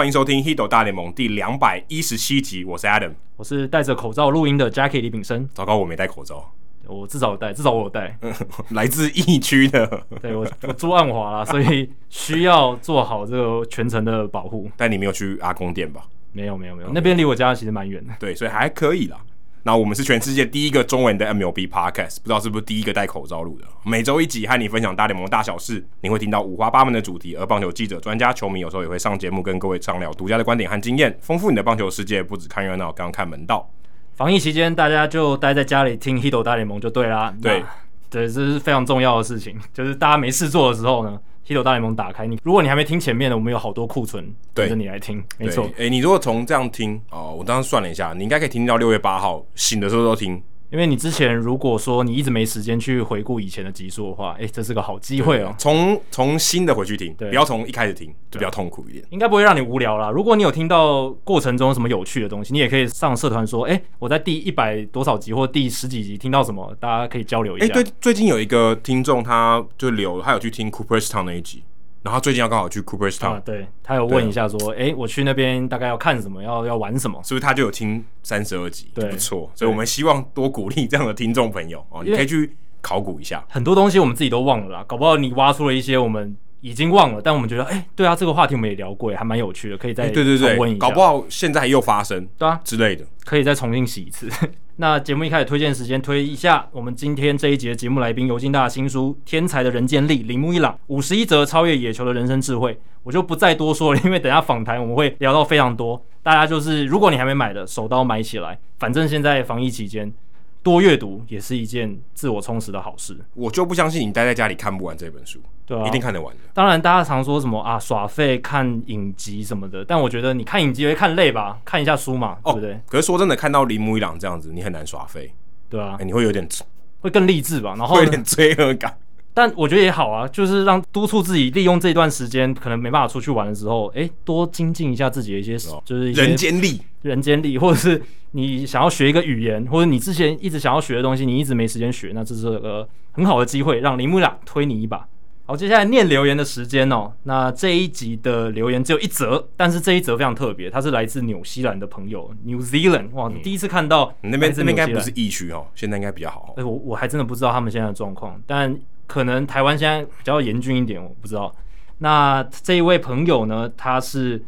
欢迎收听《h i d o 大联盟》第两百一十七集。我是 Adam，我是戴着口罩录音的 Jackie 李炳生。糟糕，我没戴口罩。我至少有戴，至少我有戴。来自疫区的，对我我住万华啦，所以需要做好这个全程的保护。但你没有去阿公店吧？没有，没有，没有，那边离我家其实蛮远的。对，所以还可以啦。那我们是全世界第一个中文的 MLB Podcast，不知道是不是第一个戴口罩录的。每周一集和你分享大联盟大小事，你会听到五花八门的主题，而棒球记者、专家、球迷有时候也会上节目跟各位畅聊独家的观点和经验，丰富你的棒球世界。不只看热闹，刚看门道。防疫期间，大家就待在家里听《Hito 大联盟》就对啦。对，对，这是非常重要的事情，就是大家没事做的时候呢。《Hito 大联盟》打开，你如果你还没听前面的，我们有好多库存等着你来听。没错，哎、欸，你如果从这样听哦，我当时算了一下，你应该可以听到六月八号醒的时候都听。因为你之前如果说你一直没时间去回顾以前的集数的话，哎、欸，这是个好机会哦。从从新的回去听，对，不要从一开始听，就比较痛苦一点。应该不会让你无聊啦。如果你有听到过程中有什么有趣的东西，你也可以上社团说，哎、欸，我在第一百多少集或第十几集听到什么，大家可以交流一下。哎、欸，对，最近有一个听众他就留，他有去听 Cooperstown 那一集。然后最近要刚好去 Cooperstown，啊，对，他有问一下说，哎、欸，我去那边大概要看什么，要要玩什么，是不是他就有听三十二集，对，不错，所以我们希望多鼓励这样的听众朋友哦，你可以去考古一下，很多东西我们自己都忘了啦，搞不好你挖出了一些我们已经忘了，但我们觉得，哎、欸，对啊，这个话题我们也聊过，还蛮有趣的，可以再对对对。问一下，搞不好现在又发生，对啊。之类的，可以再重新洗一次。那节目一开始推荐时间推一下，我们今天这一节节目来宾，尤金大的新书《天才的人间力》，铃木一朗五十一则超越野球的人生智慧，我就不再多说了，因为等下访谈我们会聊到非常多，大家就是如果你还没买的，手刀买起来，反正现在防疫期间。多阅读也是一件自我充实的好事。我就不相信你待在家里看不完这本书，对啊，一定看得完的。当然，大家常说什么啊，耍废看影集什么的，但我觉得你看影集会看累吧？看一下书嘛，哦、对不对？可是说真的，看到铃木一朗这样子，你很难耍废，对啊、欸，你会有点会更励志吧？然后会有点罪恶感。但我觉得也好啊，就是让督促自己利用这段时间，可能没办法出去玩的时候，哎、欸，多精进一下自己的一些，哦、就是人间力，人间力，或者是你想要学一个语言，或者你之前一直想要学的东西，你一直没时间学，那这是个很好的机会，让铃木朗推你一把。好，接下来念留言的时间哦。那这一集的留言只有一则，但是这一则非常特别，它是来自纽西兰的朋友，New Zealand。哇，嗯、第一次看到那边，这边应该不是疫区哦，现在应该比较好。哎、欸，我我还真的不知道他们现在的状况，但。可能台湾现在比较严峻一点，我不知道。那这一位朋友呢？他是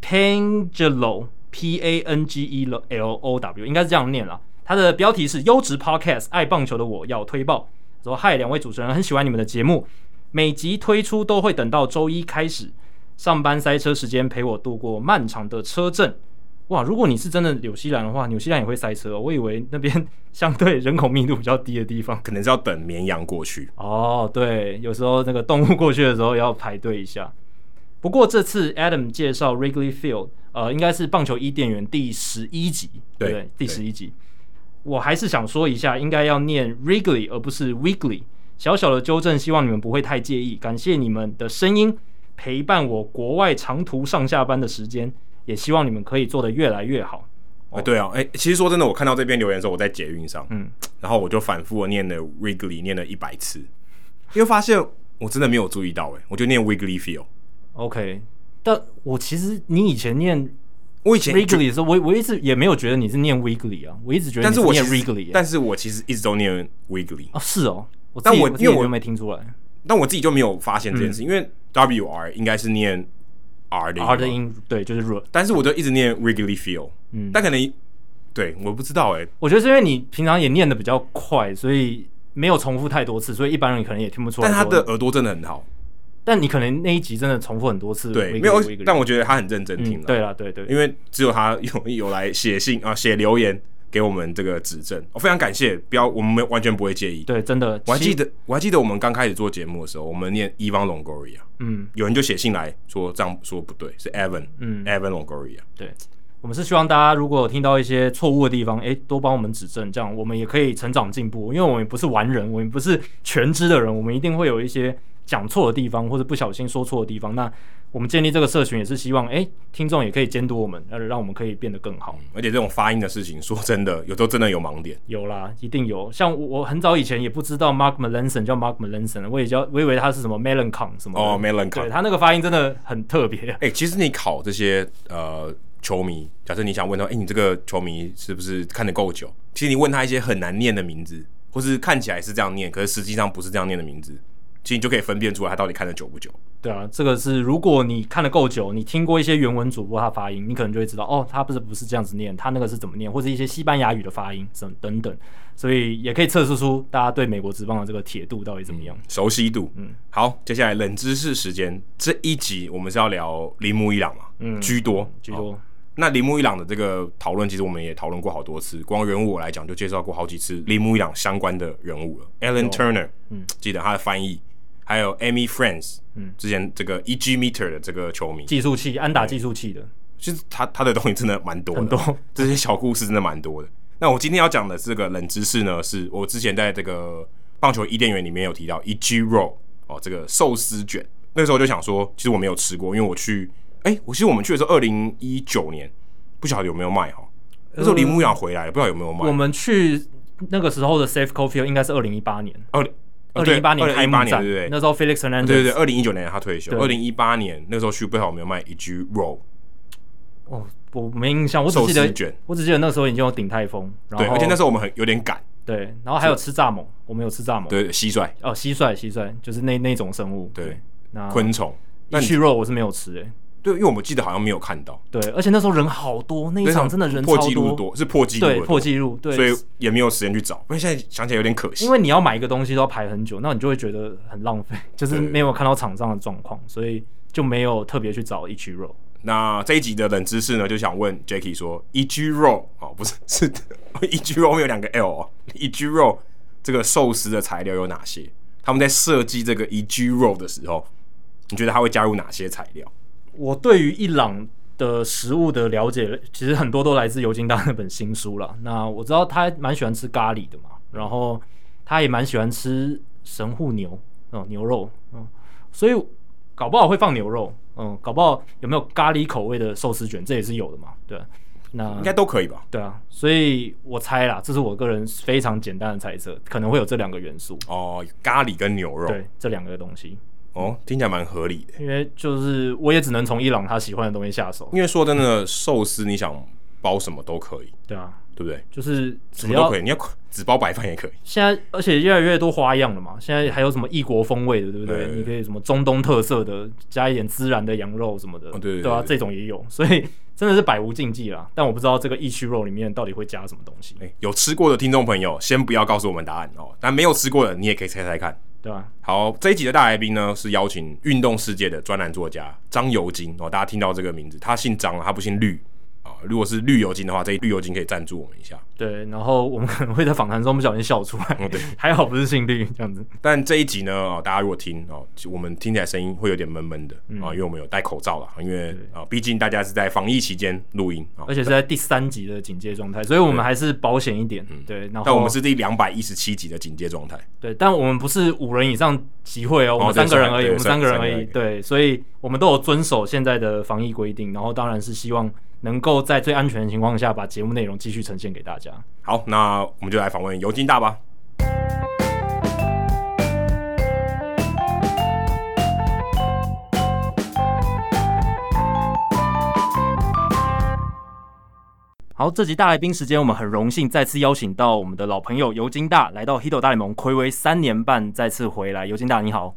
Pangelo P A N G E L O W，应该是这样念啦。他的标题是“优质 Podcast，爱棒球的我要推爆”。说：“嗨，两位主持人，很喜欢你们的节目，每集推出都会等到周一开始上班塞车时间，陪我度过漫长的车阵。”哇，如果你是真的纽西兰的话，纽西兰也会塞车哦。我以为那边 相对人口密度比较低的地方，可能是要等绵羊过去。哦，对，有时候那个动物过去的时候要排队一下。不过这次 Adam 介绍 Wrigley Field，呃，应该是棒球伊甸园第十一集，对不对？第十一集，我还是想说一下，应该要念 Wrigley 而不是 Wiggly。小小的纠正，希望你们不会太介意。感谢你们的声音陪伴我国外长途上下班的时间。也希望你们可以做得越来越好。哎、哦，对啊，哎、欸，其实说真的，我看到这边留言的时候，我在捷运上，嗯，然后我就反复的念了 Wrigley，念了一百次，因为发现我真的没有注意到，哎，我就念 Wrigley Field。OK，但我其实你以前念我以前 Wrigley 的时候，我我一直也没有觉得你是念 Wiggly 啊，我一直觉得你是念 Wrigley，但是我其实一直都念 Wiggly 啊，是哦，我但我因为我又没听出来，但我自己就没有发现这件事，嗯、因为 W R 应该是念。R 的 R 的音对，就是 R，但是我就一直念 Wrigley Field，嗯，但可能对，我不知道哎、欸，我觉得是因为你平常也念的比较快，所以没有重复太多次，所以一般人可能也听不出来。但他的耳朵真的很好，但你可能那一集真的重复很多次，对，没有，但我觉得他很认真听了、嗯，对了，对，对对，因为只有他有有来写信啊，写留言。给我们这个指正，我、哦、非常感谢，不要，我们完全不会介意。对，真的，我还记得，我还记得我们刚开始做节目的时候，我们念 Evan Longoria，嗯，有人就写信来说这样说不对，是 Evan，嗯，Evan Longoria。对，我们是希望大家如果有听到一些错误的地方，哎，多帮我们指正，这样我们也可以成长进步。因为我们不是完人，我们不是全知的人，我们一定会有一些讲错的地方，或者不小心说错的地方，那我们建立这个社群也是希望，哎、欸，听众也可以监督我们，呃，让我们可以变得更好。而且这种发音的事情，说真的，有时候真的有盲点。有啦，一定有。像我很早以前也不知道 Mark Melanson 叫 Mark Melanson，我也叫我以为他是什么 Melancon 什么哦 Melancon，对他那个发音真的很特别。哎、欸，其实你考这些呃球迷，假设你想问他，哎、欸，你这个球迷是不是看得够久？其实你问他一些很难念的名字，或是看起来是这样念，可是实际上不是这样念的名字。其实你就可以分辨出来他到底看得久不久。对啊，这个是如果你看得够久，你听过一些原文主播他发音，你可能就会知道哦，他不是不是这样子念，他那个是怎么念，或者一些西班牙语的发音什么等等，所以也可以测试出大家对美国职棒的这个铁度到底怎么样，嗯、熟悉度。嗯，好，接下来冷知识时间，这一集我们是要聊铃木一朗嘛，嗯，居多居多。哦、那铃木一朗的这个讨论，其实我们也讨论过好多次，光人物我来讲就介绍过好几次铃木一朗相关的人物了，Alan Turner，嗯，记得他的翻译。还有 Amy Friends，嗯，之前这个 EG Meter 的这个球迷，计数器安打计数器的，其实他他的东西真的蛮多的，很多这些小故事真的蛮多的。那我今天要讲的这个冷知识呢，是我之前在这个棒球伊甸园里面有提到 EG Roll 哦，这个寿司卷。那个时候我就想说，其实我没有吃过，因为我去，哎、欸，我其实我们去的时候二零一九年，不晓得有没有卖哈。那时候林木一朗回来，不知道有没有卖。我们去那个时候的 Safe Coffee 应该是二零一八年。二二零一八年开幕战，对对对，那时候 Felix Hernandez，对对对，二零一九年他退休，二零一八年那时候去不知道有没有卖 EG Roll。哦，我没印象，我只记得，我只记得那时候已经有鼎泰丰，然后对，而且那时候我们很有点赶，对，然后还有吃蚱蜢，我们有吃蚱蜢，对，蟋蟀，哦，蟋蟀，蟋蟀就是那那种生物，对，那昆虫，那 EG Roll 我是没有吃诶。对，因为我们记得好像没有看到。对，而且那时候人好多，那一场真的人超多，破纪录多，是破纪录，对，破纪录，对，所以也没有时间去找。不过现在想起来有点可惜，因为你要买一个东西都要排很久，那你就会觉得很浪费，就是没有看到场上的状况，所以就没有特别去找 EG Roll。那这一集的冷知识呢，就想问 Jacky 说，EG Roll 哦，不是是 EG Roll 有两个 L 哦，EG Roll 这个寿司的材料有哪些？他们在设计这个 EG Roll 的时候，你觉得他会加入哪些材料？我对于伊朗的食物的了解，其实很多都来自尤金大那本新书了。那我知道他蛮喜欢吃咖喱的嘛，然后他也蛮喜欢吃神户牛，嗯，牛肉，嗯，所以搞不好会放牛肉，嗯，搞不好有没有咖喱口味的寿司卷，这也是有的嘛，对，那应该都可以吧？对啊，所以我猜啦，这是我个人非常简单的猜测，可能会有这两个元素哦，咖喱跟牛肉，对，这两个东西。哦，听起来蛮合理的。因为就是我也只能从伊朗他喜欢的东西下手。因为说真的，寿司你想包什么都可以。对啊，对不对？就是什么都可以，你要只包白饭也可以。现在而且越来越多花样了嘛，现在还有什么异国风味的，对不对？你可以什么中东特色的，加一点孜然的羊肉什么的。对对啊，这种也有，所以真的是百无禁忌啦。但我不知道这个 EG Roll 里面到底会加什么东西。有吃过的听众朋友，先不要告诉我们答案哦。但没有吃过的，你也可以猜猜看。对吧？好，这一集的大来宾呢，是邀请运动世界的专栏作家张尤金哦。大家听到这个名字，他姓张，他不姓绿。如果是绿油精的话，这绿油精可以赞助我们一下。对，然后我们可能会在访谈中不小心笑出来。嗯、对，还好不是姓绿这样子。但这一集呢，哦，大家如果听哦，我们听起来声音会有点闷闷的啊、嗯，因为我们有戴口罩了。因为啊，毕竟大家是在防疫期间录音，而且是在第三集的警戒状态，所以我们还是保险一点。对，然后但我们是第两百一十七集的警戒状态。对，但我们不是五人以上集会哦，我们三个人而已，我们三个人而已。对，所以我们都有遵守现在的防疫规定，然后当然是希望。能够在最安全的情况下把节目内容继续呈现给大家。好，那我们就来访问尤金大吧。好，这集大来宾时间，我们很荣幸再次邀请到我们的老朋友尤金大来到《Hito 大联盟》，睽违三年半再次回来。尤金大，你好。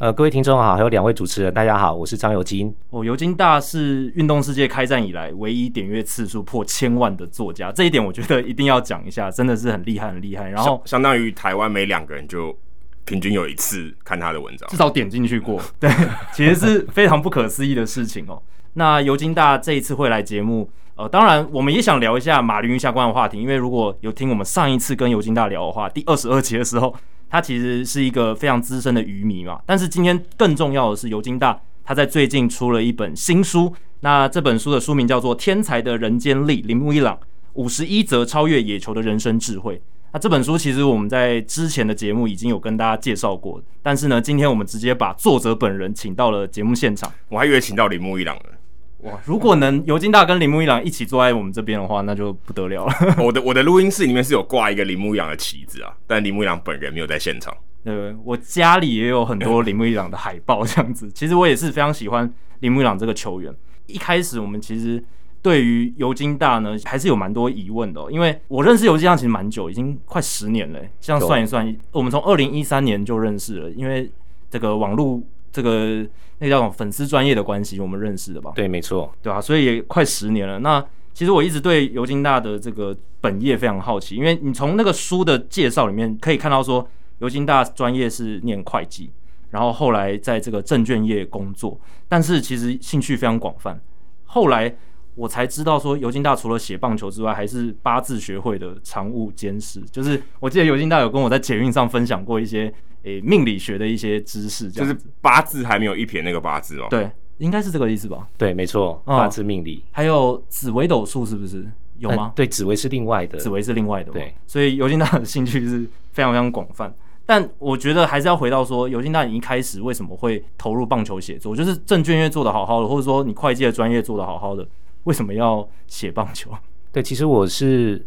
呃，各位听众好，还有两位主持人，大家好，我是张尤金。哦，尤金大是运动世界开战以来唯一点阅次数破千万的作家，这一点我觉得一定要讲一下，真的是很厉害，很厉害。然后相当于台湾每两个人就平均有一次看他的文章，至少点进去过。对，其实是非常不可思议的事情哦。那尤金大这一次会来节目，呃，当然我们也想聊一下马林鱼相关的话题，因为如果有听我们上一次跟尤金大聊的话，第二十二集的时候。他其实是一个非常资深的鱼迷嘛，但是今天更重要的是，尤金大他在最近出了一本新书，那这本书的书名叫做《天才的人间力：铃木一朗五十一则超越野球的人生智慧》。那这本书其实我们在之前的节目已经有跟大家介绍过，但是呢，今天我们直接把作者本人请到了节目现场。我还以为请到铃木一朗了。哇，如果能尤金大跟铃木一朗一起坐在我们这边的话，那就不得了了。我的我的录音室里面是有挂一个铃木一朗的旗子啊，但铃木一朗本人没有在现场。对，我家里也有很多铃木一朗的海报这样子。其实我也是非常喜欢铃木一朗这个球员。一开始我们其实。对于尤金大呢，还是有蛮多疑问的，哦，因为我认识尤金大其实蛮久，已经快十年了。这样算一算，我们从二零一三年就认识了，因为这个网络这个那个叫粉丝专业的关系，我们认识的吧？对，没错，对啊，所以也快十年了。那其实我一直对尤金大的这个本业非常好奇，因为你从那个书的介绍里面可以看到说，尤金大专业是念会计，然后后来在这个证券业工作，但是其实兴趣非常广泛，后来。我才知道说，尤金大除了写棒球之外，还是八字学会的常务监事。就是我记得尤金大有跟我在捷运上分享过一些诶、欸、命理学的一些知识，就是八字还没有一撇那个八字哦。对，应该是这个意思吧？对，没错，八字命理、嗯、还有紫微斗数是不是有吗？呃、对，紫微是另外的，紫微是另外的。对，所以尤金大的兴趣是非常非常广泛。但我觉得还是要回到说，尤金大你一开始为什么会投入棒球写作？就是证券业做得好好的，或者说你会计的专业做得好好的。为什么要写棒球？对，其实我是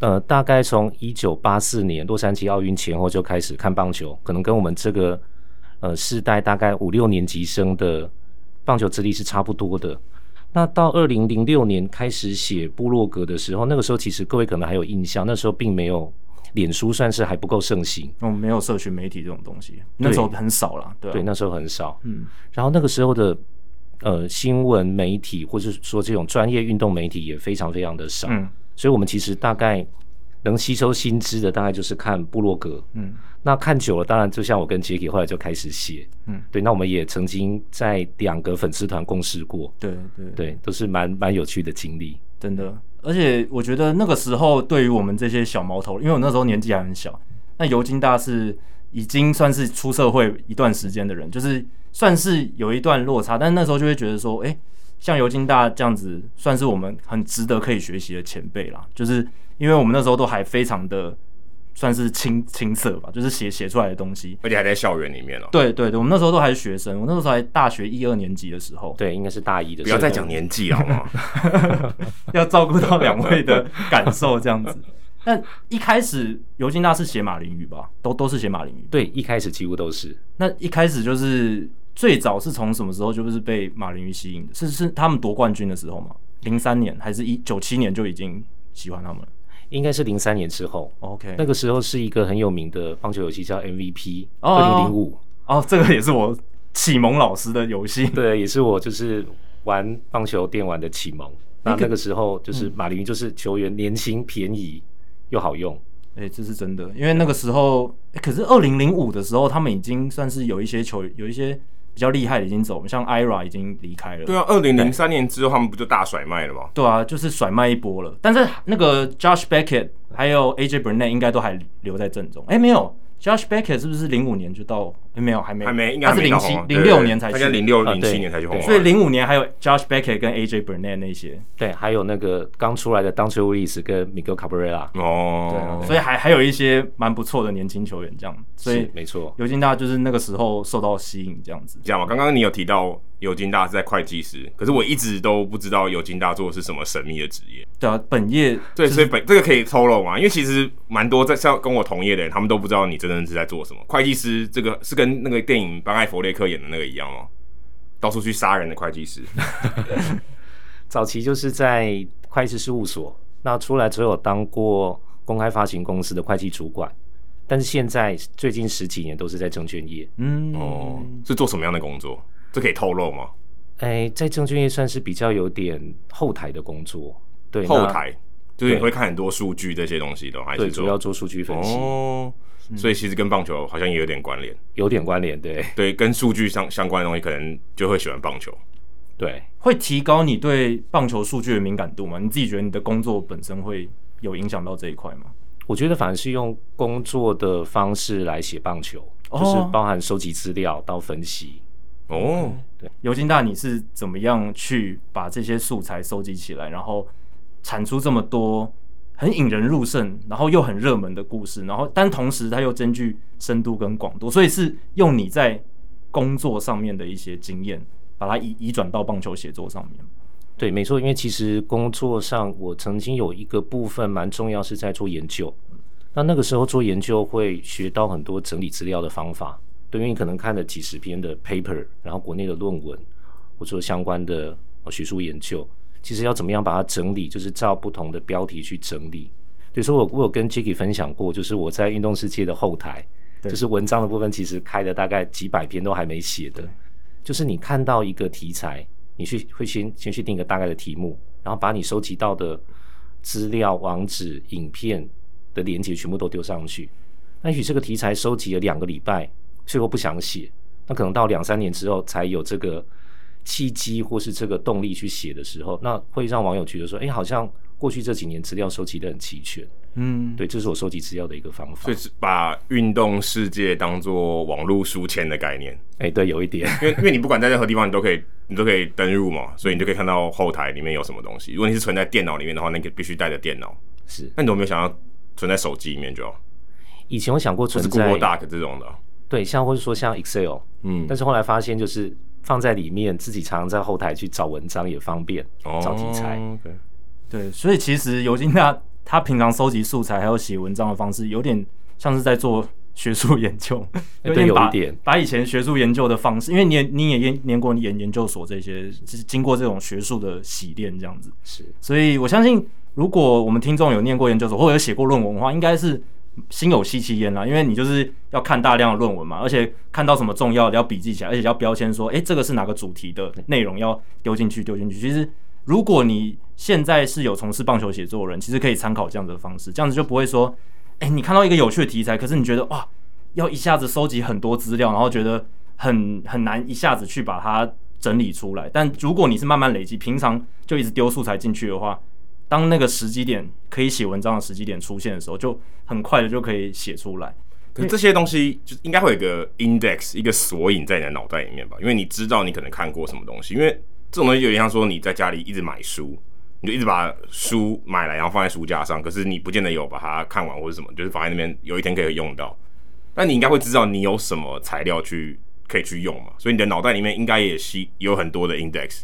呃，大概从一九八四年洛杉矶奥运前后就开始看棒球，可能跟我们这个呃世代大概五六年级生的棒球资历是差不多的。那到二零零六年开始写部落格的时候，那个时候其实各位可能还有印象，那时候并没有脸书，算是还不够盛行。哦，没有社群媒体这种东西，那时候很少了。对，对，那时候很少。嗯，然后那个时候的。呃，新闻媒体或者说这种专业运动媒体也非常非常的少，嗯，所以我们其实大概能吸收新知的，大概就是看部落格，嗯，那看久了，当然就像我跟杰克后来就开始写，嗯，对，那我们也曾经在两个粉丝团共事过，对对。对，都是蛮蛮有趣的经历，真的，而且我觉得那个时候对于我们这些小毛头，因为我那时候年纪还很小，那尤金大是已经算是出社会一段时间的人，就是。算是有一段落差，但是那时候就会觉得说，诶、欸，像尤金大这样子，算是我们很值得可以学习的前辈啦。就是因为我们那时候都还非常的算是青青涩吧，就是写写出来的东西，而且还在校园里面哦、喔。对对对，我们那时候都还是学生，我那时候还大学一二年级的时候，对，应该是大一的时候。不要再讲年纪了好吗？要照顾到两位的感受这样子。但一开始尤金娜是写马林鱼吧？都都是写马林鱼。对，一开始几乎都是。那一开始就是最早是从什么时候就是被马林鱼吸引的？是是他们夺冠军的时候吗？零三年还是一九七年就已经喜欢他们了？应该是零三年之后。OK，那个时候是一个很有名的棒球游戏叫 MVP，二零零五。哦，这个也是我启蒙老师的游戏。对，也是我就是玩棒球电玩的启蒙。那那个时候就是马林鱼就是球员年轻便宜。又好用，哎、欸，这是真的，因为那个时候，欸、可是二零零五的时候，他们已经算是有一些球，有一些比较厉害的已经走了，像 IRA 已经离开了。对啊，二零零三年之后，他们不就大甩卖了吗？对啊，就是甩卖一波了。但是那个 Josh Beckett 还有 AJ Burnett 应该都还留在阵中。哎、欸，没有。Josh Beckett 是不是零五年就到？没有，还没，还没，应该他是零七零六年才去，应该零六零七年才去红。所以零五年还有 Josh Beckett 跟 AJ Burnett 那些，对，还有那个刚出来的 Daunte Willis 跟 Miguel Cabrera 哦，对，所以还还有一些蛮不错的年轻球员这样，所以没错，尤金大就是那个时候受到吸引这样子。这样嘛，刚刚你有提到尤金大是在会计师，可是我一直都不知道尤金大做的是什么神秘的职业。对啊，本业、就是、对，所以本这个可以透露嘛？因为其实蛮多在像跟我同业的人，他们都不知道你真的是在做什么。会计师这个是跟那个电影。班艾佛列克演的那个一样吗，到处去杀人的会计师。早期就是在会计师事务所，那出来之后当过公开发行公司的会计主管，但是现在最近十几年都是在证券业。嗯，哦，是做什么样的工作？这可以透露吗？哎、欸，在证券业算是比较有点后台的工作。对，后台就是你会看很多数据这些东西的，还是对，主要做数据分析。哦。所以其实跟棒球好像也有点关联，有点关联，对对，跟数据相相关的东西，可能就会喜欢棒球，对，会提高你对棒球数据的敏感度吗？你自己觉得你的工作本身会有影响到这一块吗？我觉得反而是用工作的方式来写棒球，哦，就是包含收集资料到分析。哦，对，尤金大，你是怎么样去把这些素材收集起来，然后产出这么多？很引人入胜，然后又很热门的故事，然后但同时它又兼具深度跟广度，所以是用你在工作上面的一些经验，把它移移转到棒球写作上面。对，没错，因为其实工作上我曾经有一个部分蛮重要，是在做研究。那那个时候做研究会学到很多整理资料的方法。对，因为你可能看了几十篇的 paper，然后国内的论文，或者相关的学术研究，其实要怎么样把它整理，就是照不同的标题去整理。比如说我我有跟 Jacky 分享过，就是我在运动世界的后台，就是文章的部分，其实开了大概几百篇都还没写的。就是你看到一个题材，你去会先先去定一个大概的题目，然后把你收集到的资料、网址、影片的连接全部都丢上去。那也许这个题材收集了两个礼拜。最后不想写，那可能到两三年之后才有这个契机或是这个动力去写的时候，那会让网友觉得说，哎，好像过去这几年资料收集的很齐全。嗯，对，这是我收集资料的一个方法。所以是把运动世界当做网络书签的概念。哎，对，有一点，因为因为你不管在任何地方，你都可以你都可以登入嘛，所以你就可以看到后台里面有什么东西。如果你是存在电脑里面的话，那你必须带着电脑。是，那你有没有想要存在手机里面就？以前我想过存在 Google Doc 这种的。对，像或者说像 Excel，嗯，但是后来发现就是放在里面，自己常常在后台去找文章也方便，哦、找题材。Okay. 对，所以其实尤金娜她平常收集素材还有写文章的方式，有点像是在做学术研究，有点把有一点把以前学术研究的方式，因为你也你也念念过研研究所这些，就是经过这种学术的洗练这样子。是，所以我相信，如果我们听众有念过研究所或者有写过论文的话，应该是。心有戚戚焉啦，因为你就是要看大量的论文嘛，而且看到什么重要的要笔记起来，而且要标签说，诶、欸，这个是哪个主题的内容要丢进去，丢进去。其实，如果你现在是有从事棒球写作的人，其实可以参考这样的方式，这样子就不会说，诶、欸，你看到一个有趣的题材，可是你觉得哇，要一下子收集很多资料，然后觉得很很难一下子去把它整理出来。但如果你是慢慢累积，平常就一直丢素材进去的话。当那个时机点可以写文章的时机点出现的时候，就很快的就可以写出来。可是这些东西就应该会有一个 index，一个索引在你的脑袋里面吧？因为你知道你可能看过什么东西。因为这种东西有点像说你在家里一直买书，你就一直把书买来，然后放在书架上，可是你不见得有把它看完或者什么，就是放在那边，有一天可以用到。但你应该会知道你有什么材料去可以去用嘛？所以你的脑袋里面应该也是有很多的 index。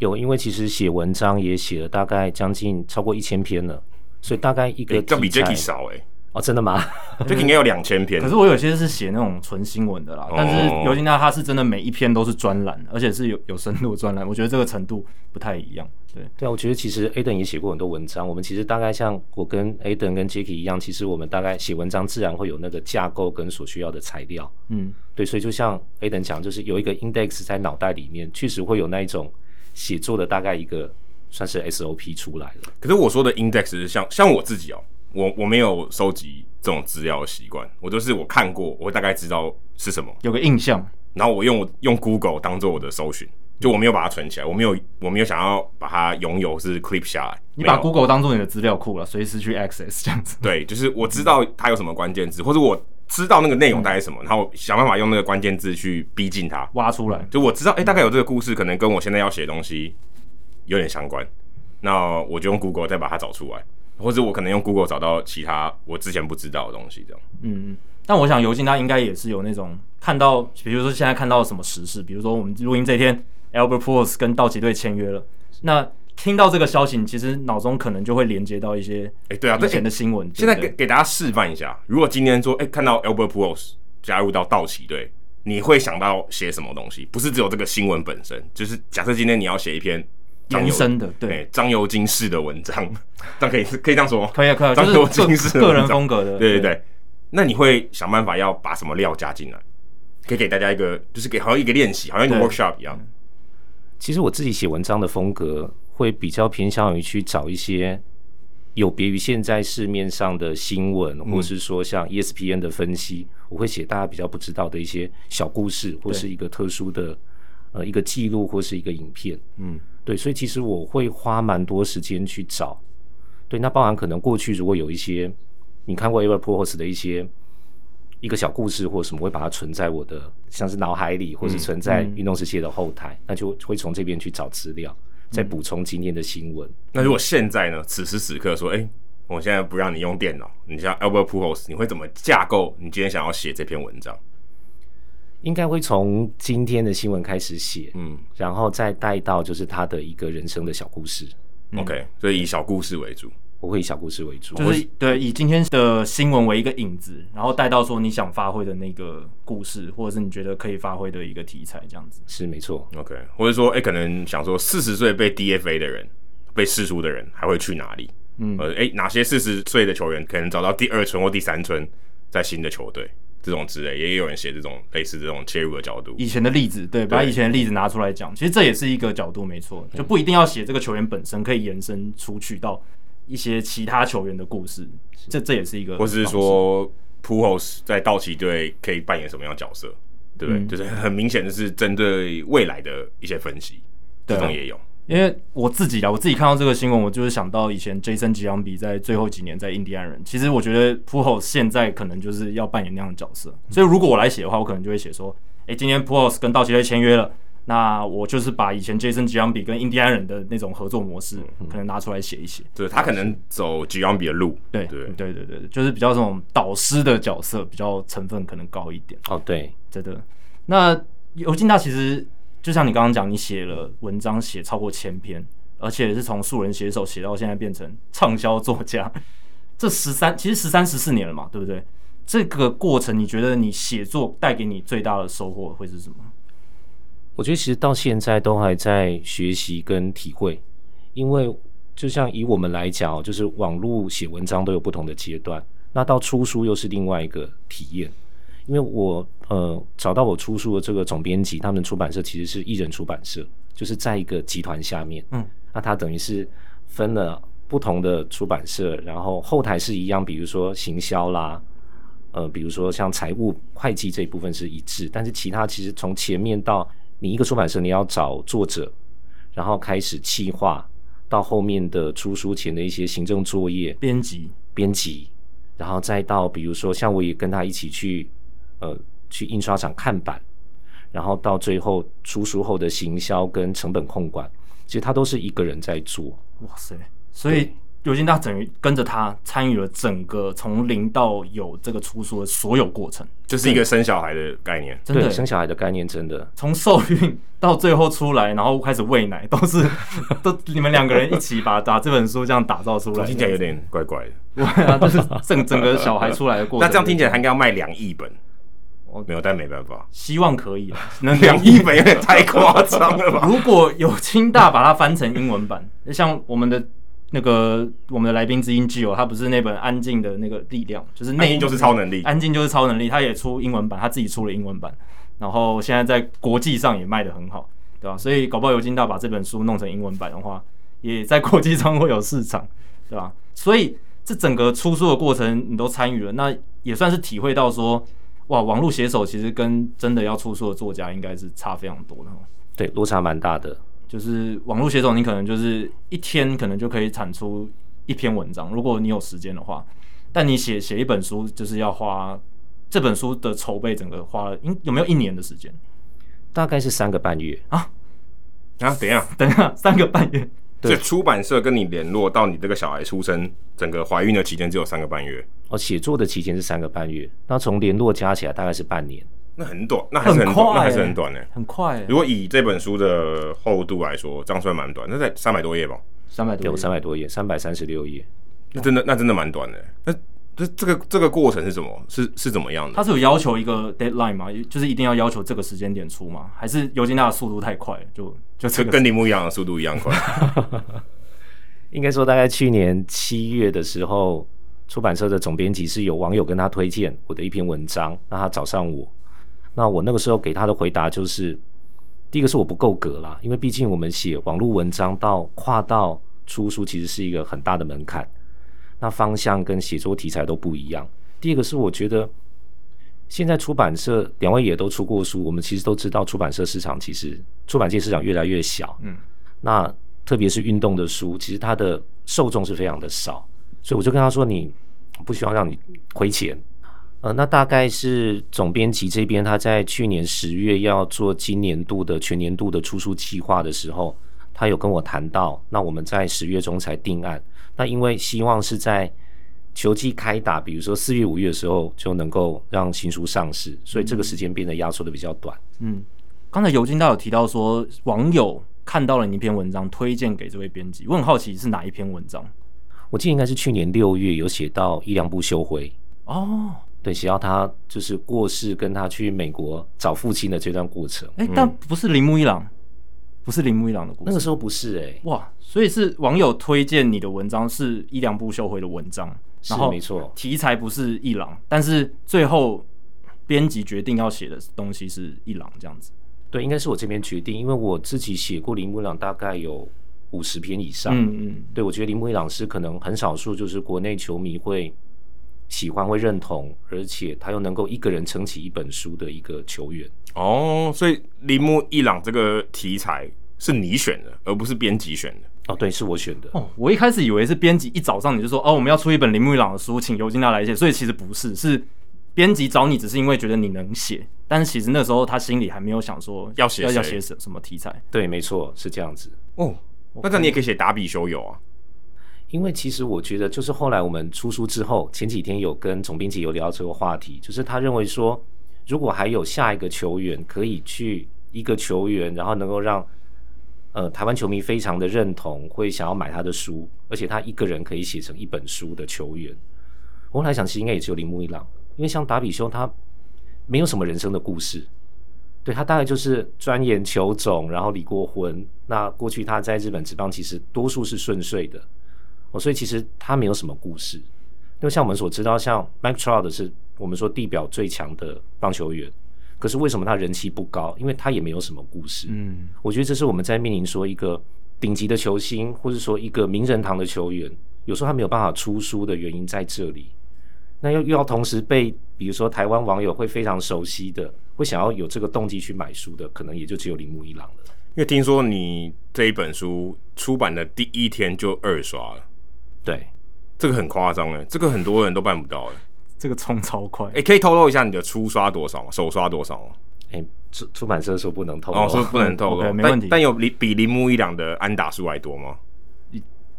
有，因为其实写文章也写了大概将近超过一千篇了，所以大概一个这比 Jacky 少哎、欸、哦，真的吗？Jacky 应该有两千篇。可是我有些是写那种纯新闻的啦，哦、但是尤金娜他是真的每一篇都是专栏，而且是有有深度专栏，我觉得这个程度不太一样。对对啊，我觉得其实 Aden 也写过很多文章，我们其实大概像我跟 Aden 跟 Jacky 一样，其实我们大概写文章自然会有那个架构跟所需要的材料。嗯，对，所以就像 Aden 讲，就是有一个 index 在脑袋里面，确实会有那一种。写作的大概一个算是 SOP 出来了。可是我说的 index 是像像我自己哦、喔，我我没有收集这种资料的习惯，我都是我看过，我会大概知道是什么，有个印象，然后我用用 Google 当做我的搜寻，就我没有把它存起来，我没有我没有想要把它拥有是 clip 下来。你把 Google 当做你的资料库了，随时去 access 这样子。对，就是我知道它有什么关键字，或者我知道那个内容大概是什么，然后想办法用那个关键字去逼近它，挖出来。就我知道，哎、欸，大概有这个故事，可能跟我现在要写的东西有点相关，那我就用 Google 再把它找出来，或者我可能用 Google 找到其他我之前不知道的东西，这样。嗯嗯，但我想尤金他应该也是有那种看到，比如说现在看到什么时事，比如说我们录音这一天，Albert Pujols 跟道奇队签约了，那。听到这个消息，其实脑中可能就会连接到一些哎，对啊，之前的新闻。现在给给大家示范一下，如果今天说哎，看到 Albert Pujols 加入到道奇队，你会想到写什么东西？不是只有这个新闻本身，就是假设今天你要写一篇延伸的，对张尤金式的文章，这样可以可以这样说吗？可以可以，张尤金式个人风格的，对对对。那你会想办法要把什么料加进来？可以给大家一个，就是给好像一个练习，好像一个 workshop 一样。其实我自己写文章的风格。会比较偏向于去找一些有别于现在市面上的新闻，或是说像 ESPN 的分析，我会写大家比较不知道的一些小故事，或是一个特殊的呃一个记录，或是一个影片。嗯，对，所以其实我会花蛮多时间去找。对，那包含可能过去如果有一些你看过 Albert Pujols 的一些一个小故事或什么，会把它存在我的像是脑海里，或是存在运动世界的后台，那就会从这边去找资料。再补充今天的新闻。那如果现在呢？此时此刻说，哎、欸，我现在不让你用电脑，你像 Albert Pujols，你会怎么架构你今天想要写这篇文章？应该会从今天的新闻开始写，嗯，然后再带到就是他的一个人生的小故事。嗯、OK，所以以小故事为主，我会以小故事为主，就是对以今天的新闻为一个引子，然后带到说你想发挥的那个故事，或者是你觉得可以发挥的一个题材，这样子是没错。OK，或者说，哎、欸，可能想说四十岁被 DFA 的人，被释出的人还会去哪里？嗯，呃，哎、欸，哪些四十岁的球员可能找到第二春或第三春在新的球队？这种之类，也有人写这种类似这种切入的角度。以前的例子，对，把以前的例子拿出来讲，其实这也是一个角度，没错，就不一定要写这个球员本身，可以延伸出去到一些其他球员的故事。这这也是一个，或是说，Pujols 在道奇队可以扮演什么样的角色，对不对？嗯、就是很明显的是针对未来的一些分析，这种也有。因为我自己啊，我自己看到这个新闻，我就是想到以前 Jason Giambi 在最后几年在印第安人。其实我觉得 Pujols 现在可能就是要扮演那样的角色。所以如果我来写的话，我可能就会写说：诶，今天 Pujols 跟道奇队签约了，那我就是把以前 Jason Giambi 跟印第安人的那种合作模式，可能拿出来写一写。对，他可能走 Giambi 的路。对对对对对，就是比较这种导师的角色，比较成分可能高一点。哦，对，真的。那尤金大其实就像你刚刚讲，你写了文章写超过千篇。而且是从素人写手写到现在变成畅销作家，这十三其实十三十四年了嘛，对不对？这个过程你觉得你写作带给你最大的收获会是什么？我觉得其实到现在都还在学习跟体会，因为就像以我们来讲，就是网络写文章都有不同的阶段，那到出书又是另外一个体验。因为我呃找到我出书的这个总编辑，他们出版社其实是艺人出版社，就是在一个集团下面，嗯。那他等于是分了不同的出版社，然后后台是一样，比如说行销啦，呃，比如说像财务会计这一部分是一致，但是其他其实从前面到你一个出版社，你要找作者，然后开始企划，到后面的出书前的一些行政作业、编辑、编辑，然后再到比如说像我也跟他一起去，呃，去印刷厂看版，然后到最后出书后的行销跟成本控管。其实他都是一个人在做，哇塞！所以尤金大等于跟着他参与了整个从零到有这个出书的所有过程，就是一个生小孩的概念。真的，生小孩的概念真的从受孕到最后出来，然后开始喂奶，都是 都你们两个人一起把把这本书这样打造出来。听起来有点怪怪的，对啊，就是整整个小孩出来的过程。那这样听起来他应该要卖两亿本。我没有，但没办法。希望可以，能 两亿本有点太夸张了吧？如果有清大把它翻成英文版，像我们的那个我们的来宾之音 Gio，他不是那本《安静的那个力量》，就是内因就是超能力，安静就是超能力，他也出英文版，他自己出了英文版，然后现在在国际上也卖的很好，对吧？所以搞不好尤金大把这本书弄成英文版的话，也在国际上会有市场，对吧？所以这整个出书的过程你都参与了，那也算是体会到说。哇，网络写手其实跟真的要出书的作家应该是差非常多的，对，落差蛮大的。就是网络写手，你可能就是一天可能就可以产出一篇文章，如果你有时间的话。但你写写一本书，就是要花这本书的筹备，整个花了，应有没有一年的时间？大概是三个半月啊啊！等一下，等一下，三个半月。对，出版社跟你联络到你这个小孩出生，整个怀孕的期间只有三个半月。哦，写作的期间是三个半月，那从联络加起来大概是半年。那很短，那还是很短，很那还是很短呢，很快。如果以这本书的厚度来说，这样算蛮短，那在三百多页吧？三百多页，有三百多页，三百三十六页。那真的，那真的蛮短的。那这这个这个过程是什么？是是怎么样的？他是有要求一个 deadline 吗？就是一定要要求这个时间点出吗？还是尤金大的速度太快了，就就这跟铃木一样的速度一样快？应该说，大概去年七月的时候，出版社的总编辑是有网友跟他推荐我的一篇文章，让他找上我。那我那个时候给他的回答就是，第一个是我不够格啦，因为毕竟我们写网络文章到跨到出书，其实是一个很大的门槛。那方向跟写作题材都不一样。第二个是我觉得，现在出版社两位也都出过书，我们其实都知道，出版社市场其实出版界市场越来越小。嗯，那。特别是运动的书，其实它的受众是非常的少，所以我就跟他说：“你不希望让你亏钱。”呃，那大概是总编辑这边他在去年十月要做今年度的全年度的出书计划的时候，他有跟我谈到，那我们在十月中才定案。那因为希望是在球季开打，比如说四月、五月的时候就能够让新书上市，所以这个时间变得压缩的比较短。嗯，刚才尤金大有提到说，网友看到了你一篇文章，推荐给这位编辑。我很好奇是哪一篇文章？我记得应该是去年六月有写到一良部修辉哦，对，写到他就是过世，跟他去美国找父亲的这段过程。哎、欸，但不是铃木一郎。不是铃木一郎的故事，那个时候不是哎、欸，哇，所以是网友推荐你的文章是伊良部秀辉的文章，然后没错，题材不是一朗，但是最后编辑决定要写的东西是一朗这样子。对，应该是我这边决定，因为我自己写过铃木一郎大概有五十篇以上，嗯嗯，对，我觉得铃木一郎是可能很少数，就是国内球迷会喜欢、会认同，而且他又能够一个人撑起一本书的一个球员。哦，所以铃木一朗这个题材是你选的，而不是编辑选的。哦，对，是我选的。哦，我一开始以为是编辑一早上你就说，哦，我们要出一本铃木一朗的书，请尤金娜来写。所以其实不是，是编辑找你，只是因为觉得你能写。但是其实那时候他心里还没有想说要写要要写什什么题材。对，没错，是这样子。哦，那这样你也可以写打比修友啊。因为其实我觉得，就是后来我们出书之后，前几天有跟总编辑有聊这个话题，就是他认为说。如果还有下一个球员可以去一个球员，然后能够让呃台湾球迷非常的认同，会想要买他的书，而且他一个人可以写成一本书的球员，我来想其实应该也只有铃木一朗，因为像达比修他没有什么人生的故事，对，他大概就是专研球种，然后离过婚，那过去他在日本职棒其实多数是顺遂的，哦，所以其实他没有什么故事，因为像我们所知道，像 Mike Trout 是。我们说地表最强的棒球员，可是为什么他人气不高？因为他也没有什么故事。嗯，我觉得这是我们在面临说一个顶级的球星，或者说一个名人堂的球员，有时候他没有办法出书的原因在这里。那又又要同时被，比如说台湾网友会非常熟悉的，会想要有这个动机去买书的，可能也就只有铃木一朗了。因为听说你这一本书出版的第一天就二刷了，对，这个很夸张哎，这个很多人都办不到哎。这个冲超快，哎、欸，可以透露一下你的初刷多少吗？首刷多少吗？哎、欸，出出版社说不能透露，哦，说不能透露，没问题。但有比比铃木一两的安打数还多吗？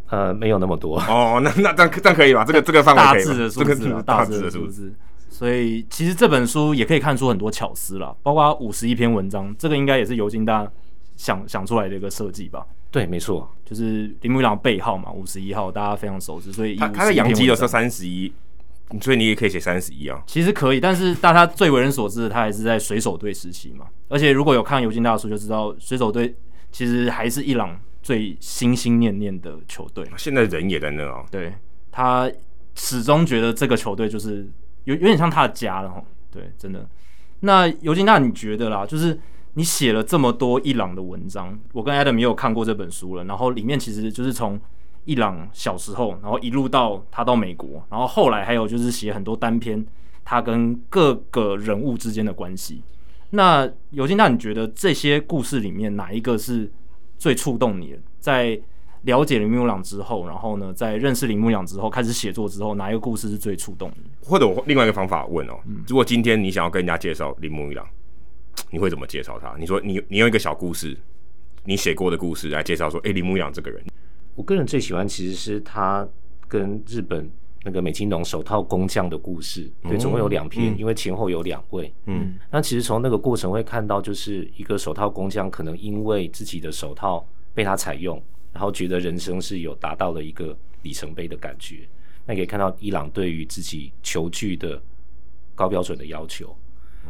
呃，没有那么多。哦，那那这样这样可以吧？这个这个范围大致的数字，这个大致的数字。所以其实这本书也可以看出很多巧思啦，包括五十一篇文章，这个应该也是尤金大想想出来的一个设计吧？对，没错，就是铃木一朗背号嘛，五十一号，大家非常熟知。所以他他在洋基的时候三十一。所以你也可以写三十一啊，其实可以，但是大家最为人所知的，他还是在水手队时期嘛。而且如果有看尤金大叔，就知道水手队其实还是伊朗最心心念念的球队。现在人也在那啊，对，他始终觉得这个球队就是有有点像他的家了哈。对，真的。那尤金大，你觉得啦？就是你写了这么多伊朗的文章，我跟 Adam 也有看过这本书了，然后里面其实就是从。伊朗小时候，然后一路到他到美国，然后后来还有就是写很多单篇，他跟各个人物之间的关系。那尤金娜，你觉得这些故事里面哪一个是最触动你的？在了解铃木一朗之后，然后呢，在认识铃木一朗之后，开始写作之后，哪一个故事是最触动你？或者我另外一个方法问哦，嗯、如果今天你想要跟人家介绍铃木一朗，你会怎么介绍他？你说你你用一个小故事，你写过的故事来介绍说，哎，铃木一朗这个人。我个人最喜欢其实是他跟日本那个美津浓手套工匠的故事，对，总共有两篇，因为前后有两位。嗯，那其实从那个过程会看到，就是一个手套工匠可能因为自己的手套被他采用，然后觉得人生是有达到了一个里程碑的感觉。那可以看到伊朗对于自己球具的高标准的要求。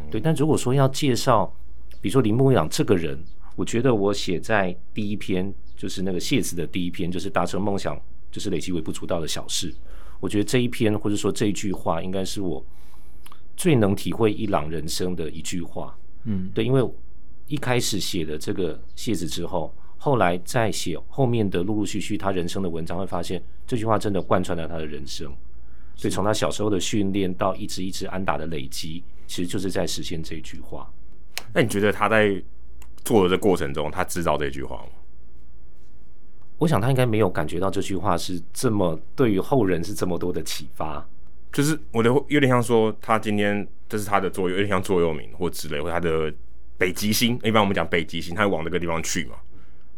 对，但如果说要介绍，比如说林木一朗这个人，我觉得我写在第一篇。就是那个谢词的第一篇，就是达成梦想，就是累积微不足道的小事。我觉得这一篇或者说这一句话，应该是我最能体会伊朗人生的一句话。嗯，对，因为一开始写的这个谢词之后，后来再写后面的陆陆续续他人生的文章，会发现这句话真的贯穿了他的人生。所以从他小时候的训练到一直一直安打的累积，其实就是在实现这一句话。那你觉得他在做的这过程中，他知道这句话吗？我想他应该没有感觉到这句话是这么对于后人是这么多的启发，就是我的有点像说他今天这是他的座右，有点像座右铭或之类，或他的北极星。一般我们讲北极星，他会往那个地方去嘛。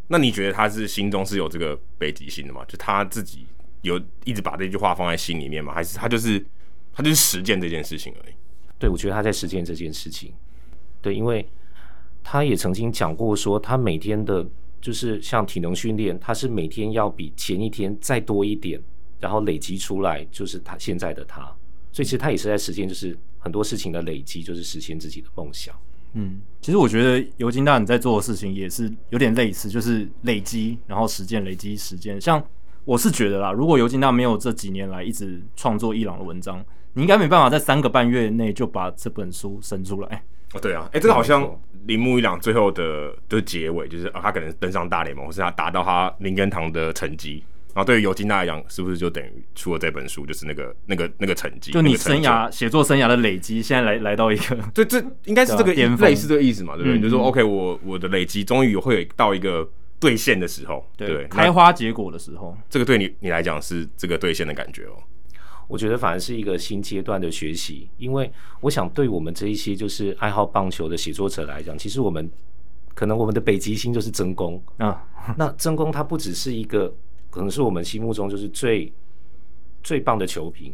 那你觉得他是心中是有这个北极星的吗？就他自己有一直把这句话放在心里面吗？还是他就是他就是实践这件事情而已？对，我觉得他在实践这件事情。对，因为他也曾经讲过说，他每天的，就是像体能训练，他是每天要比前一天再多一点，然后累积出来，就是他现在的他。所以其实他也是在实践，就是很多事情的累积，就是实现自己的梦想。嗯，其实我觉得尤金大你在做的事情也是有点类似，就是累积，然后实践，累积实践。像我是觉得啦，如果尤金大没有这几年来一直创作伊朗的文章，你应该没办法在三个半月内就把这本书生出来。哦，对啊，哎，这个好像铃木一朗最后的的结尾，就是啊，他可能登上大联盟，或是他达到他林根堂的成绩。然后对于尤金娜来讲，是不是就等于出了这本书，就是那个那个那个成绩？就你生涯写作生涯的累积，现在来来到一个，对，这应该是这个类似这个意思嘛，对不对？嗯、就是说，OK，我我的累积终于会到一个兑现的时候，对，对开花结果的时候，这个对你你来讲是这个兑现的感觉哦。我觉得反而是一个新阶段的学习，因为我想对我们这一些就是爱好棒球的写作者来讲，其实我们可能我们的北极星就是曾公啊。那曾公他不只是一个。可能是我们心目中就是最最棒的球评，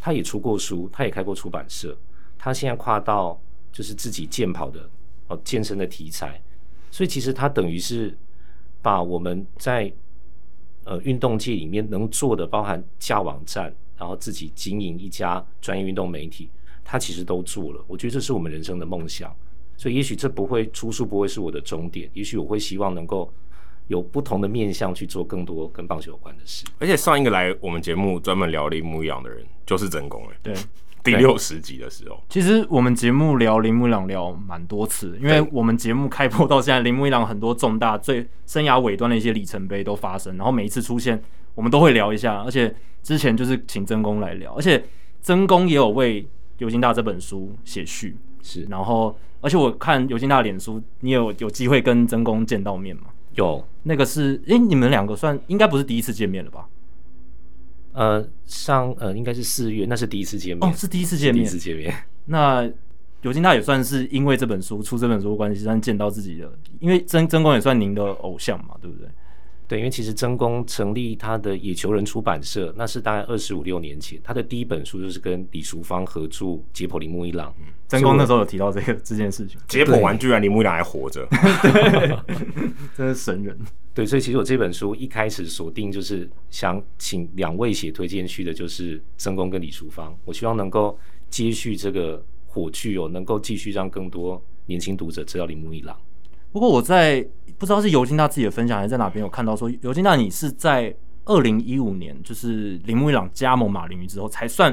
他也出过书，他也开过出版社，他现在跨到就是自己健跑的哦健身的题材，所以其实他等于是把我们在呃运动界里面能做的，包含架网站，然后自己经营一家专业运动媒体，他其实都做了。我觉得这是我们人生的梦想，所以也许这不会出书不会是我的终点，也许我会希望能够。有不同的面向去做更多跟棒球有关的事，而且上一个来我们节目专门聊铃木一朗的人就是真宫哎，对，第六十集的时候，其实我们节目聊铃木一朗聊蛮多次，因为我们节目开播到现在，铃木一朗很多重大最生涯尾端的一些里程碑都发生，然后每一次出现我们都会聊一下，而且之前就是请曾公来聊，而且曾公也有为尤金大这本书写序，是，然后而且我看尤金大脸书，你有有机会跟曾公见到面吗？有那个是，哎、欸，你们两个算应该不是第一次见面了吧？呃，上呃应该是四月，那是第一次见面，哦，是第一次见面，第一次见面。那尤金大也算是因为这本书出这本书的关系，算见到自己的，因为曾曾公也算您的偶像嘛，对不对？对，因为其实曾公成立他的野球人出版社，那是大概二十五六年前，他的第一本书就是跟李淑芳合著解剖铃木一朗。曾公那时候有提到这个这件事情，解剖完居然铃木一郎还活着，对，真是神人。对，所以其实我这本书一开始锁定就是想请两位写推荐序的，就是曾公跟李淑芳，我希望能够接续这个火炬哦，能够继续让更多年轻读者知道铃木一朗。不过我在不知道是尤金大自己的分享还是在哪边有看到说，尤金大你是在二零一五年就是铃木一朗加盟马林鱼之后才算，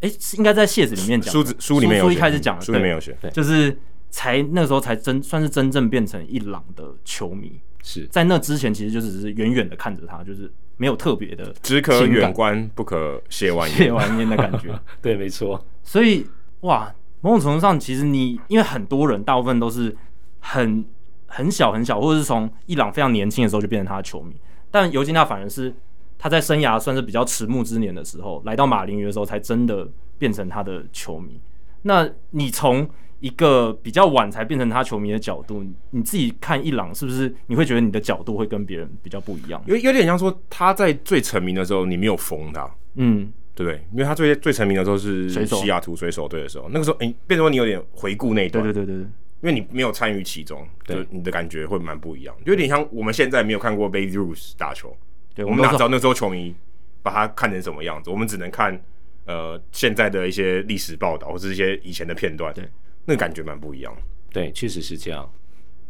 哎、欸，是应该在谢子里面讲，书子书里面有书一开始讲的，书里面有写，对，就是才那个时候才真算是真正变成一朗的球迷，是。在那之前其实就只是远远的看着他，就是没有特别的，只可远观不可亵玩亵玩焉的感觉，对，没错，所以哇，某种程度上其实你因为很多人大部分都是很。很小很小，或者是从伊朗非常年轻的时候就变成他的球迷，但尤金娜反而是他在生涯算是比较迟暮之年的时候，来到马林鱼的时候，才真的变成他的球迷。那你从一个比较晚才变成他球迷的角度，你自己看伊朗是不是你会觉得你的角度会跟别人比较不一样？有有点像说他在最成名的时候，你没有封他，嗯，对不对？因为他最最成名的时候是西雅图水手队的时候，那个时候哎、欸，变成说你有点回顾那一段，对对对对。因为你没有参与其中，对你的感觉会蛮不一样，有点像我们现在没有看过 Babe Ruth 打球，对，我们哪知道那时候球迷把他看成什么样子？我们只能看呃现在的一些历史报道或者一些以前的片段，对，那个感觉蛮不一样。对，确实是这样。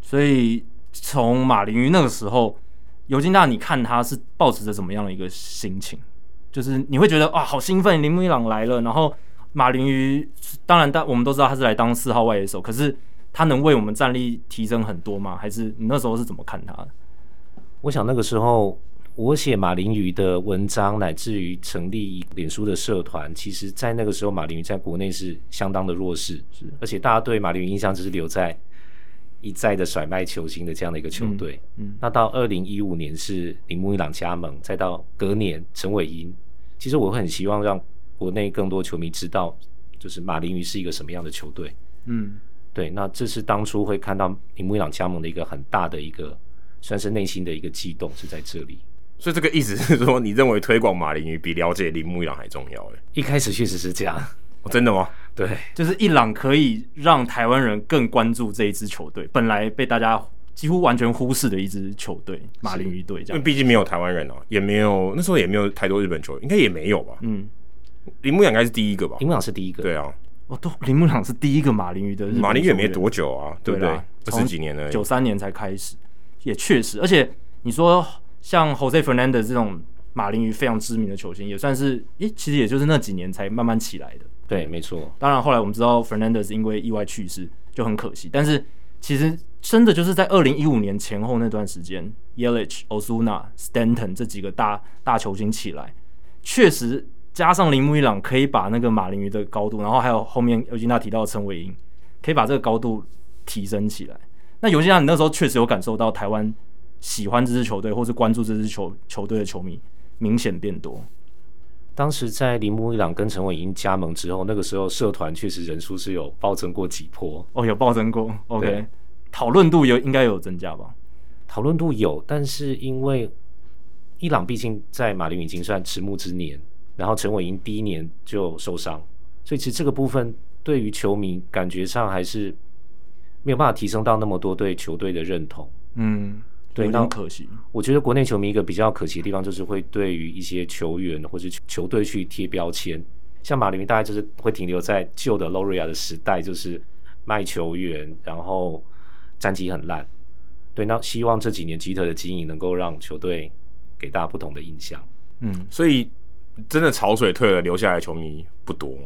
所以从马林鱼那个时候，尤金大，你看他是保持着怎么样的一个心情？就是你会觉得哇，好兴奋，铃木一朗来了，然后马林鱼当然，但我们都知道他是来当四号外野手，可是。他能为我们战力提升很多吗？还是你那时候是怎么看他的？我想那个时候我写马林鱼的文章，乃至于成立脸书的社团，其实在那个时候马林鱼在国内是相当的弱势，是而且大家对马林鱼印象只是留在一再的甩卖球星的这样的一个球队。嗯，嗯，那到二零一五年是铃木一朗加盟，再到隔年陈伟英，其实我会很希望让国内更多球迷知道，就是马林鱼是一个什么样的球队。嗯。对，那这是当初会看到铃木一朗加盟的一个很大的一个算是内心的一个悸动是在这里。所以这个意思是说，你认为推广马林鱼比了解铃木一朗还重要？哎，一开始确实是这样。哦，真的吗？对，就是伊朗可以让台湾人更关注这一支球队，本来被大家几乎完全忽视的一支球队——马林鱼队。这样，因为毕竟没有台湾人哦，也没有那时候也没有太多日本球员，应该也没有吧？嗯，铃木一朗应该是第一个吧？铃木一朗是第一个，对啊。哦，都铃木一朗是第一个马林鱼的日本马林鱼也没多久啊，对不对？二十几年了，九三年才开始，也确实。而且你说像 Jose Fernandez 这种马林鱼非常知名的球星，也算是，诶，其实也就是那几年才慢慢起来的。对，没错。当然后来我们知道 Fernandez 因为意外去世，就很可惜。但是其实真的就是在二零一五年前后那段时间，Yelich、Ozuna、Stanton 这几个大大球星起来，确实。加上铃木一朗可以把那个马林鱼的高度，然后还有后面尤金娜提到的陈伟英，可以把这个高度提升起来。那尤金娜，你那时候确实有感受到台湾喜欢这支球队或是关注这支球球队的球迷明显变多。当时在铃木一朗跟陈伟英加盟之后，那个时候社团确实人数是有暴增过几波。哦，有暴增过。OK，讨论度有应该有增加吧？讨论度有，但是因为伊朗毕竟在马林已经算迟暮之年。然后陈伟殷第一年就受伤，所以其实这个部分对于球迷感觉上还是没有办法提升到那么多对球队的认同。嗯，对，那可惜。我觉得国内球迷一个比较可惜的地方就是会对于一些球员或者球队去贴标签，像马林鱼大概就是会停留在旧的 Loria 的时代，就是卖球员，然后战绩很烂。对，那希望这几年吉特的经营能够让球队给大家不同的印象。嗯，所以。真的潮水退了，留下来的球迷不多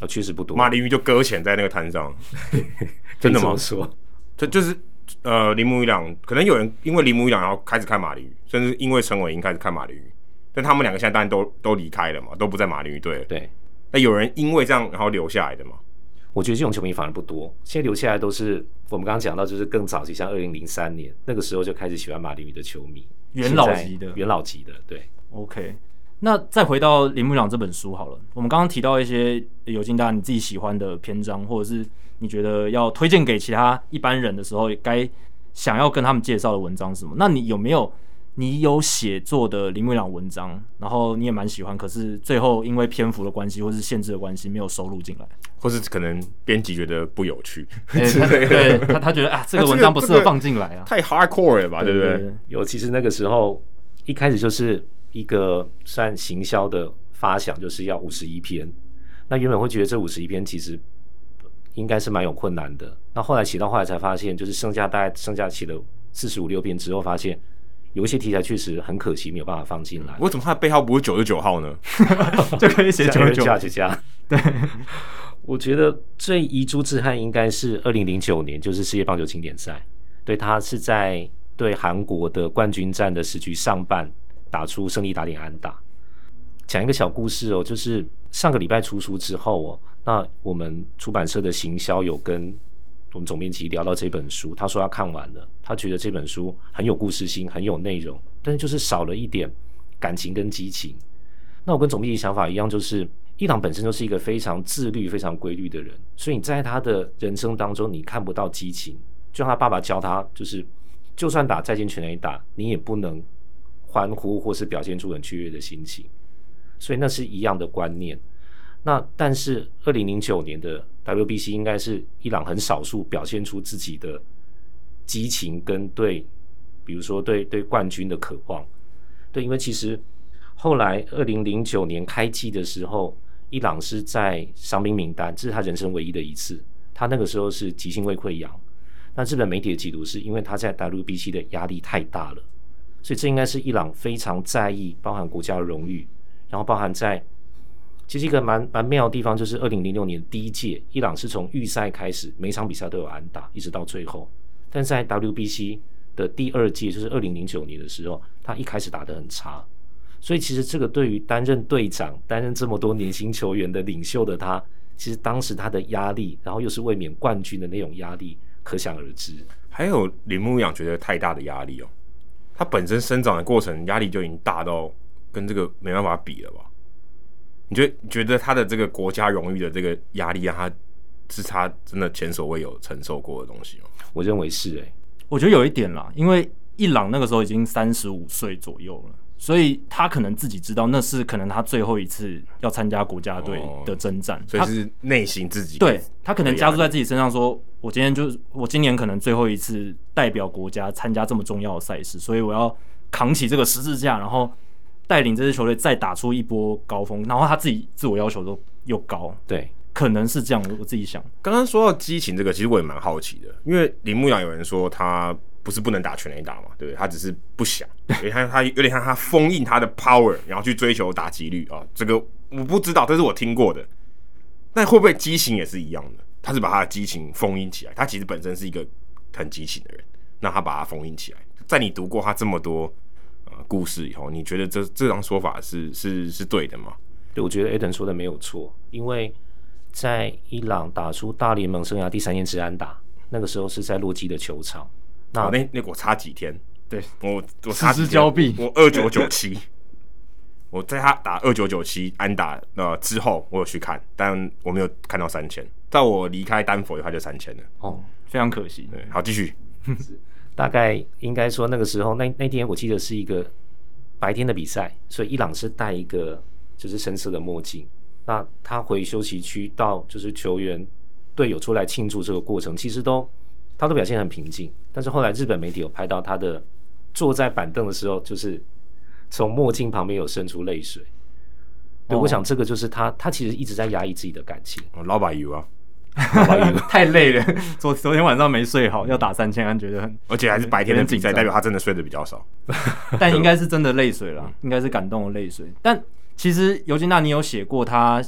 啊，确实不多。马林鱼就搁浅在那个滩上，真的吗？说，这就是呃，铃木一朗，可能有人因为铃木一朗然后开始看马林鱼，甚至因为陈伟英开始看马林鱼，但他们两个现在当然都都离开了嘛，都不在马林鱼队了。对，那有人因为这样然后留下来的吗？我觉得这种球迷反而不多，现在留下来都是我们刚刚讲到，就是更早期，像二零零三年那个时候就开始喜欢马林鱼的球迷，元老级的，元老级的，对，OK。那再回到林木一朗这本书好了，我们刚刚提到一些尤金大你自己喜欢的篇章，或者是你觉得要推荐给其他一般人的时候，该想要跟他们介绍的文章是什么？那你有没有你有写作的林木一朗文章，然后你也蛮喜欢，可是最后因为篇幅的关系或是限制的关系没有收录进来，或是可能编辑觉得不有趣，欸、他对他他觉得啊这个文章不适合放进来啊，太 hardcore 了吧，对不对，对？尤其是那个时候一开始就是。一个算行销的发想，就是要五十一篇。那原本会觉得这五十一篇其实应该是蛮有困难的。那后来写到后来才发现，就是剩下大概剩下写了四十五六篇之后，发现有一些题材确实很可惜没有办法放进来。为什么它的背号不是九十九号呢？就可以写九十九就加。对，我觉得最遗珠之憾应该是二零零九年，就是世界棒球经典赛。对，他是在对韩国的冠军战的十局上半。打出胜利打点安打，讲一个小故事哦，就是上个礼拜出书之后哦，那我们出版社的行销有跟我们总编辑聊到这本书，他说他看完了，他觉得这本书很有故事性，很有内容，但是就是少了一点感情跟激情。那我跟总编辑想法一样，就是一朗本身就是一个非常自律、非常规律的人，所以你在他的人生当中，你看不到激情，就像他爸爸教他，就是就算打再见全垒打，你也不能。欢呼或是表现出很雀跃的心情，所以那是一样的观念。那但是二零零九年的 WBC 应该是伊朗很少数表现出自己的激情跟对，比如说对对冠军的渴望。对，因为其实后来二零零九年开季的时候，伊朗是在伤兵名单，这是他人生唯一的一次。他那个时候是急性胃溃疡，那日本媒体的解读是因为他在 WBC 的压力太大了。所以这应该是伊朗非常在意，包含国家的荣誉，然后包含在其实一个蛮蛮妙的地方，就是二零零六年第一届，伊朗是从预赛开始，每场比赛都有安打，一直到最后。但在 WBC 的第二届，就是二零零九年的时候，他一开始打得很差。所以其实这个对于担任队长、担任这么多年轻球员的领袖的他，其实当时他的压力，然后又是卫冕冠军的那种压力，可想而知。还有铃木一朗觉得太大的压力哦。他本身生长的过程压力就已经大到跟这个没办法比了吧？你觉得你觉得他的这个国家荣誉的这个压力，让他是他真的前所未有承受过的东西吗？我认为是诶、欸，我觉得有一点啦，因为伊朗那个时候已经三十五岁左右了，所以他可能自己知道那是可能他最后一次要参加国家队的征战，哦，所以是内心自己对他可能加注在自己身上说，说我今天就是我今年可能最后一次代表国家参加这么重要的赛事，所以我要扛起这个十字架，然后带领这支球队再打出一波高峰，然后他自己自我要求都又高，对。可能是这样，我自己想。刚刚说到激情这个，其实我也蛮好奇的，因为铃木阳有人说他不是不能打全垒打嘛，对不对？他只是不想，因为他他有点像他封印他的 power，然后去追求打击率啊。这个我不知道，这是我听过的。那会不会激情也是一样的？他是把他的激情封印起来，他其实本身是一个很激情的人，那他把他封印起来。在你读过他这么多呃故事以后，你觉得这这张说法是是是对的吗？对，我觉得 Adam 说的没有错，因为。在伊朗打出大联盟生涯第三年支安打，那个时候是在洛基的球场。那、哦、那那我差几天？对，我我差失之交臂。我二九九七，我在他打二九九七安打呃之后，我有去看，但我没有看到三千。在我离开丹佛以后，他就三千了。哦，非常可惜。对，好，继续。大概应该说那个时候，那那天我记得是一个白天的比赛，所以伊朗是戴一个就是深色的墨镜。那他回休息区到就是球员队友出来庆祝这个过程，其实都他都表现很平静。但是后来日本媒体有拍到他的坐在板凳的时候，就是从墨镜旁边有渗出泪水。对，哦、我想这个就是他，他其实一直在压抑自己的感情。老板油啊，老板油 太累了，昨昨天晚上没睡好，要打三千安，觉得很，而且还是白天的比赛，代表他真的睡得比较少。但应该是真的泪水了，应该是感动的泪水，但。其实尤金娜，你有写过他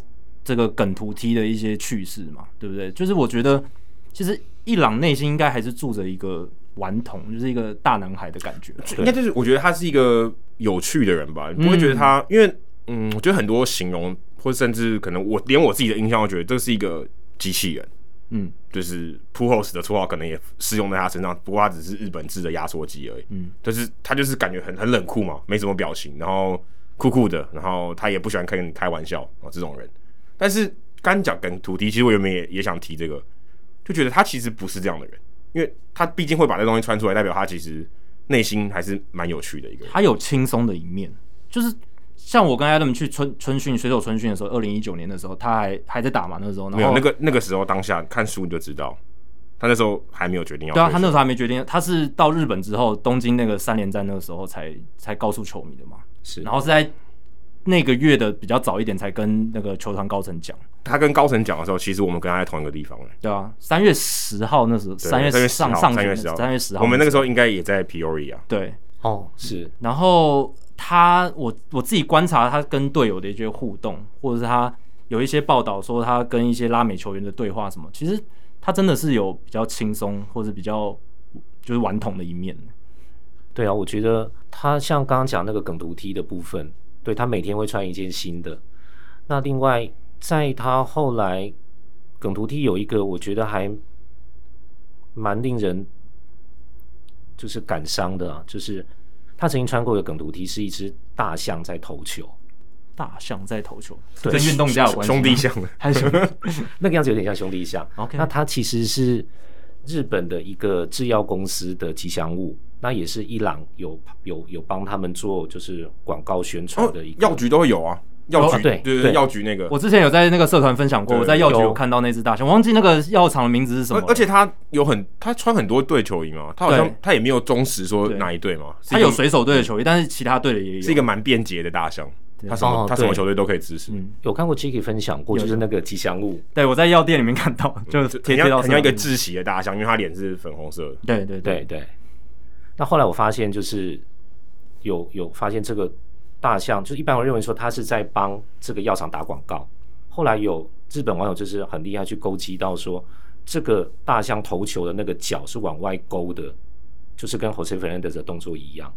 这个梗图踢的一些趣事嘛？对不对？就是我觉得，其实伊朗内心应该还是住着一个顽童，就是一个大男孩的感觉。应该就是我觉得他是一个有趣的人吧，你不会觉得他，嗯、因为嗯，我觉得很多形容，或甚至可能我连我自己的印象，我觉得这是一个机器人。嗯，就是 Pujols 的绰号可能也适用在他身上，不过他只是日本制的压缩机而已。嗯，就是他就是感觉很很冷酷嘛，没什么表情，然后。酷酷的，然后他也不喜欢跟你开玩笑啊，这种人。但是刚讲跟土地，其实我原本也也想提这个，就觉得他其实不是这样的人，因为他毕竟会把这东西穿出来，代表他其实内心还是蛮有趣的一个人。他有轻松的一面，就是像我跟 Adam 去春春训水手春训的时候，二零一九年的时候，他还还在打嘛，那时候没有那个那个时候当下看书你就知道，他那时候还没有决定要对啊，他那时候还没决定，他是到日本之后东京那个三连战那个时候才才告诉球迷的嘛。是，然后是在那个月的比较早一点才跟那个球团高层讲。他跟高层讲的时候，其实我们跟他在同一个地方。对啊，三月十号那时候，三月上上三月十号，三月十号，我们那个时候应该也在 Peoria。对，哦，是。然后他，我我自己观察他跟队友的一些互动，或者是他有一些报道说他跟一些拉美球员的对话什么，其实他真的是有比较轻松或者比较就是顽童的一面。对啊，我觉得他像刚刚讲那个梗图踢的部分，对，他每天会穿一件新的。那另外，在他后来梗图踢有一个，我觉得还蛮令人就是感伤的，啊就是他曾经穿过的梗图踢是一只大象在投球，大象在投球，对。跟运动家有关系，兄弟象。的，还是 那个样子有点像兄弟象。OK，那他其实是日本的一个制药公司的吉祥物。那也是伊朗有有有帮他们做就是广告宣传的一个、哦、药局都会有啊，药局、哦、对对对，药局那个，我之前有在那个社团分享过，我在药局有。看到那只大象，我忘记那个药厂的名字是什么。而且他有很他穿很多队球衣嘛，他好像他也没有忠实说哪一队嘛，他有水手队的球衣，但是其他队的也有，是一个蛮便捷的大象，他什么、哦、他什么球队都可以支持。嗯，有看过 Jacky 分享过，就是那个吉祥物，对我在药店里面看到，就贴贴到很像一个窒息的大象，因为他脸是粉红色对对。对，对。那后来我发现，就是有有发现这个大象，就一般我认为说他是在帮这个药厂打广告。后来有日本网友就是很厉害去勾稽到说，这个大象投球的那个脚是往外勾的，就是跟 Jose Fernandez 的动作一样。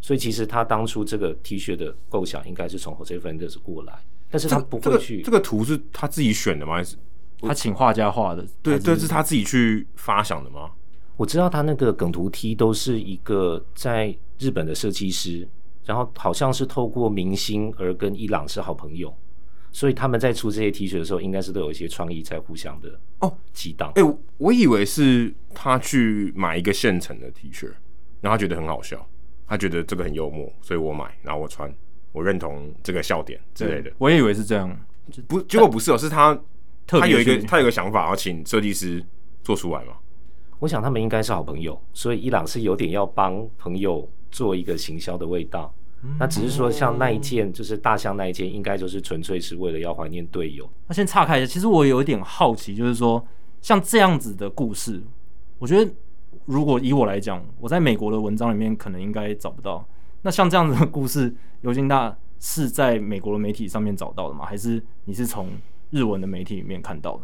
所以其实他当初这个 T 恤的构想应该是从 Jose Fernandez 过来，但是他不会去。这个、这个图是他自己选的吗？还是他请画家画的？对，这是他自己去发想的吗？我知道他那个梗图 T 都是一个在日本的设计师，然后好像是透过明星而跟伊朗是好朋友，所以他们在出这些 T 恤的时候，应该是都有一些创意在互相的哦激荡。哎、欸，我以为是他去买一个现成的 T 恤，然后他觉得很好笑，他觉得这个很幽默，所以我买，然后我穿，我认同这个笑点之类的。我也以为是这样，不，结果不是哦，是他特他有一个他有一个想法，要请设计师做出来嘛。我想他们应该是好朋友，所以伊朗是有点要帮朋友做一个行销的味道。嗯、那只是说，像那一件就是大象那一件，应该就是纯粹是为了要怀念队友。那先岔开一下，其实我有一点好奇，就是说像这样子的故事，我觉得如果以我来讲，我在美国的文章里面可能应该找不到。那像这样子的故事，尤金大是在美国的媒体上面找到的吗？还是你是从日文的媒体里面看到的？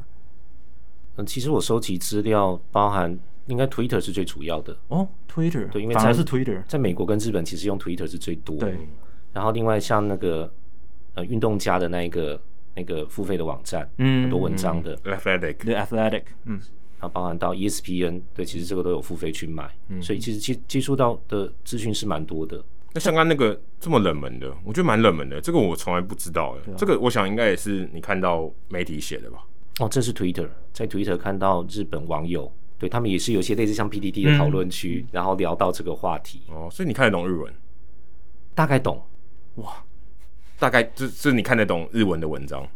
嗯，其实我收集资料包含应该 Twitter 是最主要的。哦，Twitter 对，因为反而是 Twitter，在美国跟日本其实用 Twitter 是最多。对，然后另外像那个呃运动家的那一个那个付费的网站，嗯，很多文章的。Athletic，对 Athletic，嗯，然后包含到 ESPN，对，其实这个都有付费去买，嗯，所以其实接接触到的资讯是蛮多的。那像刚那个这么冷门的，我觉得蛮冷门的，这个我从来不知道的，啊、这个我想应该也是你看到媒体写的吧。哦，这是 Twitter，在 Twitter 看到日本网友，对他们也是有些类似像 PDD 的讨论区，嗯、然后聊到这个话题。哦，所以你看得懂日文？大概懂。哇，大概就就是你看得懂日文的文章？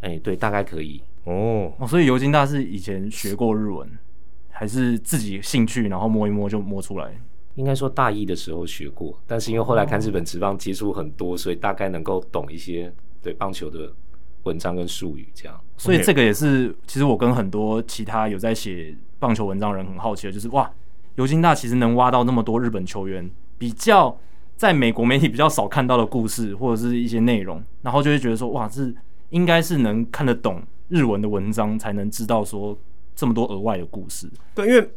哎，对，大概可以。哦哦，所以尤金大是以前学过日文，还是自己兴趣，然后摸一摸就摸出来？应该说大一的时候学过，但是因为后来看日本职棒接触很多，所以大概能够懂一些对棒球的。文章跟术语这样，所以这个也是其实我跟很多其他有在写棒球文章人很好奇的，就是哇，尤金大其实能挖到那么多日本球员比较在美国媒体比较少看到的故事或者是一些内容，然后就会觉得说哇，这应该是能看得懂日文的文章才能知道说这么多额外的故事。对，因为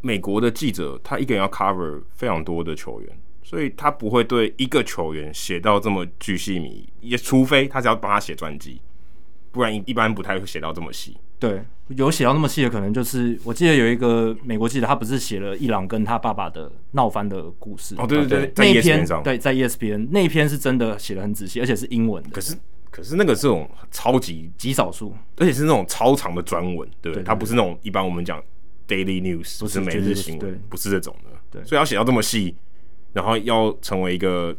美国的记者他一个人要 cover 非常多的球员。所以他不会对一个球员写到这么巨细靡遗，也除非他只要帮他写传记，不然一般不太会写到这么细。对，有写到那么细的，可能就是我记得有一个美国记者，他不是写了伊朗跟他爸爸的闹翻的故事。哦，对对对，那一篇上对，在 ESPN 那一篇是真的写的很仔细，而且是英文的。可是可是那个是这种超级极少数，而且是那种超长的专文，对它不是那种一般我们讲 daily news，不是每日新闻，对，不是这种的。对，所以要写到这么细。然后要成为一个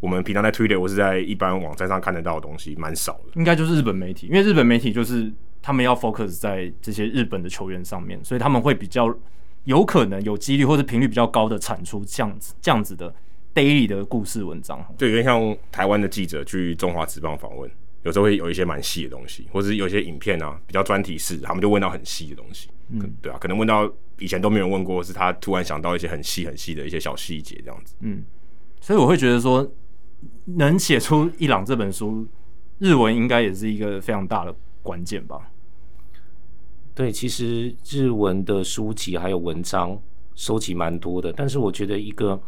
我们平常在 Twitter 或是在一般网站上看得到的东西，蛮少的。应该就是日本媒体，因为日本媒体就是他们要 focus 在这些日本的球员上面，所以他们会比较有可能有几率或者频率比较高的产出这样子这样子的 daily 的故事文章。就有点像台湾的记者去中华职棒访问，有时候会有一些蛮细的东西，或者是有一些影片啊比较专题式，他们就问到很细的东西。嗯，对啊，可能问到。以前都没有问过，是他突然想到一些很细很细的一些小细节这样子。嗯，所以我会觉得说，能写出《伊朗》这本书，日文应该也是一个非常大的关键吧？对，其实日文的书籍还有文章收集蛮多的，但是我觉得一个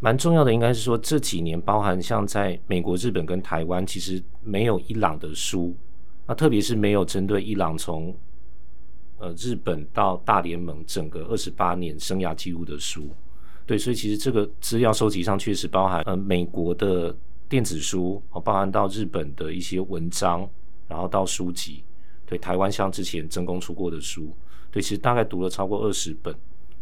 蛮重要的应该是说，这几年包含像在美国、日本跟台湾，其实没有伊朗的书，那特别是没有针对伊朗从。呃，日本到大联盟整个二十八年生涯记录的书，对，所以其实这个资料收集上确实包含呃美国的电子书，包含到日本的一些文章，然后到书籍，对，台湾像之前真宫出过的书，对，其实大概读了超过二十本，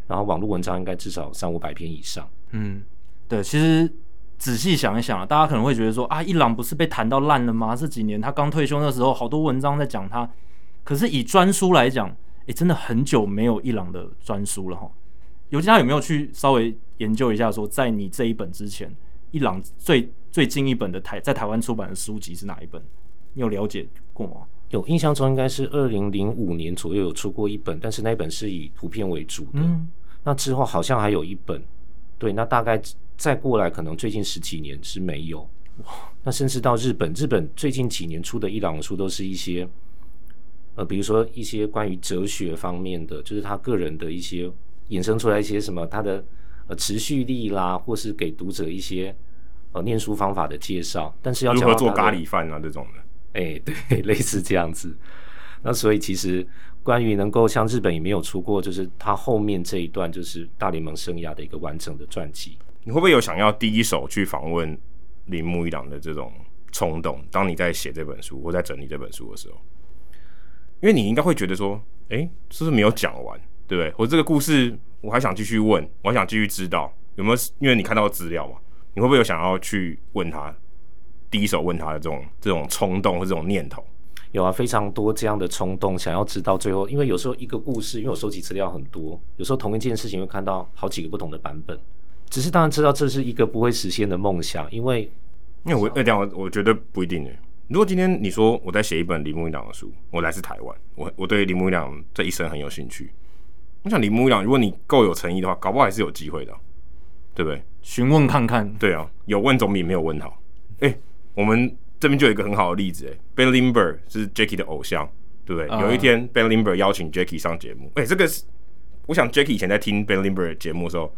然后网络文章应该至少三五百篇以上。嗯，对，其实仔细想一想啊，大家可能会觉得说啊，伊朗不是被谈到烂了吗？这几年他刚退休那时候，好多文章在讲他，可是以专书来讲。诶、真的很久没有伊朗的专书了哈。尤其他有没有去稍微研究一下，说在你这一本之前，伊朗最最近一本的台在台湾出版的书籍是哪一本？你有了解过吗？有，印象中应该是二零零五年左右有出过一本，但是那本是以图片为主的。嗯，那之后好像还有一本，对，那大概再过来可能最近十几年是没有。哇，那甚至到日本，日本最近几年出的一郎的书都是一些。呃，比如说一些关于哲学方面的，就是他个人的一些衍生出来一些什么，他的呃持续力啦，或是给读者一些呃念书方法的介绍。但是要如何做咖喱饭啊这种的，哎、对，类似这样子。那所以其实关于能够像日本也没有出过，就是他后面这一段就是大联盟生涯的一个完整的传记。你会不会有想要第一手去访问铃木一郎的这种冲动？当你在写这本书或在整理这本书的时候？因为你应该会觉得说，哎、是不是没有讲完，对不对？我这个故事我还想继续问，我还想继续知道有没有，因为你看到资料嘛，你会不会有想要去问他，第一手问他的这种这种冲动或这种念头？有啊，非常多这样的冲动，想要知道最后，因为有时候一个故事，因为我收集资料很多，有时候同一件事情会看到好几个不同的版本。只是当然知道这是一个不会实现的梦想，因为因为我这样，我觉得不一定诶。如果今天你说我在写一本铃木一朗的书，我来自台湾，我我对铃木一朗这一生很有兴趣。我想铃木一朗，如果你够有诚意的话，搞不好还是有机会的，对不对？询问看看。对啊，有问总比没有问好。诶，我们。这边就有一个很好的例子，哎，Ben Lindbergh 是 Jackie 的偶像，对不对？Uh, 有一天 Ben Lindbergh 邀请 Jackie 上节目，哎，这个是我想 Jackie 以前在听 Ben Lindbergh 节目的时候，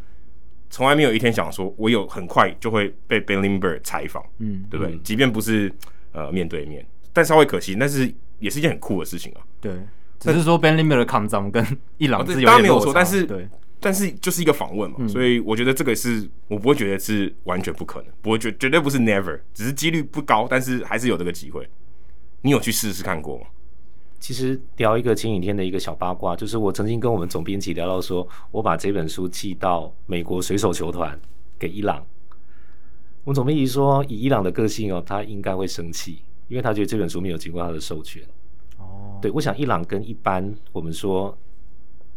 从来没有一天想说我有很快就会被 Ben Lindbergh 采访，嗯，对不对？嗯、即便不是呃面对面，但稍微可惜，但是也是一件很酷的事情啊。对，只是说 Ben Lindbergh 的抗争跟一朗是有当然没有错，但是对。但是就是一个访问嘛，嗯、所以我觉得这个是我不会觉得是完全不可能，不会绝绝对不是 never，只是几率不高，但是还是有这个机会。你有去试试看过吗？其实聊一个前几天的一个小八卦，就是我曾经跟我们总编辑聊到说，我把这本书寄到美国水手球团给伊朗。我们总编辑说，以伊朗的个性哦，他应该会生气，因为他觉得这本书没有经过他的授权。哦，对，我想伊朗跟一般我们说。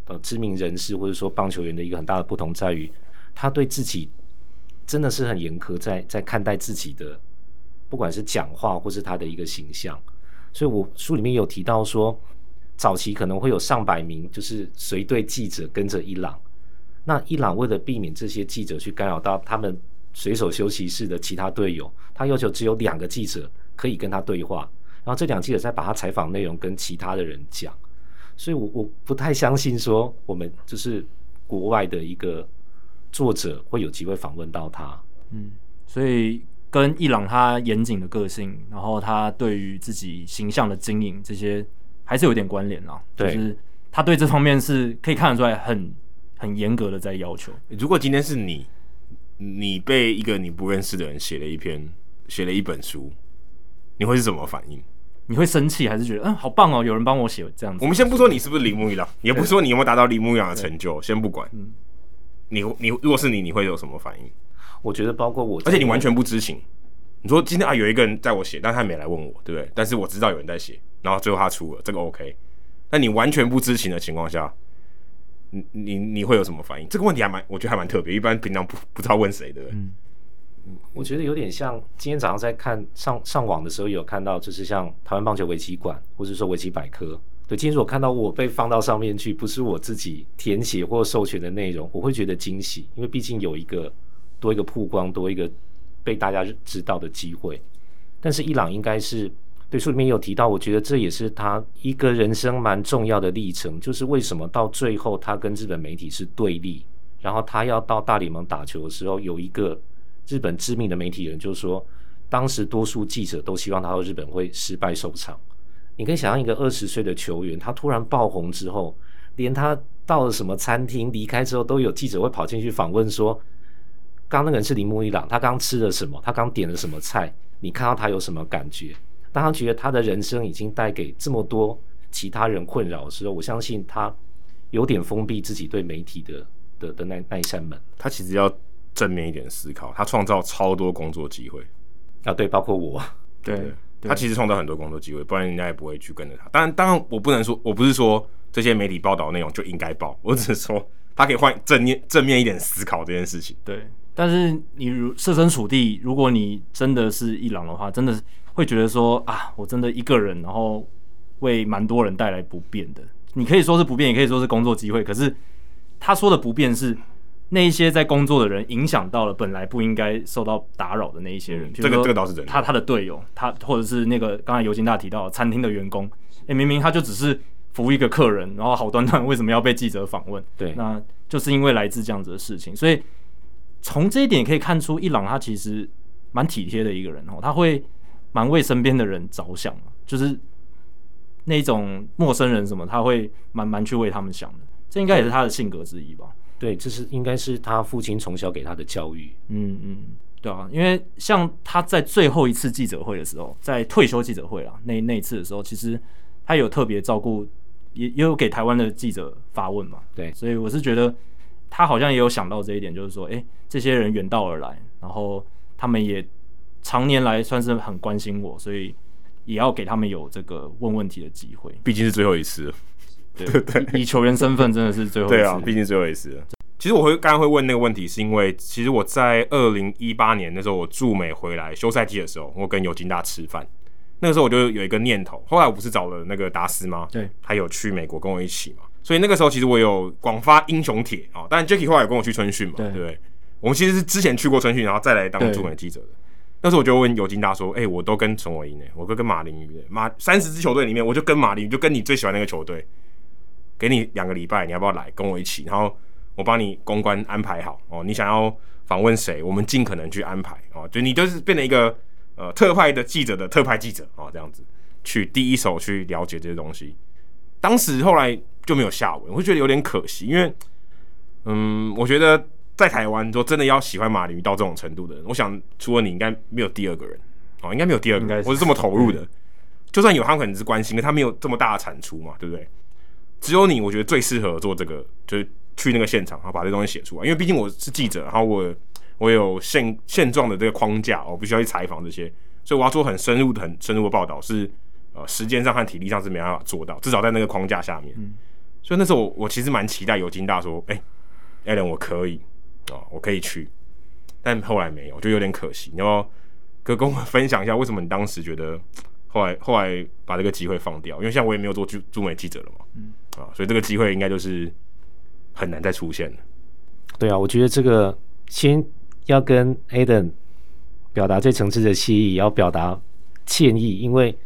呃，知名人士或者说棒球员的一个很大的不同在于，他对自己真的是很严苛，在在看待自己的，不管是讲话或是他的一个形象。所以我书里面有提到说，早期可能会有上百名就是随队记者跟着伊朗，那伊朗为了避免这些记者去干扰到他们水手休息室的其他队友，他要求只有两个记者可以跟他对话，然后这两记者再把他采访内容跟其他的人讲。所以我，我我不太相信说我们就是国外的一个作者会有机会访问到他。嗯，所以跟伊朗他严谨的个性，然后他对于自己形象的经营这些，还是有点关联啦。对，就是他对这方面是可以看得出来很很严格的在要求。如果今天是你，你被一个你不认识的人写了一篇写了一本书，你会是什么反应？你会生气还是觉得嗯好棒哦？有人帮我写这样子。我们先不说你是不是铃木一朗，也不说你有没有达到铃木一朗的成就，先不管。嗯，你你如果是你，你会有什么反应？我觉得包括我，而且你完全不知情。你说今天啊有一个人在我写，但他没来问我，对不对？但是我知道有人在写，然后最后他出了这个 OK。那你完全不知情的情况下，你你你会有什么反应？这个问题还蛮，我觉得还蛮特别，一般平常不不知道问谁的。嗯。我觉得有点像今天早上在看上上网的时候，有看到就是像台湾棒球围棋馆，或者说围棋百科。对，今天我看到我被放到上面去，不是我自己填写或授权的内容，我会觉得惊喜，因为毕竟有一个多一个曝光，多一个被大家知道的机会。但是伊朗应该是对书里面有提到，我觉得这也是他一个人生蛮重要的历程，就是为什么到最后他跟日本媒体是对立，然后他要到大联盟打球的时候有一个。日本知名的媒体人就说，当时多数记者都希望他到日本会失败收场。你可以想象一个二十岁的球员，他突然爆红之后，连他到了什么餐厅离开之后，都有记者会跑进去访问说，刚那个人是铃木一朗，他刚吃了什么？他刚点了什么菜？你看到他有什么感觉？当他觉得他的人生已经带给这么多其他人困扰的时候，我相信他有点封闭自己对媒体的的的那那一扇门。他其实要。正面一点思考，他创造超多工作机会啊，对，包括我，对，对他其实创造很多工作机会，不然人家也不会去跟着他。当然，当然，我不能说，我不是说这些媒体报道内容就应该报，我只是说他可以换正面正面一点思考这件事情。对，但是你如设身处地，如果你真的是伊朗的话，真的会觉得说啊，我真的一个人，然后为蛮多人带来不便的。你可以说是不便，也可以说是工作机会。可是他说的不便是。那一些在工作的人影响到了本来不应该受到打扰的那一些人，这个这个倒是真的。他他的队友，他或者是那个刚才尤金大提到的餐厅的员工，哎、欸，明明他就只是服务一个客人，然后好端端为什么要被记者访问？对，那就是因为来自这样子的事情。所以从这一点可以看出，伊朗他其实蛮体贴的一个人哦，他会蛮为身边的人着想，就是那种陌生人什么，他会蛮蛮去为他们想的。这应该也是他的性格之一吧。对，这是应该是他父亲从小给他的教育。嗯嗯，对啊，因为像他在最后一次记者会的时候，在退休记者会啦，那那一次的时候，其实他有特别照顾，也也有给台湾的记者发问嘛。对，所以我是觉得他好像也有想到这一点，就是说，哎、欸，这些人远道而来，然后他们也常年来算是很关心我，所以也要给他们有这个问问题的机会。毕竟是最后一次，对对，以球员身份真的是最后一次。对啊，毕竟最后一次。其实我会刚刚会问那个问题，是因为其实我在二零一八年那时候我驻美回来休赛季的时候，我跟尤金大吃饭。那个时候我就有一个念头，后来我不是找了那个达斯吗？对，他有去美国跟我一起嘛，所以那个时候其实我有广发英雄帖啊。当然 Jacky 后来有跟我去春训嘛，对不对？我们其实是之前去过春训，然后再来当驻美记者的。那时候我就问尤金大说：“哎、欸，我都跟陈伟英呢，我哥跟马林鱼的马三十支球队里面，我就跟马林鱼，就跟你最喜欢那个球队，给你两个礼拜，你要不要来跟我一起？然后我帮你公关安排好哦，你想要访问谁，我们尽可能去安排哦。就你就是变成一个。”呃，特派的记者的特派记者啊、哦，这样子去第一手去了解这些东西。当时后来就没有下文，我会觉得有点可惜，因为嗯，我觉得在台湾说真的要喜欢马林鱼到这种程度的人，我想除了你，应该没有第二个人哦，应该没有第二个人，我是这么投入的。就算有，他可能是关心，他没有这么大的产出嘛，对不对？只有你，我觉得最适合做这个，就是去那个现场，然后把这东西写出来。因为毕竟我是记者，然后我。我有现现状的这个框架，我必须要去采访这些，所以我要做很深入的、很深入的报道，是呃时间上和体力上是没办法做到，至少在那个框架下面。嗯、所以那时候我我其实蛮期待尤金大说，哎、欸、，Allen 我可以啊、哦，我可以去，但后来没有，就有点可惜。然后哥跟我分享一下，为什么你当时觉得后来后来把这个机会放掉？因为现在我也没有做驻驻美记者了嘛，嗯啊，所以这个机会应该就是很难再出现了。对啊，我觉得这个先。要跟 Aden 表达最诚挚的谢意，要表达歉意，因为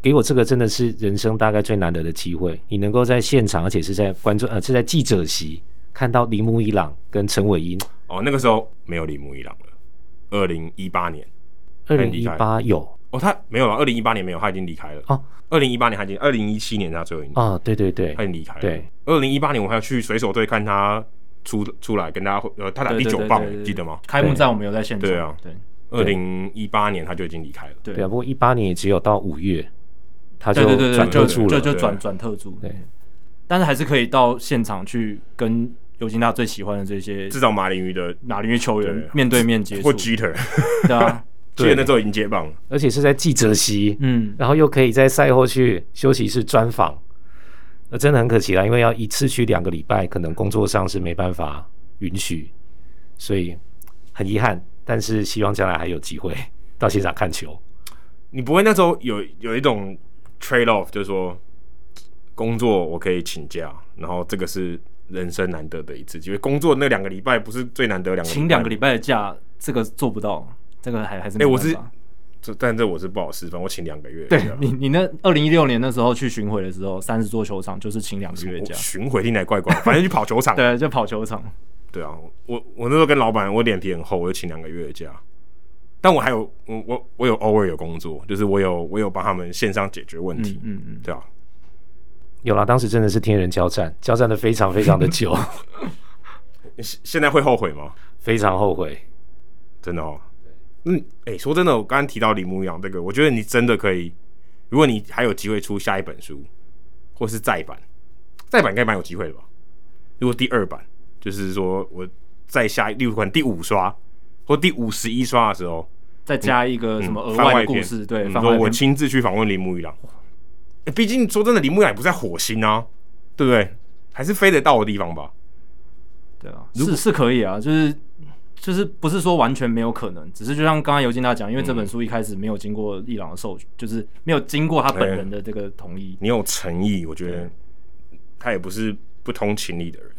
给我这个真的是人生大概最难得的机会。你能够在现场，而且是在观众呃是在记者席看到铃木一朗跟陈伟英。哦，那个时候没有铃木一朗了。二零一八年，二零一八有哦，他没有了。二零一八年没有，他已经离开了。哦，二零一八年他已经，二零一七年他最后一年。哦，对对对，他已经离开了。对，二零一八年我还要去水手队看他。出出来跟大家呃，他打第九棒，记得吗？开幕战我们有在现场。对啊，对，二零一八年他就已经离开了。对啊，不过一八年也只有到五月，他就转特助了，就就转转特助。对，但是还是可以到现场去跟尤金大最喜欢的这些，至少马林鱼的马林鱼球员面对面接触。或 Jeter，对啊，记得那时候已经接棒了，而且是在记者席，嗯，然后又可以在赛后去休息室专访。那真的很可惜啦，因为要一次去两个礼拜，可能工作上是没办法允许，所以很遗憾。但是希望将来还有机会 到现场看球。你不会那时候有有一种 trade off，就是说工作我可以请假，然后这个是人生难得的一次机会。工作那两个礼拜不是最难得两个礼拜，请两个礼拜的假，这个做不到，这个还还是没办法。欸，我是。这但这我是不好示范，我请两个月。对你，你那二零一六年那时候去巡回的时候，三十座球场就是请两个月假。巡回听起来怪怪，反正去跑球场。对，就跑球场。对啊，我我那时候跟老板，我脸皮很厚，我就请两个月的假。但我还有我我我有偶尔有工作，就是我有我有帮他们线上解决问题。嗯嗯，嗯对啊，有啦，当时真的是天人交战，交战的非常非常的久。现现在会后悔吗？非常后悔，真的哦。嗯，哎、欸，说真的，我刚刚提到铃木一朗这个，我觉得你真的可以，如果你还有机会出下一本书，或是再版，再版应该蛮有机会的吧？如果第二版，就是说我再下，例如款第五刷或第五十一刷的时候，再加一个什么额外的故事，嗯、对，说我亲自去访问铃木一朗。哎、欸，毕竟说真的，铃木一朗也不在火星啊，对不对？还是飞得到的地方吧？对啊，是是可以啊，就是。就是不是说完全没有可能，只是就像刚刚尤金大讲，因为这本书一开始没有经过伊朗的授权，嗯、就是没有经过他本人的这个同意。你有诚意，我觉得他也不是不通情理的人。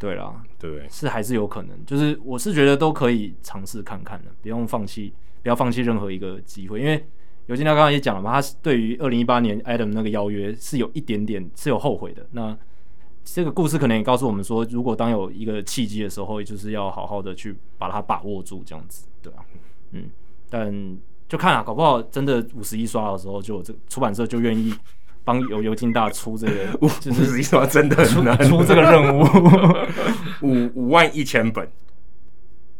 对啦，对，是还是有可能。就是我是觉得都可以尝试看看的，不用放弃，不要放弃任何一个机会。因为尤金娜刚刚也讲了嘛，他对于二零一八年 Adam 那个邀约是有一点点是有后悔的。那这个故事可能也告诉我们说，如果当有一个契机的时候，就是要好好的去把它把握住，这样子，对啊，嗯，但就看啊，搞不好真的五十一刷的时候，就这出版社就愿意帮尤尤金大出这个，就 是五十一刷真的出出这个任务，五五万一千本，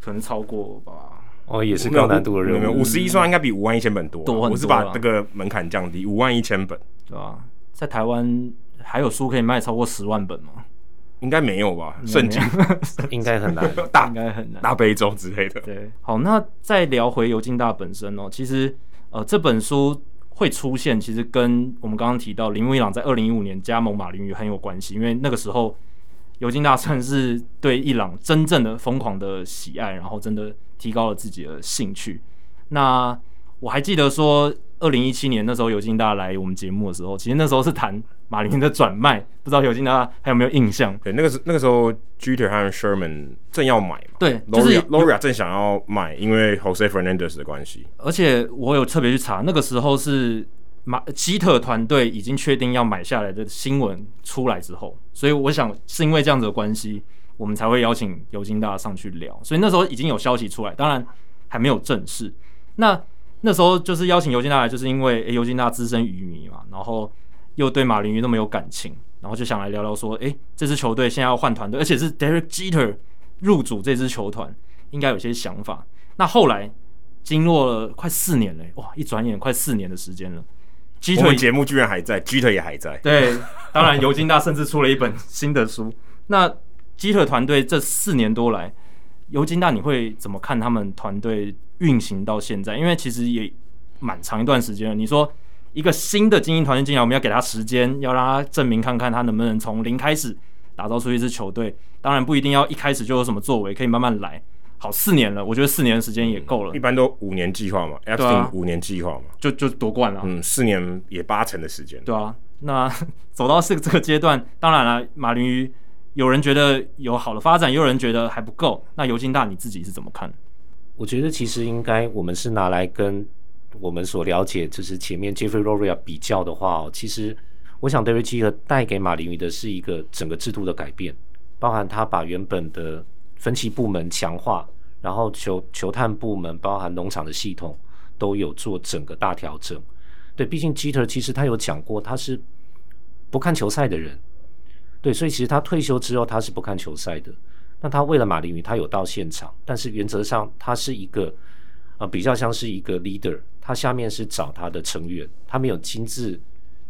可能超过吧？哦，也是高难度的任务，五十一刷应该比五万一千本多，多，我是把这个门槛降低，五万一千本，对吧？在台湾。还有书可以卖超过十万本吗？应该没有吧？圣经 应该很难，大应该很难，大悲咒之类的。对，好，那再聊回尤金大本身哦，其实呃这本书会出现，其实跟我们刚刚提到铃木一朗在二零一五年加盟马林鱼很有关系，因为那个时候尤金大算是对伊朗真正的疯狂的喜爱，然后真的提高了自己的兴趣。那我还记得说，二零一七年那时候尤金大来我们节目的时候，其实那时候是谈马林的转卖，不知道尤金大还有没有印象？对，那个时那个时候，Jeter 和 Sherman 正要买嘛，对，就是 Loria 正想要买，因为 Jose Fernandez 的关系。而且我有特别去查，那个时候是马基特团队已经确定要买下来的新闻出来之后，所以我想是因为这样子的关系，我们才会邀请尤金大上去聊。所以那时候已经有消息出来，当然还没有正式。那那时候就是邀请尤金大来，就是因为诶，尤金大资深鱼迷嘛，然后又对马林鱼那么有感情，然后就想来聊聊说，诶，这支球队现在要换团队，而且是 Derek Jeter 入主这支球团，应该有些想法。那后来经过了快四年嘞，哇，一转眼快四年的时间了，Jeter 节目居然还在，Jeter 也还在。对，当然尤金大甚至出了一本新的书。那 Jeter 团队这四年多来，尤金大你会怎么看他们团队？运行到现在，因为其实也蛮长一段时间了。你说一个新的精英团队进来，我们要给他时间，要让他证明看看他能不能从零开始打造出一支球队。当然不一定要一开始就有什么作为，可以慢慢来。好，四年了，我觉得四年的时间也够了。一般都五年计划嘛，Epstein 五年计划嘛，就就夺冠了。嗯，四年也八成的时间。对啊，那走到这个这个阶段，当然了，马林鱼有人觉得有好的发展，也有人觉得还不够。那尤金大你自己是怎么看？我觉得其实应该，我们是拿来跟我们所了解，就是前面 Jeffrey Loria 比较的话哦，其实我想 Derek Jeter 带给马林鱼的是一个整个制度的改变，包含他把原本的分析部门强化，然后球球探部门，包含农场的系统都有做整个大调整。对，毕竟 Jeter 其实他有讲过，他是不看球赛的人，对，所以其实他退休之后他是不看球赛的。那他为了马林鱼，他有到现场，但是原则上他是一个呃比较像是一个 leader，他下面是找他的成员，他没有亲自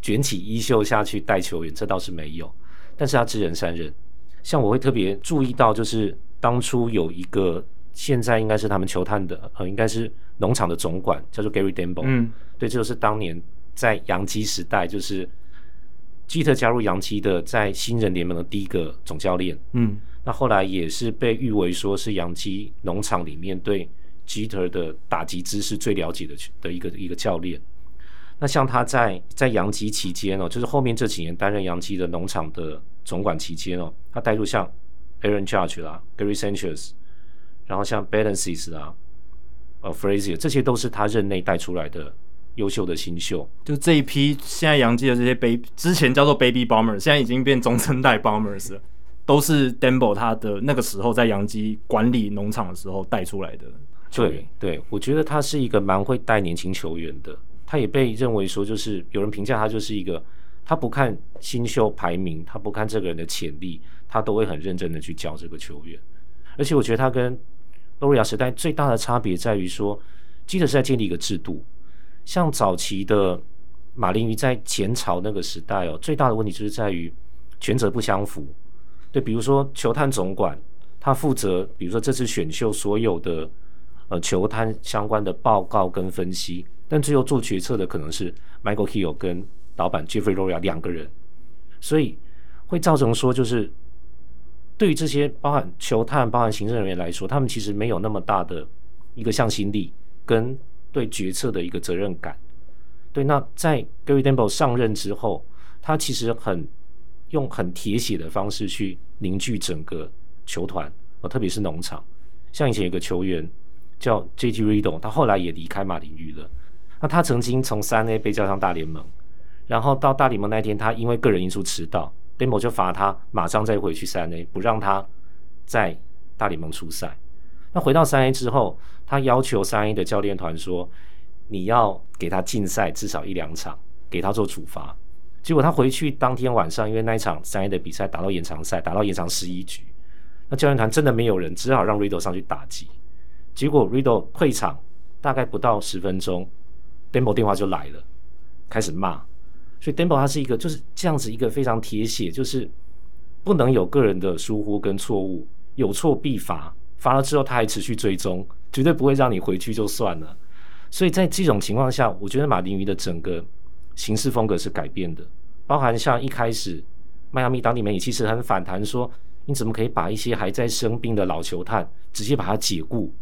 卷起衣袖下去带球员，这倒是没有。但是他知人善任，像我会特别注意到，就是当初有一个现在应该是他们球探的呃，应该是农场的总管，叫做 Gary Dembo。嗯，对，这就是当年在洋基时代，就是基特加入洋基的，在新人联盟的第一个总教练，嗯。那后来也是被誉为说是洋基农场里面对基特的打击姿势最了解的的一个一个教练。那像他在在洋基期间哦，就是后面这几年担任洋基的农场的总管期间哦，他带入像 Aaron Judge 啦、Gary Sanchez，然后像 Balances 啦、呃 Frazier，这些都是他任内带出来的优秀的新秀。就这一批现在洋基的这些 Baby，之前叫做 Baby Bombers，现在已经变中生代 Bombers 了。都是 Denbo 他的那个时候在洋基管理农场的时候带出来的。对对，我觉得他是一个蛮会带年轻球员的。他也被认为说，就是有人评价他就是一个，他不看新秀排名，他不看这个人的潜力，他都会很认真的去教这个球员。而且我觉得他跟 Loria 时代最大的差别在于说，基特是在建立一个制度。像早期的马林鱼在前朝那个时代哦，最大的问题就是在于权责不相符。对，比如说球探总管，他负责，比如说这次选秀所有的呃球探相关的报告跟分析，但最后做决策的可能是 Michael Keo 跟老板 Jeffrey Loria 两个人，所以会造成说，就是对于这些包含球探、包含行政人员来说，他们其实没有那么大的一个向心力跟对决策的一个责任感。对，那在 Gary Denbo 上任之后，他其实很。用很铁血的方式去凝聚整个球团，哦，特别是农场。像以前有个球员叫 JT Riddle，他后来也离开马林鱼了。那他曾经从三 A 被叫上大联盟，然后到大联盟那天，他因为个人因素迟到，Demo 就罚他马上再回去三 A，不让他在大联盟出赛。那回到三 A 之后，他要求三 A 的教练团说：“你要给他禁赛至少一两场，给他做处罚。”结果他回去当天晚上，因为那一场三 A 的比赛打到延长赛，打到延长十一局，那教练团真的没有人，只好让 Riddle 上去打击。结果 Riddle 退场大概不到十分钟，Demo 电话就来了，开始骂。所以 Demo 他是一个就是这样子一个非常铁血，就是不能有个人的疏忽跟错误，有错必罚，罚了之后他还持续追踪，绝对不会让你回去就算了。所以在这种情况下，我觉得马林鱼的整个行事风格是改变的，包含像一开始迈阿密当地媒体其实很反弹说，你怎么可以把一些还在生病的老球探直接把他解雇？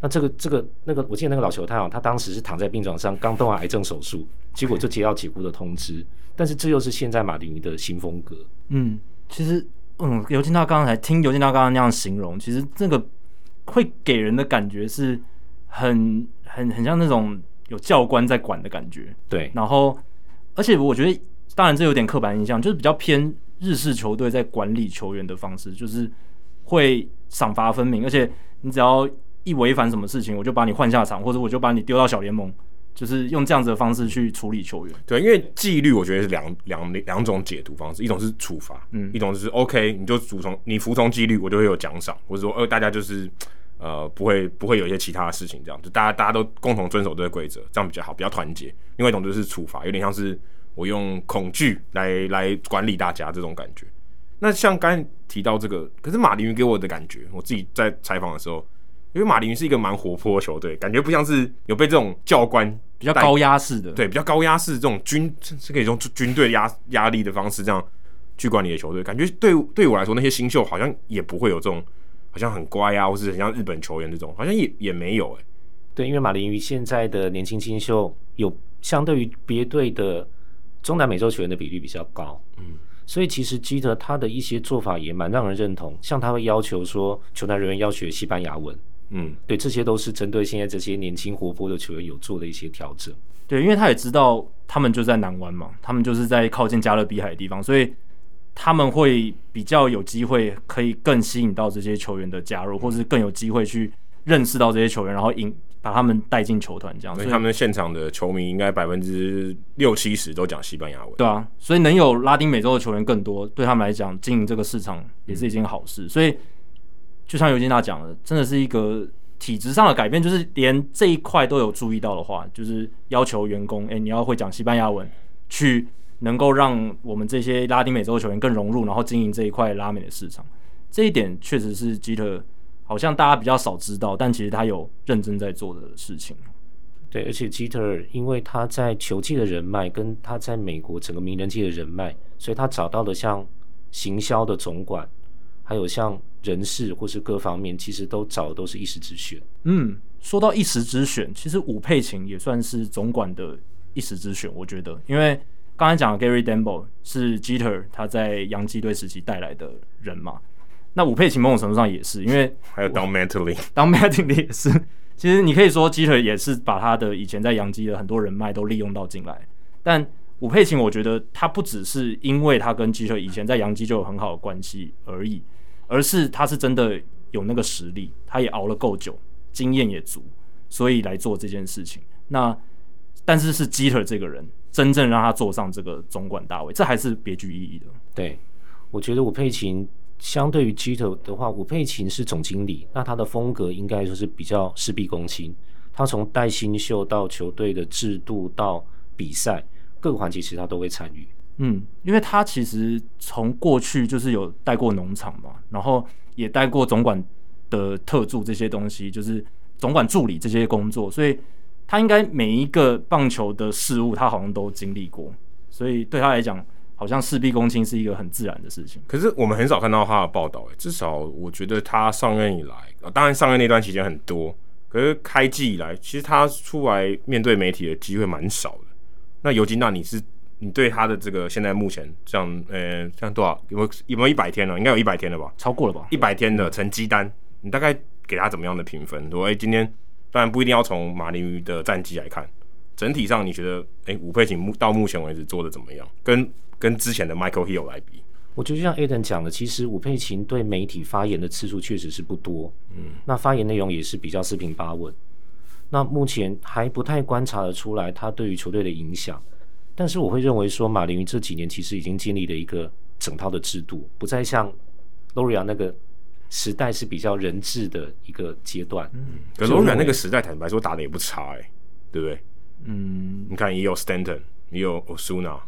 那这个这个那个，我记得那个老球探啊，他当时是躺在病床上刚动完癌症手术，结果就接到解雇的通知。但是这又是现在马林鱼的新风格。嗯，其实嗯，尤金大刚才听尤金大刚刚那样形容，其实这个会给人的感觉是很很很像那种有教官在管的感觉。对，然后而且我觉得，当然这有点刻板印象，就是比较偏日式球队在管理球员的方式，就是会赏罚分明，而且你只要。一违反什么事情，我就把你换下场，或者我就把你丢到小联盟，就是用这样子的方式去处理球员。对，因为纪律，我觉得是两两两种解读方式，一种是处罚，嗯，一种就是 OK，你就服从，你服从纪律，我就会有奖赏，或者说呃，大家就是呃，不会不会有一些其他的事情，这样就大家大家都共同遵守这个规则，这样比较好，比较团结。另外一种就是处罚，有点像是我用恐惧来来管理大家这种感觉。那像刚才提到这个，可是马林鱼给我的感觉，我自己在采访的时候。因为马林鱼是一个蛮活泼的球队，感觉不像是有被这种教官比较高压式的，对，比较高压式这种军是可以用军队压压力的方式这样去管理的球队，感觉对对我来说那些新秀好像也不会有这种好像很乖啊，或是很像日本球员这种，好像也也没有哎、欸。对，因为马林鱼现在的年轻新秀有相对于别队的中南美洲球员的比例比较高，嗯，所以其实基德他的一些做法也蛮让人认同，像他会要求说球队人员要学西班牙文。嗯，对，这些都是针对现在这些年轻活泼的球员有做的一些调整。对，因为他也知道他们就在南湾嘛，他们就是在靠近加勒比海的地方，所以他们会比较有机会可以更吸引到这些球员的加入，或是更有机会去认识到这些球员，然后引把他们带进球团这样。所以他们现场的球迷应该百分之六七十都讲西班牙文。对啊，所以能有拉丁美洲的球员更多，对他们来讲经营这个市场也是一件好事。嗯、所以。就像尤金娜讲的，真的是一个体质上的改变，就是连这一块都有注意到的话，就是要求员工，哎、欸，你要会讲西班牙文，去能够让我们这些拉丁美洲的球员更融入，然后经营这一块拉美的市场。这一点确实是基特好像大家比较少知道，但其实他有认真在做的事情。对，而且基特因为他在球界的人脉，跟他在美国整个名人界的人脉，所以他找到了像行销的总管，还有像。人事或是各方面，其实都找的都是一时之选。嗯，说到一时之选，其实武佩琴也算是总管的一时之选，我觉得，因为刚才讲的 Gary Dembo 是 Jeter 他在洋基队时期带来的人嘛，那武佩琴某种程度上也是，因为还有 Don Mattingly，Don Mattingly 也是，其实你可以说 Jeter 也是把他的以前在洋基的很多人脉都利用到进来，但武佩琴我觉得他不只是因为他跟 Jeter 以前在洋基就有很好的关系而已。而是他是真的有那个实力，他也熬了够久，经验也足，所以来做这件事情。那但是是基特这个人真正让他坐上这个总管大位，这还是别具意义的。对，我觉得吴佩琴相对于基特的话，吴佩琴是总经理，那他的风格应该说是比较事必躬亲。他从带新秀到球队的制度到比赛各个环节，其实他都会参与。嗯，因为他其实从过去就是有带过农场嘛，然后也带过总管的特助这些东西，就是总管助理这些工作，所以他应该每一个棒球的事物他好像都经历过，所以对他来讲，好像事必躬亲是一个很自然的事情。可是我们很少看到他的报道，诶，至少我觉得他上任以来，当然上任那段期间很多，可是开季以来，其实他出来面对媒体的机会蛮少的。那尤金，那你是？你对他的这个现在目前这样，呃，这样多少有没有有没有一百天了？应该有一百天了吧？超过了吧？一百天的成绩单，你大概给他怎么样的评分？说，哎，今天当然不一定要从马林鱼的战绩来看，整体上你觉得，哎，吴佩琴目到目前为止做的怎么样？跟跟之前的 Michael Hill 来比，我觉得就像 Aden 讲的，其实吴佩琴对媒体发言的次数确实是不多，嗯，那发言内容也是比较四平八稳，那目前还不太观察得出来他对于球队的影响。但是我会认为说，马林鱼这几年其实已经建立了一个整套的制度，不再像 Loria 那个时代是比较人质的一个阶段。嗯，可 Loria 那个时代坦白说打的也不差哎、欸，对不对？嗯，你看也有 Stanton，也有 Osuna，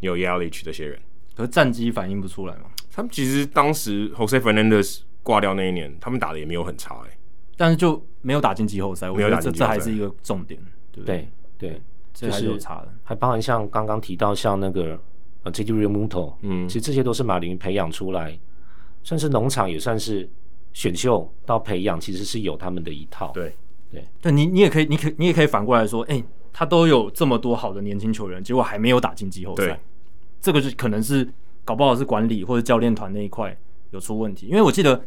也有 Yelich 这些人，可是战绩反映不出来嘛？他们其实当时 Jose Fernandez 挂掉那一年，他们打的也没有很差哎、欸，但是就没有打进季后赛，我觉得这这还是一个重点，对不对？对对，这还是有差的，还包含像刚刚提到像那个呃 JT Realmuto，嗯，其实这些都是马林培养出来，算是农场也算是选秀到培养，其实是有他们的一套。对对对，你你也可以，你可你也可以反过来说，哎、欸，他都有这么多好的年轻球员，结果还没有打进季后赛，这个就可能是。搞不好是管理或者教练团那一块有出问题，因为我记得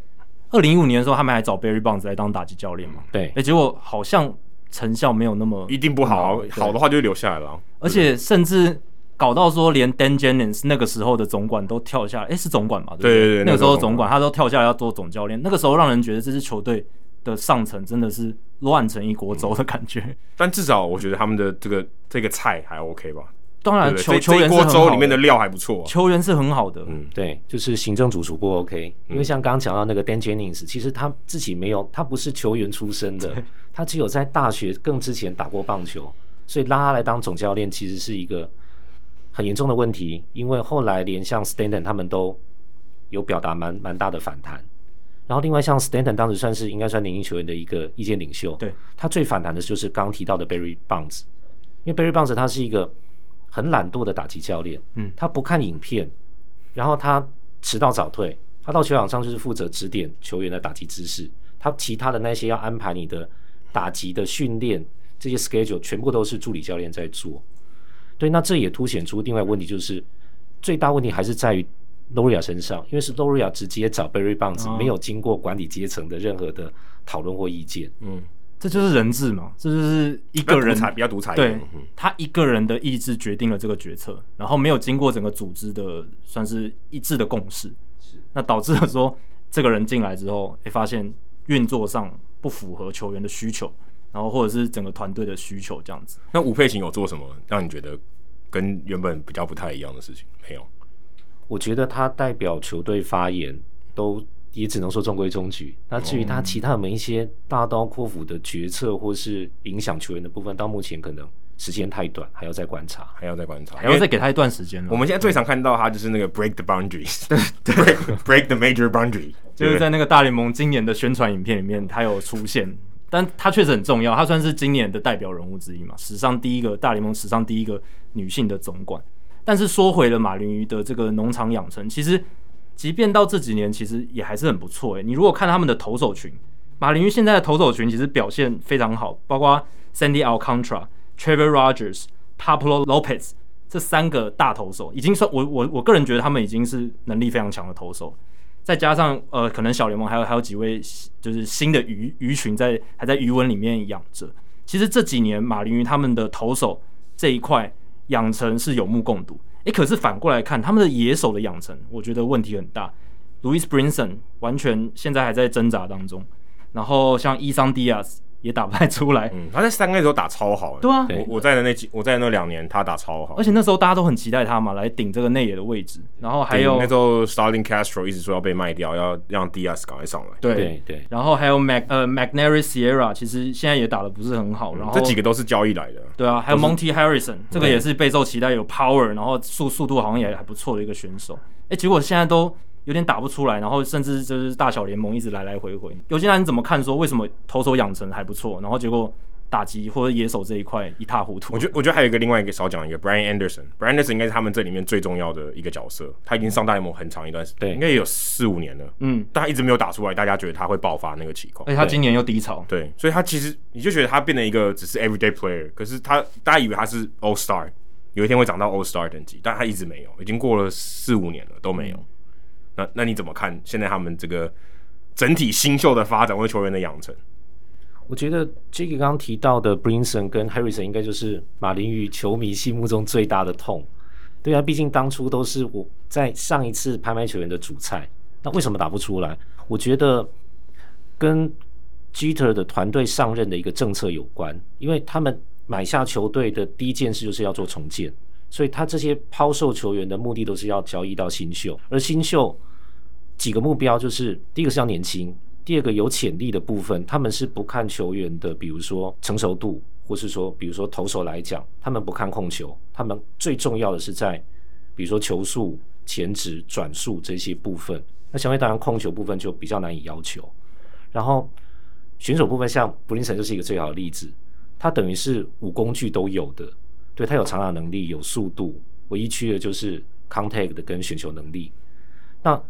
二零一五年的时候，他们还找 Barry Bonds 来当打击教练嘛。对，哎、欸，结果好像成效没有那么一定不好，好的话就留下来了。而且甚至搞到说，连 Dan Jennings 那个时候的总管都跳下来，哎、欸，是总管嘛？对对，对对，那个时候总管他都跳下来要做总教练，那个时候让人觉得这支球队的上层真的是乱成一锅粥的感觉、嗯。但至少我觉得他们的这个这个菜还 OK 吧。当然，球球员是锅粥里面的料还不错、啊，球员是很好的。嗯，对，就是行政主厨不 OK，因为像刚刚讲到那个 Dan Jennings，其实他自己没有，他不是球员出身的，他只有在大学更之前打过棒球，所以拉他来当总教练其实是一个很严重的问题。因为后来连像 Stanton 他们都有表达蛮蛮大的反弹，然后另外像 Stanton 当时算是应该算年轻球员的一个意见领袖，对，他最反弹的就是刚提到的 Barry Bonds，因为 Barry Bonds 他是一个。很懒惰的打击教练，嗯，他不看影片，然后他迟到早退，他到球场上就是负责指点球员的打击姿势，他其他的那些要安排你的打击的训练这些 schedule 全部都是助理教练在做。对，那这也凸显出另外问题，就是最大问题还是在于 Loria 身上，因为是 Loria 直接找 Barry Bonds，哦，没有经过管理阶层的任何的讨论或意见，嗯。这就是人治嘛，这就是一个人才比较独裁，对，他一个人的意志决定了这个决策，然后没有经过整个组织的算是一致的共识，是那导致了说这个人进来之后，哎，发现运作上不符合球员的需求，然后或者是整个团队的需求这样子。那吴佩琴有做什么让你觉得跟原本比较不太一样的事情？没有，我觉得他代表球队发言都。也只能说中规中矩。那至于他其他的一些大刀阔斧的决策，或是影响球员的部分，到目前可能时间太短，还要再观察，还要再观察，还要再给他一段时间。我们现在最常看到他就是那个 break the boundaries，对，break break the major boundary，就是在那个大联盟今年的宣传影片里面，他有出现，但他确实很重要，他算是今年的代表人物之一嘛，史上第一个大联盟史上第一个女性的总管。但是说回了马林鱼的这个农场养成，其实。即便到这几年，其实也还是很不错诶。你如果看他们的投手群，马林鱼现在的投手群其实表现非常好，包括 Sandy Alcantara、Trevor Rogers、Pablo Lopez 这三个大投手，已经算我我我个人觉得他们已经是能力非常强的投手。再加上呃，可能小联盟还有还有几位就是新的鱼鱼群在还在鱼纹里面养着。其实这几年马林鱼他们的投手这一块养成是有目共睹。诶，可是反过来看，他们的野手的养成，我觉得问题很大。Louis Brinson 完全现在还在挣扎当中，然后像伊桑迪亚斯。也打不太出来，嗯，他在三个月的时候打超好，对啊，我我在的那几，我在那两年他打超好，而且那时候大家都很期待他嘛，来顶这个内野的位置，然后还有那时候 Starling Castro 一直说要被卖掉，要让 Diaz 赶快上来，对对对，然后还有 Mac 呃 Magneuris Sierra，其实现在也打的不是很好，然后这几个都是交易来的，对啊，还有 Monty Harrison，这个也是备受期待，有 power，然后速速度好像也还不错的一个选手，哎，结果现在都。有点打不出来，然后甚至就是大小联盟一直来来回回。尤金，你怎么看？说为什么投手养成还不错，然后结果打击或者野手这一块一塌糊涂？我觉得，我觉得还有一个另外一个少讲一个 Brian Anderson。Brian Anderson 应该是他们这里面最重要的一个角色。他已经上大联盟很长一段时间，对，应该也有四五年了。嗯，但他一直没有打出来，大家觉得他会爆发那个情况。而且他今年又低潮，对，所以他其实你就觉得他变成一个只是 everyday player，可是他大家以为他是 All Star，有一天会长到 All Star 等级，但他一直没有，已经过了四五年了都没有。嗯那那你怎么看现在他们这个整体新秀的发展或者球员的养成？我觉得 j a c k 刚刚提到的 Brinson 跟 Harrison 应该就是马林鱼球迷心目中最大的痛。对啊，毕竟当初都是我在上一次拍卖球员的主菜，那为什么打不出来？我觉得跟 Jeter 的团队上任的一个政策有关，因为他们买下球队的第一件事就是要做重建。所以他这些抛售球员的目的都是要交易到新秀，而新秀几个目标就是：第一个是要年轻，第二个有潜力的部分，他们是不看球员的，比如说成熟度，或是说，比如说投手来讲，他们不看控球，他们最重要的是在，比如说球速、前直、转速这些部分。那相对当然控球部分就比较难以要求。然后选手部分，像布林森就是一个最好的例子，他等于是五工具都有的，对，他有长打能力，有速度，唯一缺的就是 contact 的跟选球能力。那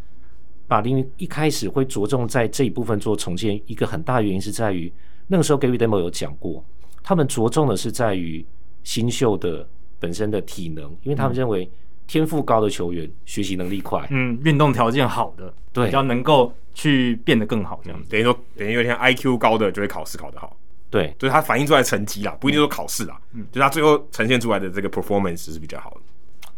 马林一开始会着重在这一部分做重建，一个很大原因是在于那个时候 Gary Denbo 有讲过，他们着重的是在于新秀的本身的体能，因为他们认为天赋高的球员学习能力快，嗯，运动条件好的，对，比较能够去变得更好，这样子。等于说，等于有一天 IQ 高的就会考试考得好，对，就是他反映出来的成绩啦，不一定说考试啦，嗯，就是他最后呈现出来的这个 performance 是比较好的。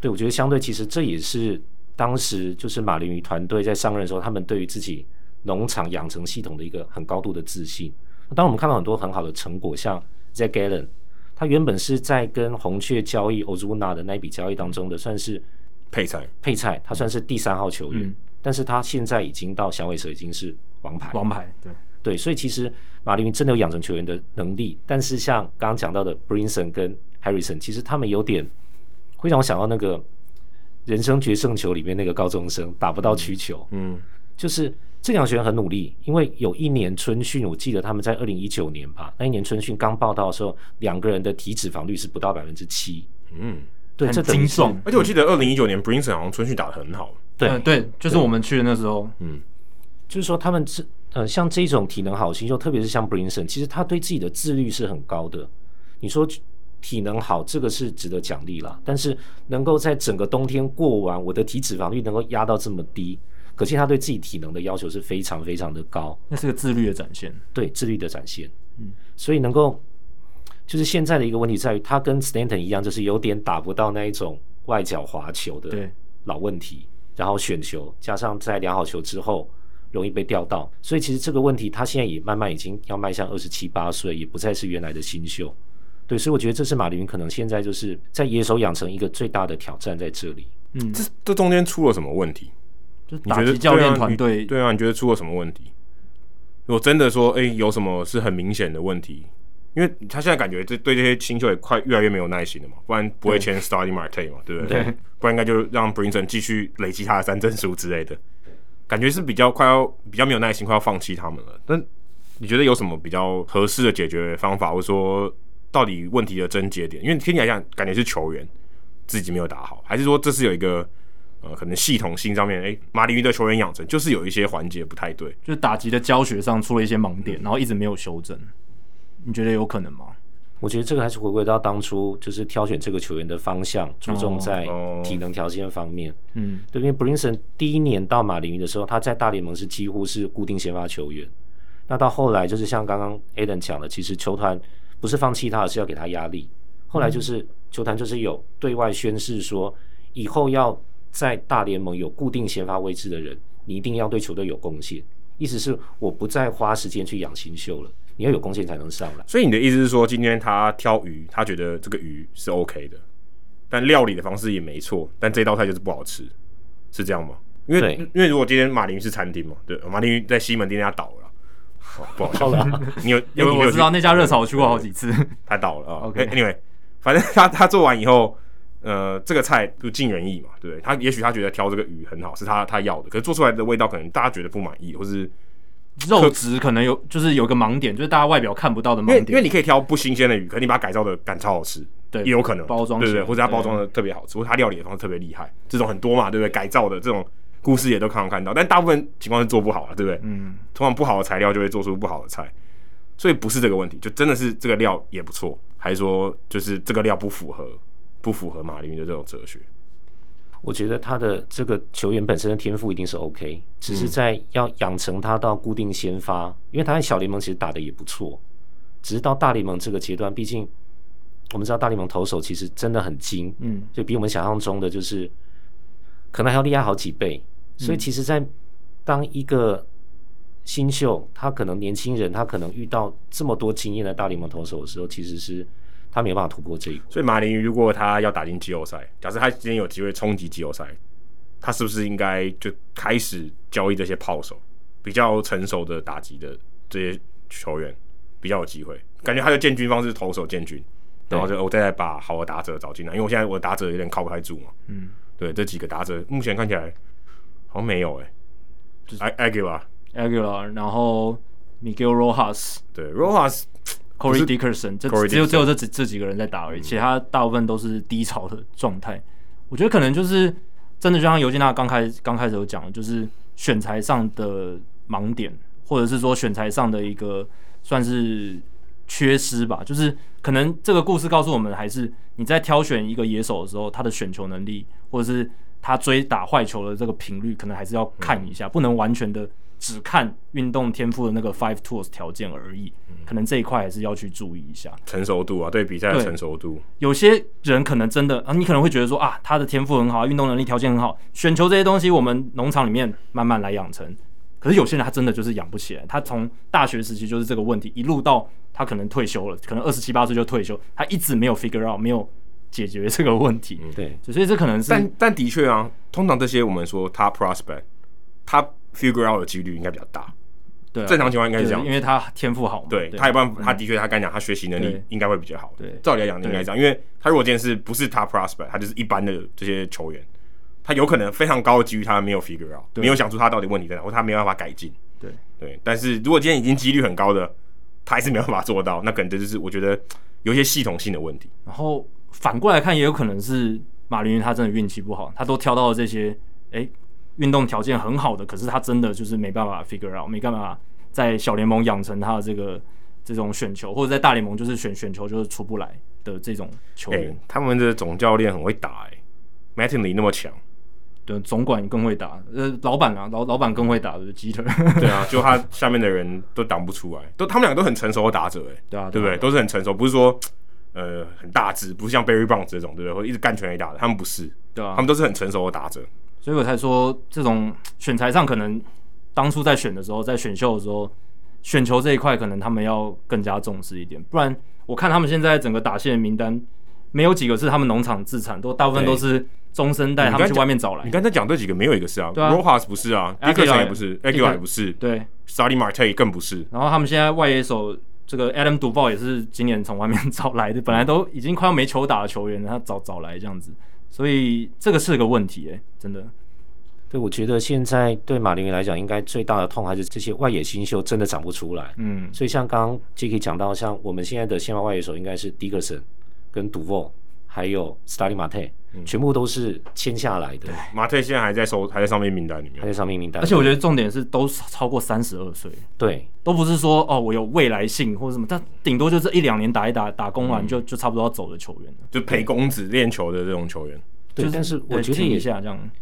对，我觉得相对其实这也是。当时就是马林鱼团队在上任的时候，他们对于自己农场养成系统的一个很高度的自信。当我们看到很多很好的成果，像 Zac Gallen，他原本是在跟红雀交易 Ozuna 的那一笔交易当中的算是配菜，配菜，他算是第三号球员，嗯、但是他现在已经到响尾蛇已经是王牌，王牌，对对，所以其实马林鱼真的有养成球员的能力，但是像刚刚讲到的 Brinson 跟 Harrison，其实他们有点会让我想到那个。人生决胜球里面那个高中生打不到曲球，嗯，就是这两学员很努力，因为有一年春训，我记得他们在二零一九年吧，那一年春训刚报道的时候，两个人的体脂肪率是不到百分之七，嗯，对，这精壮，而且我记得二零一九年 Brinson 好像春训打得很好，对、嗯、对，就是我们去的那时候，嗯，就是说他们这呃像这种体能好新秀，特别是像 Brinson，其实他对自己的自律是很高的，你说。体能好，这个是值得奖励啦。但是能够在整个冬天过完，我的体脂肪率能够压到这么低，可见他对自己体能的要求是非常非常的高。那是个自律的展现，对，自律的展现。嗯，所以能够就是现在的一个问题在于，他跟 Stanton 一样，就是有点打不到那一种外脚滑球的老问题，然后选球加上在量好球之后容易被钓到，所以其实这个问题他现在也慢慢已经要迈向二十七八岁，也不再是原来的新秀。对，所以我觉得这是马林鱼可能现在就是在野手养成一个最大的挑战在这里。嗯，这这中间出了什么问题？就你觉得教练团队对啊，你觉得出了什么问题？如果真的说，哎，有什么是很明显的问题？因为他现在感觉这对这些新秀也快越来越没有耐心了嘛，不然不会签 Starting Marte 嘛，对不对？对，不然应该就让 Brinson 继续累积他的三振数之类的，感觉是比较快要比较没有耐心，快要放弃他们了。但你觉得有什么比较合适的解决方法，或者说？到底问题的症结点？因为听起来讲，感觉是球员自己没有打好，还是说这是有一个呃，可能系统性上面，哎、马林鱼的球员养成就是有一些环节不太对，就是打击的教学上出了一些盲点，然后一直没有修正。你觉得有可能吗？我觉得这个还是回归到当初就是挑选这个球员的方向，注重在体能条件方面。嗯、哦，对，因为 Brinson 第一年到马林鱼的时候，他在大联盟是几乎是固定先发球员。那到后来就是像刚刚 Aden 讲的，其实球团。不是放弃他，而是要给他压力。后来就是球团就是有对外宣誓说，以后要在大联盟有固定先发位置的人，你一定要对球队有贡献。意思是我不再花时间去养新秀了，你要有贡献才能上来。所以你的意思是说，今天他挑鱼，他觉得这个鱼是 OK 的，但料理的方式也没错，但这道菜就是不好吃，是这样吗？因为因为如果今天马林鱼是餐厅嘛，对，马林鱼在西门町那家倒了。哦、不好笑，你有 因为我知道那家热炒我去过好几次，他倒了啊。OK，Anyway，、okay. 反正他他做完以后，呃，这个菜就尽人意嘛，对不对？他也许他觉得挑这个鱼很好，是他他要的，可是做出来的味道可能大家觉得不满意，或是肉质可能有就是有个盲点，就是大家外表看不到的盲点。因为因为你可以挑不新鲜的鱼，可是你把它改造的感超好吃，对，也有可能包装对，对对，或者它包装的特别好吃，或者他料理的方式特别厉害，这种很多嘛，对不对？改造的这种。故事也都常常看到，但大部分情况是做不好了，对不对？嗯，通常不好的材料就会做出不好的菜，所以不是这个问题，就真的是这个料也不错，还是说就是这个料不符合不符合马林鱼的这种哲学？我觉得他的这个球员本身的天赋一定是 OK，只是在要养成他到固定先发，嗯、因为他在小联盟其实打的也不错，只是到大联盟这个阶段，毕竟我们知道大联盟投手其实真的很精，嗯，就比我们想象中的就是可能还要厉害好几倍。所以，其实，在当一个新秀，他可能年轻人，他可能遇到这么多经验的大联盟投手的时候，其实是他没有办法突破这一步。所以，马林鱼如果他要打进季后赛，假设他今天有机会冲击季后赛，他是不是应该就开始交易这些炮手，比较成熟的打击的这些球员，比较有机会？感觉他的建军方式投手建军，然后就我再来把好的打者找进来，因为我现在我的打者有点靠不太住嘛。嗯。对，这几个打者目前看起来好像没有哎、欸，就是 Aguilar，Aguilar，然后 Miguel Rojas，对，Rojas。Corey Dickerson，这只有只有这几这几个人在打而已，其他大部分都是低潮的状态。我觉得可能就是真的，就像尤金娜刚开刚开始有讲的，就是选材上的盲点，或者是说选材上的一个算是缺失吧。就是可能这个故事告诉我们，还是你在挑选一个野手的时候，他的选球能力，或者是他追打坏球的这个频率，可能还是要看一下，不能完全的。只看运动天赋的那个 five tools 条件而已，可能这一块还是要去注意一下成熟度啊，对比赛的成熟度。有些人可能真的啊，你可能会觉得说啊，他的天赋很好，运动能力条件很好，选球这些东西我们农场里面慢慢来养成。可是有些人他真的就是养不起来，他从大学时期就是这个问题，一路到他可能退休了，可能二十七八岁就退休，他一直没有 figure out，没有解决这个问题。嗯、对，所以这可能是，但但的确啊，通常这些我们说 top prospect，他 figure out 的几率应该比较大。对，正常情况应该是这样，因为他天赋好嘛。对，他一般他的确，他刚讲他学习能力应该会比较好。对，照理来讲应该这样，因为他如果今天是不是 top prospect，他就是一般的这些球员，他有可能非常高的几率他没有 figure out，没有想出他到底问题在哪，或他没有办法改进。对对，但是如果今天已经几率很高的，他还是没有办法做到，那可能这就是我觉得有一些系统性的问题。然后反过来看，也有可能是马林鱼他真的运气不好，他都挑到了这些哎运动条件很好的，可是他真的就是没办法 figure out，没办法。在小联盟养成他的这个这种选球，或者在大联盟就是选选球就是出不来的这种球员。欸、他们的总教练很会打、欸，哎，Mattingly 那么强，对，总管更会打，呃，老板啊，老老板更会打的 Jeter，对啊，就他下面的人都挡不出来，都他们两个都很成熟的打者、欸，哎，对啊，对不对？都是很成熟，不是说呃很大只，不是像 Barry Bonds 这种，对不对？或者一直干全垒打的，他们不是，对啊，他们都是很成熟的打者，所以我才说这种 选材上可能。当初在选的时候，在选秀的时候，选球这一块可能他们要更加重视一点，不然我看他们现在整个打线名单没有几个是他们农场自产，都大部分都是中生代他们去外面找来。你刚才讲这几个没有一个是啊，，Rojas 不是啊，Dickerson 也不是，Aguilar 也不是，对，Starling Marte 更不是。然后他们现在外野手这个 Adam Duvall 也是今年从外面 找来的，本来都已经快要没球打的球员，他找找来这样子，所以这个是个问题哎、欸，真的。对，我觉得现在对马林鱼来讲，应该最大的痛还是这些外野新秀真的长不出来。嗯，所以像刚刚 Jacky 讲到，像我们现在的先发外野手应该是 Dickerson 跟 Duvall 还有 Starling Marte，、嗯、全部都是签下来的。Marte 现在还在收，还在上面名单里面，还在上面名单。而且我觉得重点是都超过三十二岁，对，都不是说哦我有未来性或者什么，他顶多就是一两年打一打打工完就、嗯、就差不多要走的球员了，就陪公子练球的这种球员。对，但是我觉得也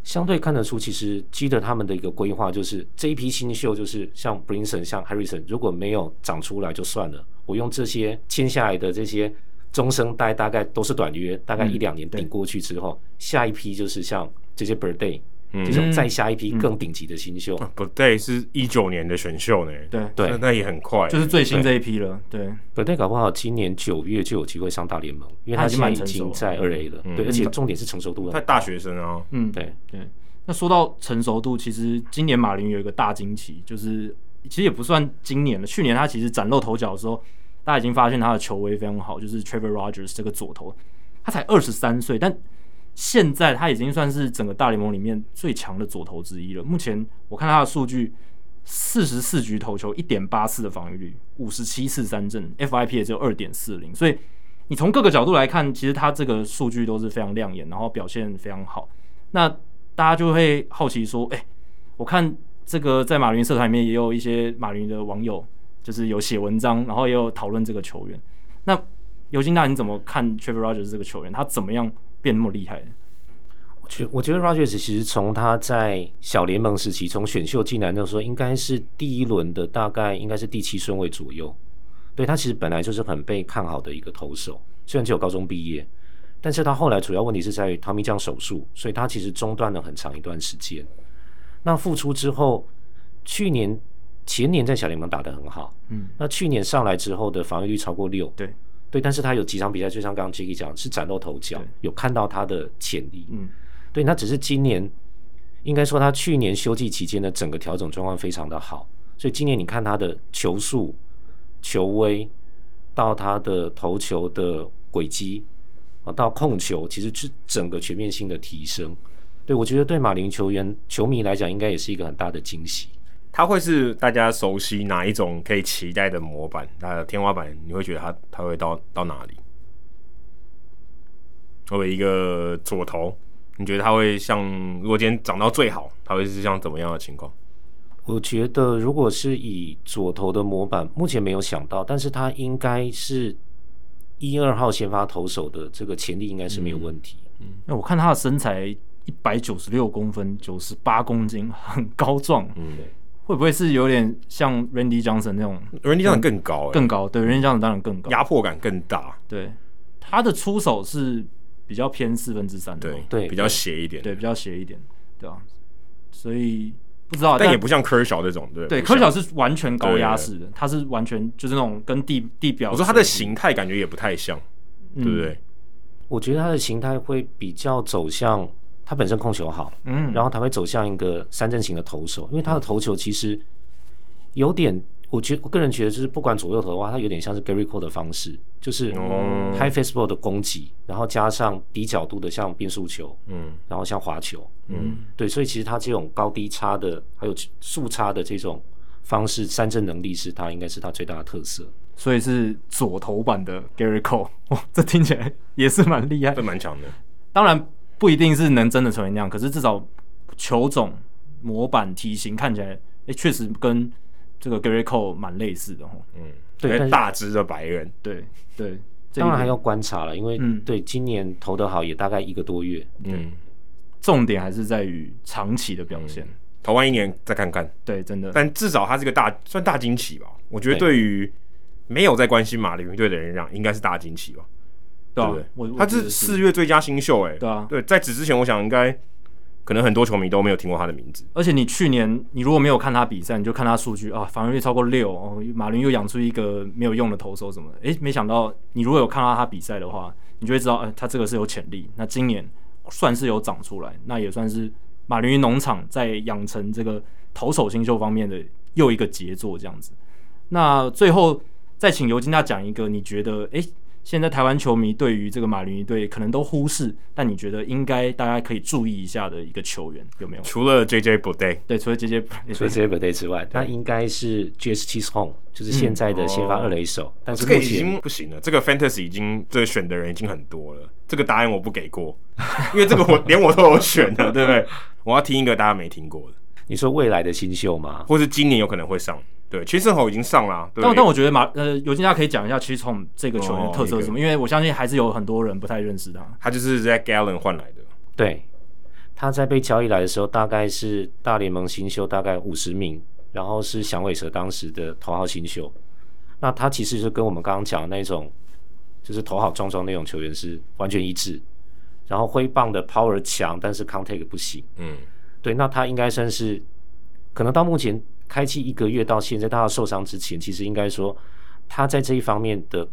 相对看得出，其实基德他们的一个规划就是这一批新秀，就是像 Brinson、像 Harrison，如果没有长出来就算了，我用这些签下来的这些中生代，大概都是短约，大概一两年顶过去之后，下一批就是像这些 Birthday。这种再下一批更顶级的新秀，不对，是一九年的选秀呢。对对，那也很快，就是最新这一批了。对，不对，搞不好今年九月就有机会上大联盟，因为他现在已经在二 A 了。对，而且重点是成熟度。他大学生啊，嗯，对对。那说到成熟度，其实今年马林有一个大惊奇，就是其实也不算今年了。去年他其实崭露头角的时候，大家已经发现他的球威非常好，就是 Trevor Rogers 这个左投，他才二十三岁，但。现在他已经算是整个大联盟里面最强的左投之一了。目前我看他的数据，四十四局投球一点八四的防御率，五十七次三振，FIP 也只有二点四零。所以你从各个角度来看，其实他这个数据都是非常亮眼，然后表现非常好。那大家就会好奇说：“哎、我看这个在马云社团里面也有一些马云的网友，就是有写文章，然后也有讨论这个球员。那尤金大，你怎么看 Trevor Rogers 这个球员？他怎么样？”变那么厉害？我觉我觉得 Rogers 其实从他在小联盟时期，从选秀进来那时候，应该是第一轮的，大概应该是第七顺位左右。对，他其实本来就是很被看好的一个投手，虽然只有高中毕业，但是他后来主要问题是在于 Tommy John 手术，所以他其实中断了很长一段时间。那复出之后，去年前年在小联盟打得很好，嗯，那去年上来之后的防御率超过六，对。对，但是他有几场比赛，就像刚刚 Jacky 讲，是崭露头角，有看到他的潜力。嗯，对，那只是今年，应该说他去年休季期间的整个调整状况非常的好，所以今年你看他的球速、球威，到他的投球的轨迹，啊，到控球，其实是整个全面性的提升。对，我觉得对马林球员球迷来讲，应该也是一个很大的惊喜。他会是大家熟悉哪一种可以期待的模板？他的天花板，你会觉得它它会到到哪里？作为一个左投，你觉得它会像如果今天涨到最好，它会是像怎么样的情况？我觉得如果是以左投的模板，目前没有想到，但是它应该是一二号先发投手的这个潜力应该是没有问题。嗯，那我看他的身材一百九十六公分，九十八公斤，很高壮。嗯，会不会是有点像 Randy Johnson 那种？Randy Johnson 更高，更高。对，Randy Johnson 当然更高，压迫感更大。对，他的出手是。比较偏四分之三的，对对，比较斜一点，对，比较斜一点，对啊，所以不知道，但也不像柯小这种，对对，柯小是完全高压式的，他是完全就是那种跟地地表，我说他的形态感觉也不太像，对不对？我觉得他的形态会比较走向他本身控球好，嗯，然后他会走向一个三振型的投手，因为他的投球其实有点。我觉我个人觉得，就是不管左右投的话，它有点像是 Gerrit Cole 的方式，就是 high fastball 的攻击，然后加上低角度的像变速球，嗯，然后像滑球，嗯，对，所以其实他这种高低差的，还有速差的这种方式，三振能力是他应该是他最大的特色。所以是左投版的 Gerrit Cole，哇，这听起来也是蛮厉害，这蛮强的。当然不一定是能真的成为那样，可是至少球种模板体型看起来，哎，确实跟。这个 Gerrit Cole 蛮类似的哦，嗯，对，大只的白人，对对，当然还要观察了，因为对今年投得好也大概一个多月，嗯，重点还是在于长期的表现，投完一年再看看，对，真的，但至少他是个大算大惊喜吧，我觉得对。于没有在关心马林鱼队的人讲，应该是大惊喜吧，对不对？他是四月最佳新秀，哎，对啊，对，在此之前，我想应该。可能很多球迷都没有听过他的名字，而且你去年你如果没有看他比赛，你就看他数据啊，防御率超过六哦，马林又养出一个没有用的投手什么的，诶，没想到你如果有看到他比赛的话，你就会知道，哎，他这个是有潜力。那今年算是有长出来，那也算是马林鱼农场在养成这个投手新秀方面的又一个杰作这样子。那最后再请尤金大讲一个，你觉得诶。现在台湾球迷对于这个马林鱼队可能都忽视，但你觉得应该大家可以注意一下的一个球员有没有？除了 JJ Bleday，对，除了 JJ，除了 JJ Bleday 之外，那应该是 Jazz Chisholm，就是现在的先发二垒手。但是这个已经不行了，这个 Fantasy 已经这个选的人已经很多了，这个答案我不给过，因为这个我 连我都有选的，对不对？我要听一个大家没听过的。你说未来的新秀吗？或是今年有可能会上？对，其实吼已经上了，但但我觉得马呃，尤金大可以讲一下 Chisholm 这个球员的特色是什么？因为我相信还是有很多人不太认识他。他就是 Zac Gallen 换来的。对，他在被交易来的时候，大概是大联盟新秀大概五十名，然后是响尾蛇当时的头号新秀。那他其实是跟我们刚刚讲的那种，就是头好壮壮那种球员是完全一致。然后挥棒的 power 强，但是 contact 不行。嗯，对，那他应该算是可能到目前。开季一个月到现在，他要受伤之前，其实应该说他在这一方面的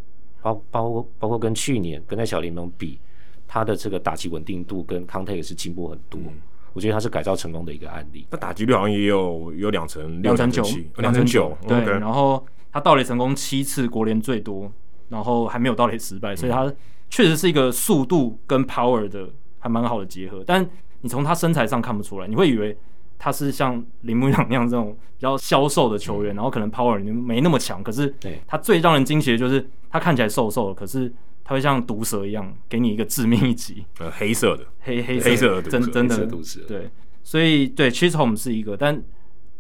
包包括包括跟去年跟在小联盟比，他的这个打击稳定度跟 contact 也是进步很多。嗯、我觉得他是改造成功的一个案例。那打击率好像也有有两成两成九，两成九。对，okay. 然后他盗垒成功七次，国联最多，然后还没有盗垒失败，所以他确实是一个速度跟 power 的还蛮好的结合。但你从他身材上看不出来，你会以为。他是像铃木一朗那样这种比较消瘦的球员，嗯、然后可能 power 没那么强，可是他最让人惊奇的就是他看起来瘦瘦的，可是他会像毒蛇一样给你一个致命一击，呃，黑色的，黑黑黑色的真真的。毒蛇，对，所以对 Chisholm 是一个，但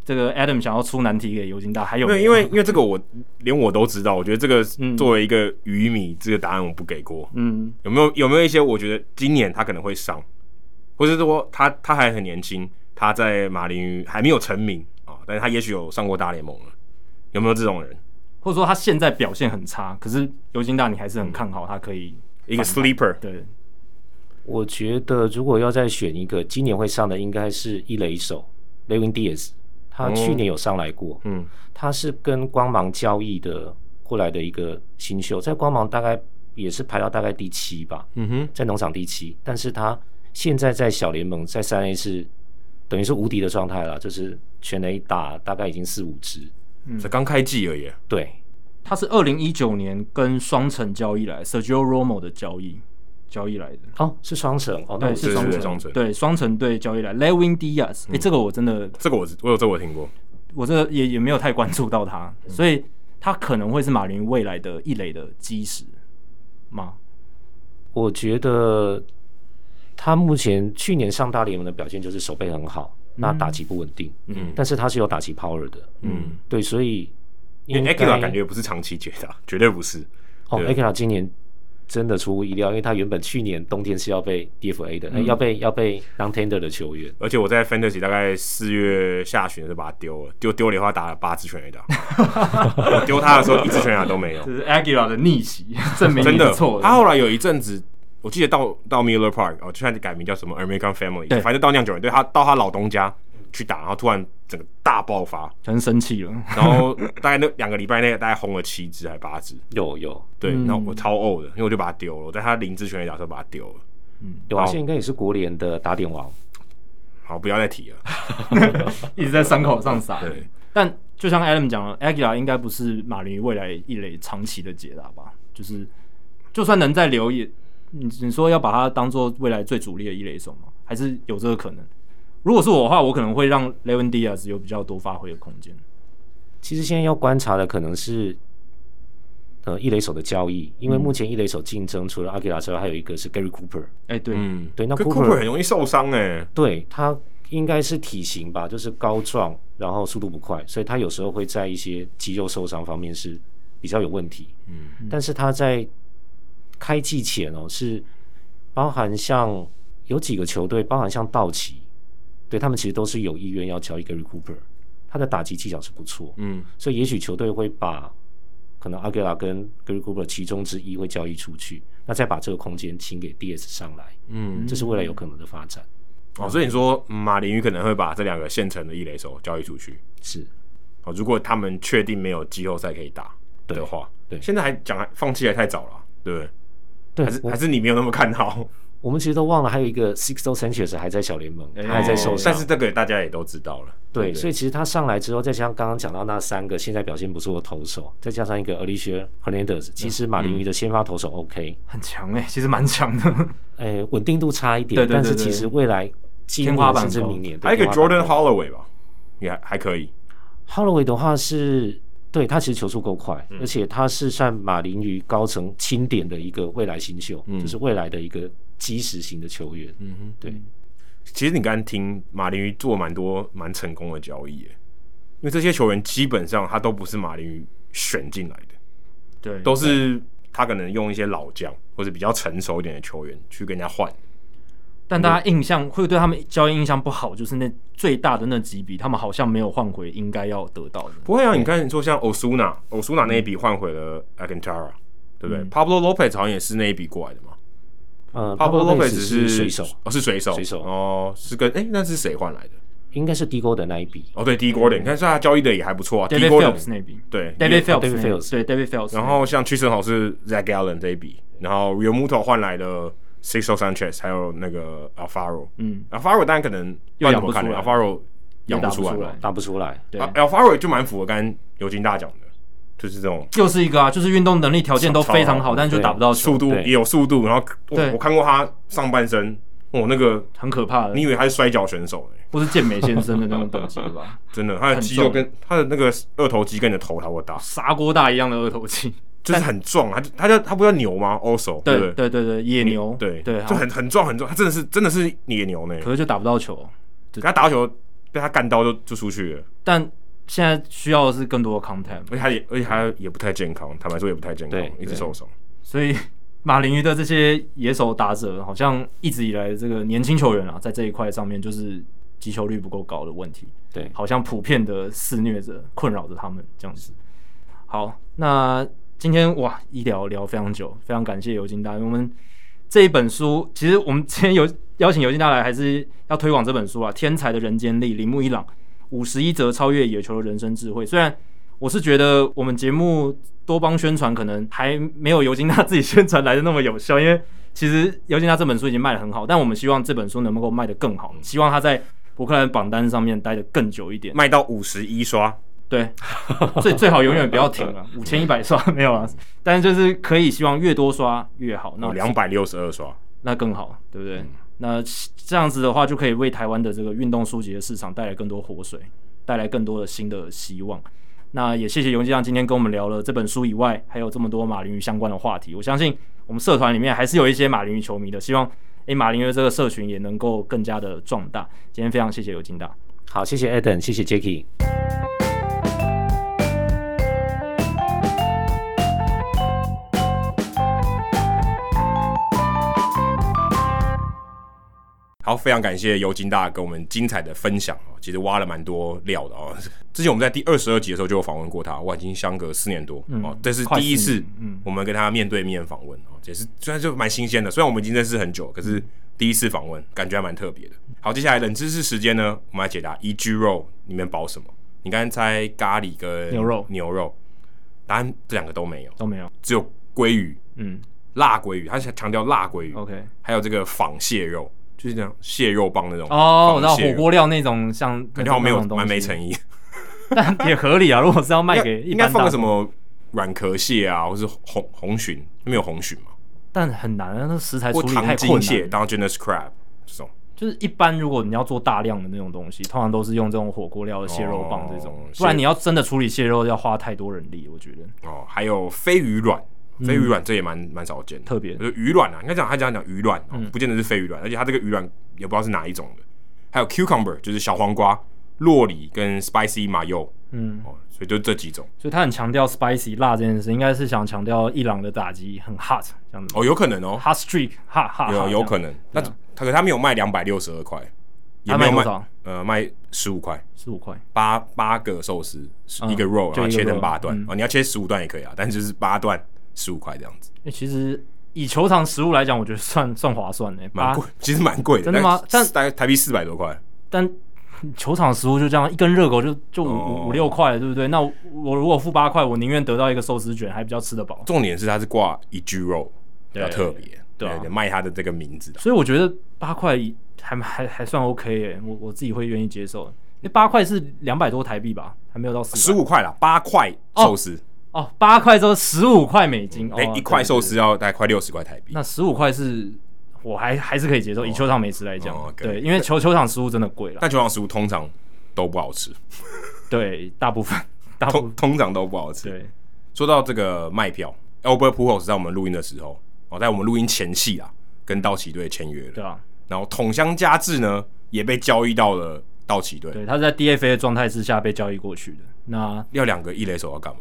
这个 Adam 想要出难题给尤金大，还有，因为因为这个我连我都知道，我觉得这个作为一个鱼迷，这个答案我不给过，嗯，有没有有没有一些我觉得今年他可能会上，或者说他他还很年轻。他在马林鱼还没有成名啊，但是他也许有上过大联盟了，有没有这种人？或者说他现在表现很差，可是尤金大你还是很看好他可以一个 sleeper。对，我觉得如果要再选一个今年会上的，应该是一垒手 Lewin Diaz，他去年有上来过，嗯，他是跟光芒交易的过来的一个新秀，在光芒大概也是排到大概第七吧，嗯哼，在农场第七，但是他现在在小联盟在三 A 是。等于是无敌的状态了，就是全垒打大概已经四五支，嗯，才刚开季而已。对，他是二零一九年跟双城交易来，Sergio Romo 的交易，交易来的。哦，是双城哦，对，是双城，对，双城。队交易来。Levin Diaz，哎，这个我真的，这个我我有这个我听过，我这个也也没有太关注到他，所以他可能会是马林未来的一垒的基石吗？我觉得他目前去年上大联盟的表现就是手背很好，那打击不稳定，嗯，但是他是有打击 power 的，嗯，对，所以因为 Aguilar 感觉不是长期绝的，绝对不是。哦，Aguilar 今年。真的出乎意料，因为他原本去年冬天是要被 DFA 的，嗯、要被要被 non-tender 的球员。而且我在 Fantasy 大概四月下旬就把他丢了，丢丢的话打了八支全垒打。我丢他的时候一支全垒打都没有。这是 Aguilar 的逆袭，证明真的错。他后来有一阵子，我记得到到 Miller Park 哦，就算改名叫什么 American Family，对，反正到酿酒人，对他到他老东家。去打，然后突然整个大爆发，很生气了。然后大概那两个礼拜内，大概轰了七只还八只，有有。对，然后我超呕的，因为我就把它丢了。我在他零支全垒打的时候把它丢了。嗯，有啊，现在应该也是国联的打点王。好，不要再提了，一直在伤口上撒。对，但就像 Adam 讲了，Aguilar 应该不是马林未来一垒长期的解答吧？就是就算能再留也，你你说要把它当做未来最主力的一垒手吗？还是有这个可能？如果是我的话，我可能会让 Levin Diaz 有比较多发挥的空间。其实现在要观察的可能是，呃，一垒手的交易，因为目前一垒手竞争除了 Aguilar 之外，还有一个是 Gary Cooper。哎、欸，对，嗯，对，那 Cooper, Cooper 很容易受伤哎。对，他应该是体型吧，就是高壮，然后速度不快，所以他有时候会在一些肌肉受伤方面是比较有问题。嗯，但是他在开季前哦，是包含像有几个球队，包含像道奇。对，他们其实都是有意愿要交易 Gary Cooper，他的打击技巧是不错，嗯，所以也许球队会把可能 Aguilar 跟 Gary Cooper 其中之一会交易出去，那再把这个空间请给 DS 上来，嗯，这是未来有可能的发展。哦，所以你说马林鱼可能会把这两个现成的一垒手交易出去，是，哦，如果他们确定没有季后赛可以打的话，对，对，现在还讲放弃还太早了，对不对？对，还是还是你没有那么看好。我们其实都忘了，还有一个 Sixto Sanchez 还在小联盟，他还在受伤。但是这个大家也都知道了。对，所以其实他上来之后，再加上刚刚讲到那三个现在表现不错的投手，再加上一个 Alicia Hernandez，其实马林鱼的先发投手 OK，很强哎，其实蛮强的。哎，稳定度差一点，但是其实未来天花板是明年。还有一个 Jordan Holloway 吧，也还还可以。Holloway 的话是，对他其实球速够快，而且他是算马林鱼高层钦点的一个未来新秀，就是未来的一个。基石型的球员，嗯哼，对。其实你刚刚听马林鱼做蛮多蛮成功的交易，因为这些球员基本上他都不是马林鱼选进来的，对，都是他可能用一些老将或者比较成熟一点的球员去跟人家换。但大家印象会对他们交易印象不好，就是那最大的那几笔，他们好像没有换回应该要得到的。不会啊，你看你说像 Osuna，Osuna 那一笔换回了 Alcantara，对不对？Pablo Lopez 好像也是那一笔过来的嘛。呃，Pablo Lopez 是水手，哦，是水手，水手哦，是跟哎，那是谁换来的？应该是 Dee Gordon 那一笔哦，对，Dee Gordon，你看，是他交易的也还不错啊。David Phelps 那笔，对，David Phelps，对，David Phelps。然后像屈臣好是 Zach Gallen 这一笔，然后 Realmuto 换来的 Sixto Sanchez，还有那个 Alfaro，嗯，Alfaro 当然可能又养不出来，Alfaro 养不出来，打不出来，对，Alfaro 就蛮符合刚刚尤金大讲的。就是这种，就是一个啊，就是运动能力条件都非常好，但是就打不到速度，也有速度。然后我我看过他上半身，哦，那个很可怕的，你以为他是摔跤选手呢？不是健美先生的那种等级吧？真的，他的肌肉跟他的那个二头肌跟你的头差不多大，砂锅大一样的二头肌，就是很壮。他就他叫他不叫牛吗？Also，对对对对，野牛，对对，就很很壮很壮。他真的是真的是野牛呢，可是就打不到球，给他打到球被他干到就就出去了，但。现在需要的是更多的 content，而且他也而且他也不太健康，坦白说也不太健康，一直受伤。所以 马林鱼的这些野手打者，好像一直以来这个年轻球员啊，在这一块上面就是击球率不够高的问题。对，好像普遍的肆虐着，困扰着他们这样子。好，那今天哇，医疗聊非常久，非常感谢尤金大。我们这一本书，其实我们今天有邀请尤金大来，还是要推广这本书啊，《天才的人间力》，铃木一朗。五十一则超越野球的人生智慧。虽然我是觉得我们节目多帮宣传，可能还没有尤金大自己宣传来的那么有效，因为其实尤金大这本书已经卖得很好，但我们希望这本书能够卖得更好，希望他在博客来榜单上面待得更久一点，卖到五十一刷。对，最最好永远不要停了，五千一百刷没有啊，但是就是可以希望越多刷越好。那两百六十二刷，那更好，对不对？嗯、那这样子的话，就可以为台湾的这个运动书籍的市场带来更多活水，带来更多的新的希望。那也谢谢尤金大今天跟我们聊了这本书以外，还有这么多马林鱼相关的话题。我相信我们社团里面还是有一些马林鱼球迷的，希望诶马林鱼这个社群也能够更加的壮大。今天非常谢谢尤金大，好，谢谢 Adam，谢谢 Jacky。好，非常感谢尤金大跟我们精彩的分享哦，其实挖了蛮多料的哦。之前我们在第二十二集的时候就有访问过他，哇，已经相隔四年多、嗯、哦，这是第一次，嗯，我们跟他面对面访问哦，也是虽然就蛮新鲜的，虽然我们已经认识很久，可是第一次访问感觉还蛮特别的。好，接下来冷知识时间呢，我们来解答 EG Roll 里面包什么？你刚才猜咖喱跟牛肉，牛肉，答案这两个都没有，都没有，只有鲑鱼，嗯，辣鲑鱼，他是强调辣鲑鱼，OK，还有这个仿蟹肉。就是那种，蟹肉棒那种哦，然后火锅料那种，像感觉好像没有蛮没诚意，但也合理啊。如果是要卖给，应该放个什么软壳蟹啊，或是红红鲟，没有红鲟嘛？但很难啊，那食材处理太困难。当 genus crab 这种，就是一般如果你要做大量的那种东西，通常都是用这种火锅料的蟹肉棒这种，不然你要真的处理蟹肉要花太多人力，我觉得。哦，还有飞鱼卵。飞鱼卵这也蛮蛮少见的，特别就鱼卵啊，应该讲他讲讲鱼卵，不见得是飞鱼卵，而且它这个鱼卵也不知道是哪一种的。还有 cucumber 就是小黄瓜、洛里跟 spicy mayo，嗯，哦，所以就这几种。所以他很强调 spicy 辣这件事，应该是想强调伊朗的打击很 hot 这样子。哦，有可能哦，hot streak hot hot，有有可能。那他可是他没有卖两百六十二块，也没有卖呃卖十五块，十五块八八个寿司一个 roll，然后切成八段哦，你要切十五段也可以啊，但就是八段。十五块这样子，哎、欸，其实以球场食物来讲，我觉得算算划算呢，蛮贵，其实蛮贵的。真的吗？但大概台币四百多块。但球场食物就这样，一根热狗就就五、哦、五六块，对不对？那我，我如果付八块，我宁愿得到一个寿司卷，还比较吃得饱。重点是它是挂 EG Roll，比较特别，对，卖它的这个名字。所以我觉得八块还还还算 OK 哎，我我自己会愿意接受。那八块是两百多台币吧？还没有到十五块啦，八块寿司。哦哦，八块之后十五块美金，哎、嗯，一块寿司要大概快六十块台币。那十五块是我还还是可以接受，哦、以球场美食来讲，哦 okay、对，因为球球场食物真的贵了。但球场食物通常都不好吃，对，大部分，大通通常都不好吃。对，说到这个卖票，Albert Pujols 在我们录音的时候，哦，在我们录音前戏啊，跟道奇队签约了。对啊，然后桶香加治呢也被交易到了道奇队。对，他在 DFA 的状态之下被交易过去的。那要两个一垒手要干嘛？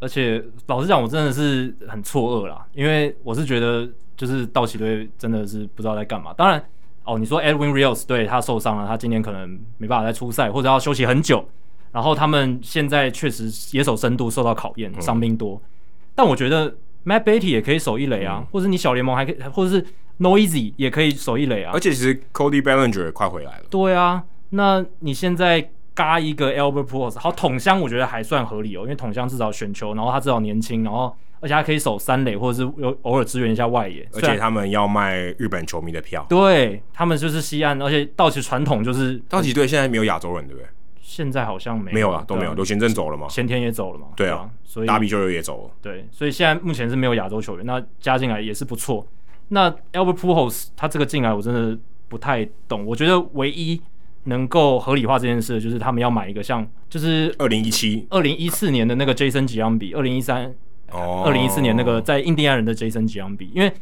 而且老实讲，我真的是很错愕啦，因为我是觉得就是道奇队真的是不知道在干嘛。当然，哦，你说 Edwin Rios 对他受伤了，他今年可能没办法再出赛，或者要休息很久。然后他们现在确实野手深度受到考验，伤兵多。嗯、但我觉得 Matt Beattie 也可以守一垒啊，嗯、或者你小联盟还可以，或者是 Noisy 也可以守一垒啊。而且其实 Cody Bellinger 也快回来了。对啊，那你现在。嘎一个 Albert Pujols 好，桶箱我觉得还算合理哦，因为桶箱至少选球，然后他至少年轻，然后而且他可以守三垒，或者是有偶尔支援一下外野。而且他们要卖日本球迷的票，对他们就是西岸，而且道奇传统就是道奇队现在没有亚洲人，对不对？现在好像没有没有啊，都没有。刘贤正走了嘛？前天也走了嘛？对啊，所以大比修有也走了。对，所以现在目前是没有亚洲球员，那加进来也是不错。那 Albert Pujols 他这个进来我真的不太懂，我觉得唯一。能够合理化这件事，就是他们要买一个像，就是二零一七、二零一四年的那个 Jason Giambi，二零一三、二零一四年那个在印第安人的 Jason Giambi。因为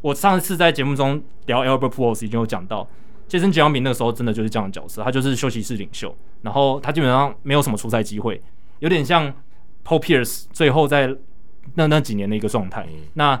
我上一次在节目中聊 Albert Pujols 已经有讲到，Jason Giambi 那个时候真的就是这样的角色，他就是休息室领袖，然后他基本上没有什么出赛机会，有点像 Paul Pierce 最后在那那几年的一个状态。嗯、那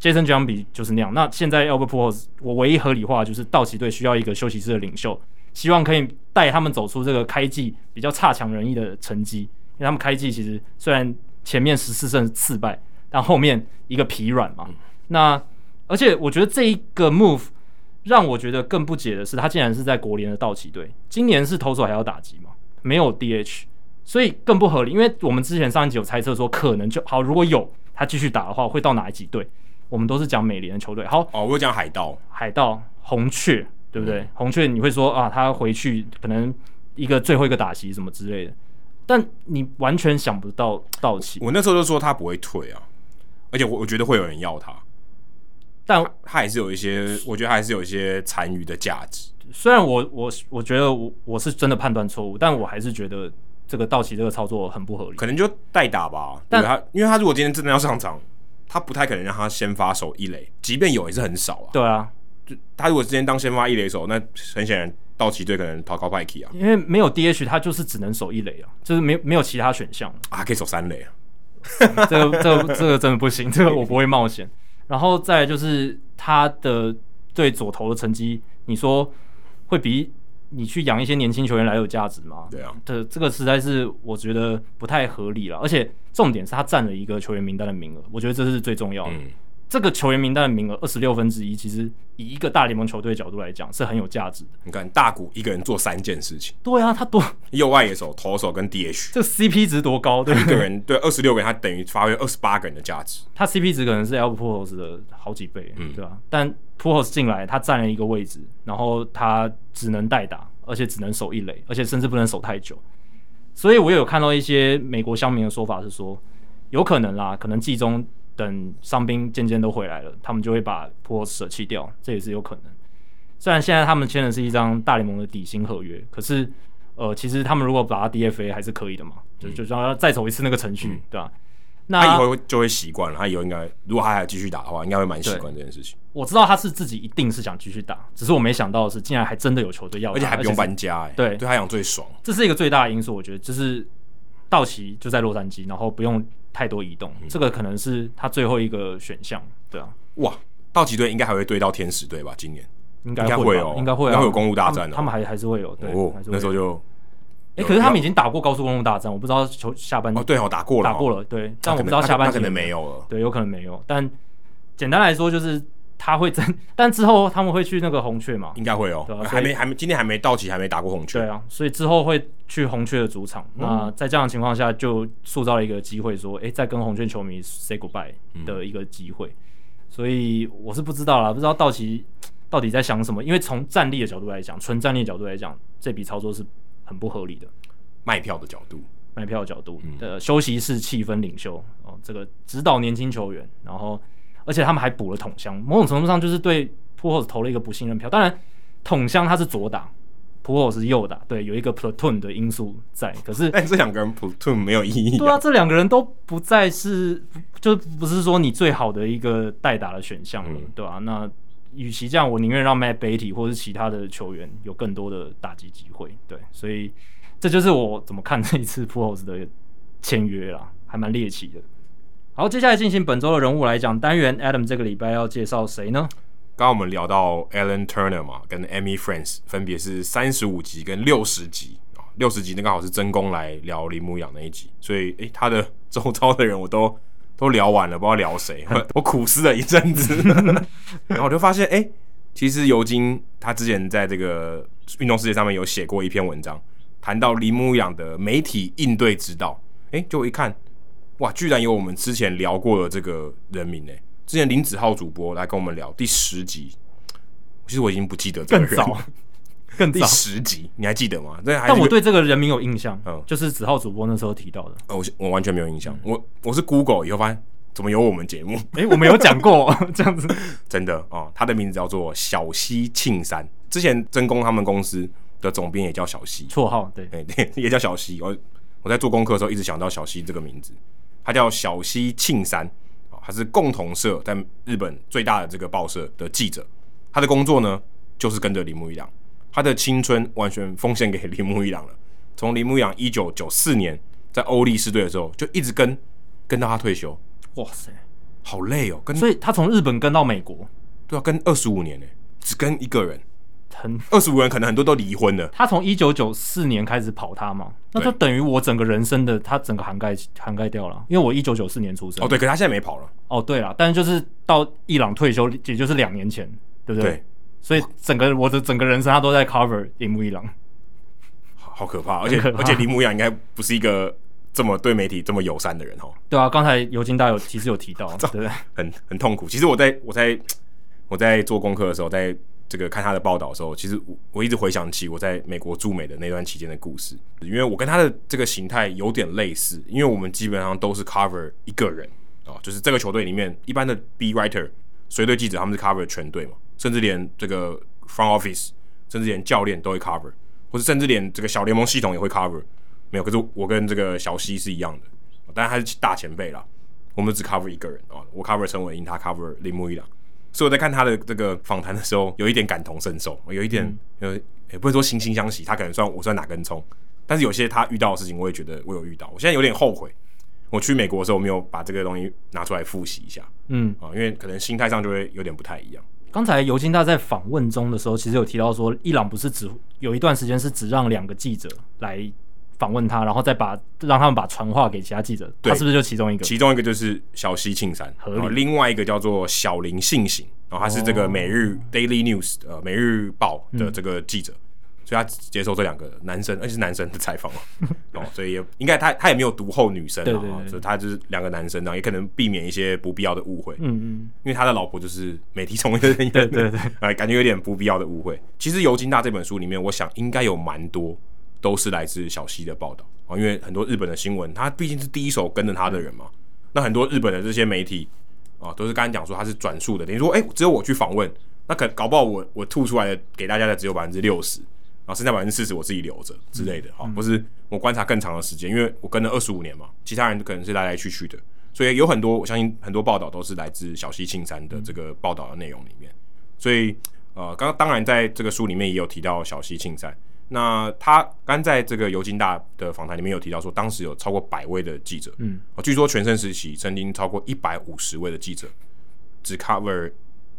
Jason Giambi 就是那样。那现在 Albert Pujols，我唯一合理化就是道奇队需要一个休息室的领袖。希望可以带他们走出这个开季比较差强人意的成绩，因为他们开季其实虽然前面十四胜四败，但后面一个疲软嘛。那而且我觉得这一个 move 让我觉得更不解的是，他竟然是在国联的道奇队，今年是投手还要打击嘛，没有 DH，所以更不合理。因为我们之前上一集有猜测说，可能就好，如果有他继续打的话，会到哪几队？我们都是讲美联的球队。好哦，我讲海盗、海盗、红雀。对不对？嗯、红雀你会说啊，他回去可能一个最后一个打席什么之类的，但你完全想不到道奇。我那时候就说他不会退啊，而且我我觉得会有人要他。但他还是有一些，我觉得还是有一些残余的价值。虽然我我我觉得我我是真的判断错误，但我还是觉得这个道奇这个操作很不合理。可能就代打吧，但他因为他如果今天真的要上场，他不太可能让他先发手一垒，即便有也是很少啊。对啊，就他如果之前当先发一垒手，那很显然道奇队可能跑高派克啊，因为没有 DH，他就是只能守一垒啊，就是没没有其他选项啊，可以守三垒啊。这个这个这个真的不行，这个我不会冒险。然后再来就是他的对左投的成绩，你说会比你去养一些年轻球员来有价值吗？对啊，这这个实在是我觉得不太合理了。而且重点是他占了一个球员名单的名额，我觉得这是最重要的。嗯这个球员名单的名额二十六分之一，其实以一个大联盟球队的角度来讲是很有价值的。你看大谷一个人做三件事情，对啊，他多右外野手、投手跟 DH，这 CP 值多高？对，一个人对二十六个人，他等于发挥二十八个人的价值。他 CP 值可能是 Albert Pujols 的好几倍，嗯，对吧？但 Pujols 进来，他占了一个位置，然后他只能代打，而且只能守一垒，而且甚至不能守太久。所以我有看到一些美国乡民的说法是说，有可能啦，可能季中。等伤兵渐渐都回来了，他们就会把 Pujols 舍弃掉，这也是有可能。虽然现在他们签的是一张大联盟的底薪合约，可是呃，其实他们如果把他 DFA 还是可以的嘛，嗯、就就让他再走一次那个程序，嗯、对吧？那他以后就会习惯了，他以后应该如果他还继续打的话，应该会蛮习惯这件事情。我知道他是自己一定是想继续打，只是我没想到的是，竟然还真的有球队要，而且还不用搬家、欸，哎，对，对他讲最爽，这是一个最大的因素，我觉得就是道奇就在洛杉矶，然后不用。太多移动，这个可能是他最后一个选项，对啊。哇，道奇队应该还会对到天使队吧？今年应该会哦，应该会，应该会有公路大战哦。他们还还是会有，对，那时候就，哎，可是他们已经打过高速公路大战，我不知道球下半哦，对哦，打过了，打过了，对，但我不知道下半可能没有了，对，有可能没有。但简单来说就是。他会真，但之后他们会去那个红雀嘛？应该会哦、喔，对啊、还没还没，今天还没到期，还没打过红雀。对啊，所以之后会去红雀的主场。嗯、那在这样的情况下，就塑造了一个机会，说，哎、欸，再跟红雀球迷 say goodbye 的一个机会。嗯、所以我是不知道啦，不知道道奇到底在想什么。因为从战力的角度来讲，纯战力的角度来讲，这笔操作是很不合理的。卖票的角度，卖票的角度的、嗯、休息室气氛领袖哦，这个指导年轻球员，然后。而且他们还补了桶箱，某种程度上就是对 Pujols 投了一个不信任票。当然，桶箱他是左打，Pujols 是右打，对，有一个 platoon 的因素在。可是，但这两个人 platoon 没有意义、啊。对啊，这两个人都不再是，就不是说你最好的一个代打的选项了，嗯、对吧、啊？那与其这样，我宁愿让 Matt Beaty 或是其他的球员有更多的打击机会。对，所以这就是我怎么看这一次 Pujols 的签约啦，还蛮猎奇的。好，接下来进行本周的人物来讲单元。Adam 这个礼拜要介绍谁呢？刚刚我们聊到 Alan Turner 嘛，跟 Amy France 分别是三十五集跟六十集啊，六十集那刚好是真功来聊铃木养那一集，所以诶，他的周遭的人我都 都聊完了，不知道聊谁，我苦思了一阵子，然后我就发现，诶，其实尤金他之前在这个运动世界上面有写过一篇文章，谈到铃木养的媒体应对之道，诶，就我一看。哇，居然有我们之前聊过的这个人名呢！之前林子浩主播来跟我们聊第十集，其实我已经不记得这个人更早，更早第十集你还记得吗？但我对这个人名有印象，嗯，就是子浩主播那时候提到的。呃、我我完全没有印象，嗯、我我是 Google 以后发现怎么有我们节目？哎、欸，我们有讲过 这样子，真的哦。他的名字叫做小西庆山，之前真宫他们公司的总编也叫小西，绰号对，哎对，也叫小西。我我在做功课的时候一直想到小西这个名字。他叫小西庆三，啊，他是共同社在日本最大的这个报社的记者。他的工作呢，就是跟着铃木一朗，他的青春完全奉献给铃木一朗了。从铃木一朗一九九四年在欧力士队的时候，就一直跟跟到他退休。哇塞，好累哦！跟所以他从日本跟到美国，对啊，跟二十五年呢，只跟一个人。二十五人可能很多都离婚了。他从一九九四年开始跑他嘛，那就等于我整个人生的他整个涵盖涵盖掉了。因为我一九九四年出生。哦，对，可是他现在没跑了。哦，对了，但是就是到伊朗退休，也就是两年前，对不对？对。所以整个我的整个人生，他都在 cover 铃木一朗。好可怕，而且而且铃木一朗应该不是一个这么对媒体这么友善的人哦。对啊，刚才尤金大有其实有提到，对不对？很很痛苦。其实我在我在我在做功课的时候，在。这个看他的报道的时候，其实我我一直回想起我在美国驻美的那段期间的故事，因为我跟他的这个形态有点类似，因为我们基本上都是 cover 一个人啊，就是这个球队里面一般的 B writer 随队记者他们是 cover 全队嘛，甚至连这个 front office，甚至连教练都会 cover，或者甚至连这个小联盟系统也会 cover。没有，可是我跟这个小西是一样的，当然他是大前辈啦。我们只 cover 一个人啊，我 cover 陈伟殷，他 cover 铃木一朗。所以我在看他的这个访谈的时候，有一点感同身受，有一点呃，也、嗯、不会说惺惺相惜，他可能算我算哪根葱，但是有些他遇到的事情，我也觉得我有遇到。我现在有点后悔，我去美国的时候没有把这个东西拿出来复习一下，嗯啊，因为可能心态上就会有点不太一样。刚才尤金大在访问中的时候，其实有提到说，伊朗不是只有一段时间是只让两个记者来。访问他，然后再把让他们把传话给其他记者，他是不是就其中一个？其中一个就是小西庆山，然后另外一个叫做小林信行，然后他是这个每日 Daily News 呃每日报的这个记者，嗯、所以他接受这两个男生，而且是男生的采访哦，所以也应该他他也没有独后女生啊，所以他就是两个男生呢，也可能避免一些不必要的误会，嗯嗯，因为他的老婆就是媒体从业人员，对对对，哎，感觉有点不必要的误会。其实《尤金大》这本书里面，我想应该有蛮多。都是来自小西的报道啊，因为很多日本的新闻，他毕竟是第一手跟着他的人嘛。那很多日本的这些媒体啊，都是刚才讲说他是转述的，等于说，哎、欸，只有我去访问，那可搞不好我我吐出来的给大家的只有百分之六十，然后剩下百分之四十我自己留着之类的哈，不是我观察更长的时间，因为我跟了二十五年嘛，其他人可能是来来去去的，所以有很多我相信很多报道都是来自小西庆山的这个报道的内容里面，所以呃，刚刚当然在这个书里面也有提到小西庆三。那他刚在这个尤金大的访谈里面有提到说，当时有超过百位的记者，嗯，据说全盛时期曾经超过一百五十位的记者只 cover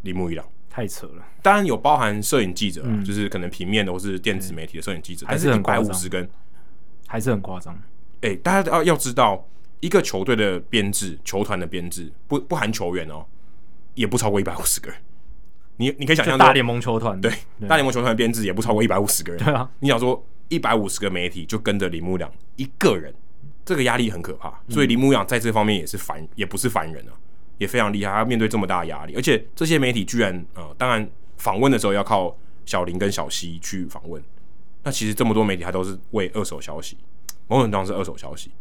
铃木一朗，太扯了。当然有包含摄影记者，嗯、就是可能平面的或是电子媒体的摄影记者，还是一百五十根，还是很夸张。哎、欸，大家要要知道，一个球队的编制，球团的编制不不含球员哦，也不超过一百五十个人。你你可以想象大联盟球团对，对大联盟球团的编制也不超过一百五十个人。对啊，你想说一百五十个媒体就跟着铃木良一个人，这个压力很可怕。所以铃木良在这方面也是凡，也不是凡人啊，也非常厉害。他面对这么大的压力，而且这些媒体居然呃，当然访问的时候要靠小林跟小西去访问。那其实这么多媒体，他都是为二手消息，某种程度上是二手消息。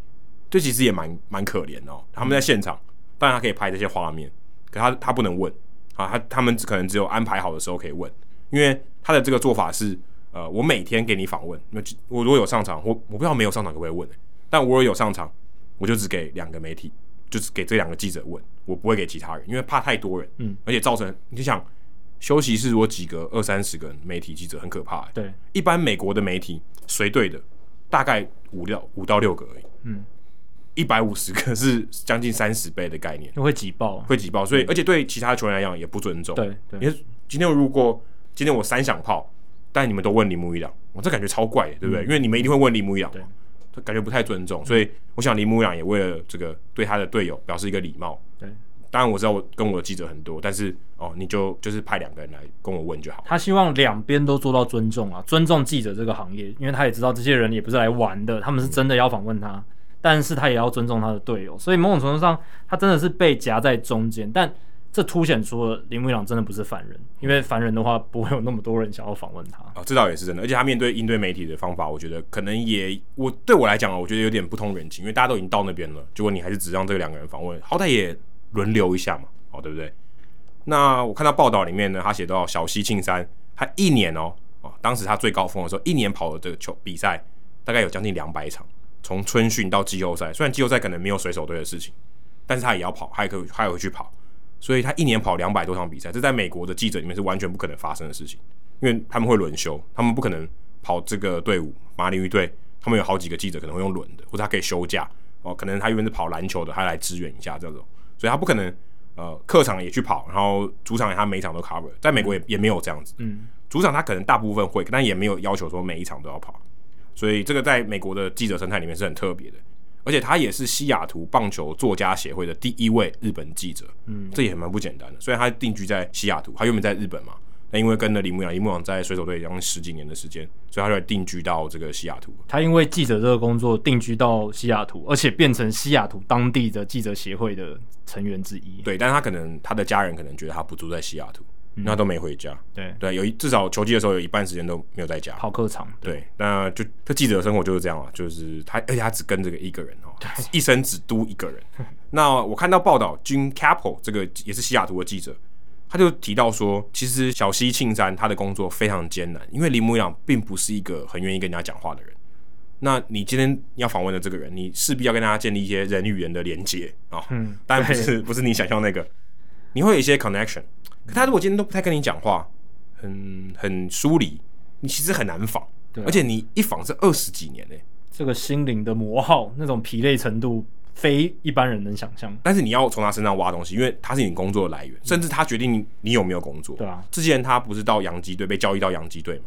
这其实也蛮蛮可怜哦。他们在现场，当然他可以拍这些画面，可他他不能问。啊，他他们只可能只有安排好的时候可以问，因为他的这个做法是，呃，我每天给你访问，那我如果有上场，我我不知道没有上场可不可以问，欸，但我如果有上场，我就只给两个媒体，就只给这两个记者问，我不会给其他人，因为怕太多人，嗯，而且造成你就想休息室如果几个二三十个媒体记者很可怕，欸，对，一般美国的媒体随队的大概五六五到六个而已，嗯。一百五十个 是将近三十倍的概念，会挤爆，会挤爆，所以而且对其他球员来讲也不尊重。对对，因为今天如果今天我三响炮，但你们都问铃木一朗，我这感觉超怪，对不对？嗯、因为你们一定会问铃木一朗，对，感觉不太尊重。所以我想铃木一朗也为了这个对他的队友表示一个礼貌。对，当然我知道我跟我的记者很多，但是哦，你就就是派两个人来跟我问就好。他希望两边都做到尊重啊，尊重记者这个行业，因为他也知道这些人也不是来玩的，他们是真的要访问他。嗯但是他也要尊重他的队友，所以某种程度上，他真的是被夹在中间。但这凸显出了林木朗真的不是凡人，因为凡人的话不会有那么多人想要访问他。哦，这倒也是真的。而且他面对应对媒体的方法，我觉得可能也我对我来讲啊，我觉得有点不通人情，因为大家都已经到那边了，结果你还是只让这两个人访问，好歹也轮流一下嘛，哦，对不对？那我看到报道里面呢，他写到小西庆三，他一年哦，哦，当时他最高峰的时候，一年跑的这个球比赛大概有将近两百场。从春训到季后赛，虽然季后赛可能没有水手队的事情，但是他也要跑，他也可以，他也会去跑，所以他一年跑两百多场比赛，这在美国的记者里面是完全不可能发生的事情，因为他们会轮休，他们不可能跑这个队伍，马林鱼队，他们有好几个记者可能会用轮的，或者他可以休假哦，可能他原本是跑篮球的，他来支援一下这种，所以他不可能呃客场也去跑，然后主场他每场都 cover，在美国也也没有这样子，嗯，主场他可能大部分会，但也没有要求说每一场都要跑。所以这个在美国的记者生态里面是很特别的，而且他也是西雅图棒球作家协会的第一位日本记者，嗯，这也蛮不简单的。虽然他定居在西雅图，他原本在日本嘛，那因为跟了铃木洋，铃木洋在水手队将近十几年的时间，所以他就定居到这个西雅图。他因为记者这个工作定居到西雅图，而且变成西雅图当地的记者协会的成员之一。对，但是他可能他的家人可能觉得他不住在西雅图。那都没回家，对对，有一至少球季的时候有一半时间都没有在家跑客场，对，那就他记者的生活就是这样啊，就是他而且他只跟这个一个人哦，一生只督一个人。那我看到报道，Jim Capel 这个也是西雅图的记者，他就提到说，其实小西庆山他的工作非常艰难，因为林木一朗并不是一个很愿意跟人家讲话的人。那你今天要访问的这个人，你势必要跟大家建立一些人与人的连接啊。嗯，当然不是不是你想象那个，你会有一些 connection。可他如果今天都不太跟你讲话，很很疏离，你其实很难仿。对啊，而且你一仿是二十几年呢，这个心灵的磨耗，那种疲累程度。非一般人能想象，但是你要从他身上挖东西，因为他是你工作的来源，嗯、甚至他决定你，你有没有工作。对啊，之前他不是到洋基队被交易到洋基队吗？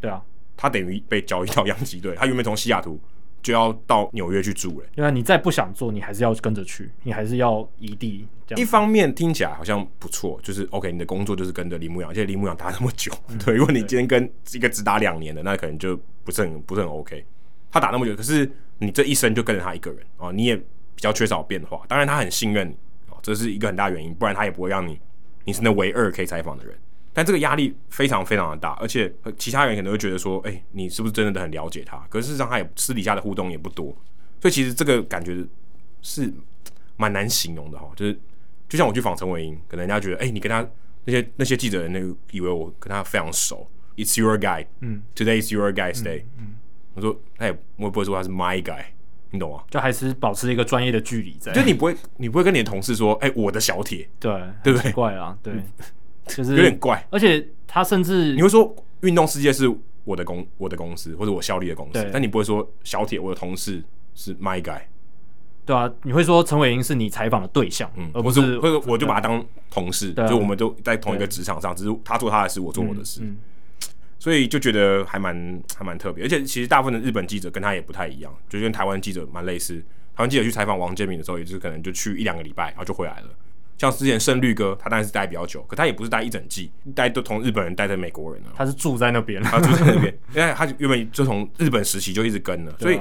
对啊，他等于被交易到洋基队，他原本从西雅图就要到纽约去住了。对啊，你再不想做，你还是要跟着去，你还是要移地。一方面听起来好像不错，就是 OK，你的工作就是跟着李牧阳，而且李牧阳打那么久，嗯、对，如果你今天跟一个只打两年的，那可能就不是很不是很 OK。他打那么久，可是你这一生就跟着他一个人哦，你也。比较缺少变化，当然他很信任你哦，这是一个很大原因，不然他也不会让你，你是那唯二可以采访的人。但这个压力非常非常的大，而且其他人可能会觉得说，哎、欸，你是不是真的很了解他？可是事实上他也私底下的互动也不多，所以其实这个感觉是蛮难形容的哈。就是就像我去访陈伟英，可能人家觉得，哎、欸，你跟他那些那些记者人那个以为我跟他非常熟，It's your guy，嗯，Today is your guy's day，嗯，嗯我说，他也我也不会说他是 my guy。你懂吗？就还是保持一个专业的距离在。就你不会，你不会跟你的同事说：“哎、欸，我的小铁。”对，对不对？怪啊，对，就是有点怪。而且他甚至你会说，运动世界是我的公，我的公司，或者我效力的公司。但你不会说小铁，我的同事是 my guy。对啊，你会说陈伟英是你采访的对象，嗯，而不是，会我就把他当同事，就我们都在同一个职场上，只是他做他的事，我做我的事。嗯嗯所以就觉得还蛮还蛮特别，而且其实大部分的日本记者跟他也不太一样，就跟台湾记者蛮类似。台湾记者去采访王建民的时候，也就是可能就去一两个礼拜，然后就回来了。像之前胜律哥，他当然是待比较久，可他也不是待一整季，待都同日本人待在美国人了。他是住在那边，他住在那边，因为他原本就从日本时期就一直跟了。所以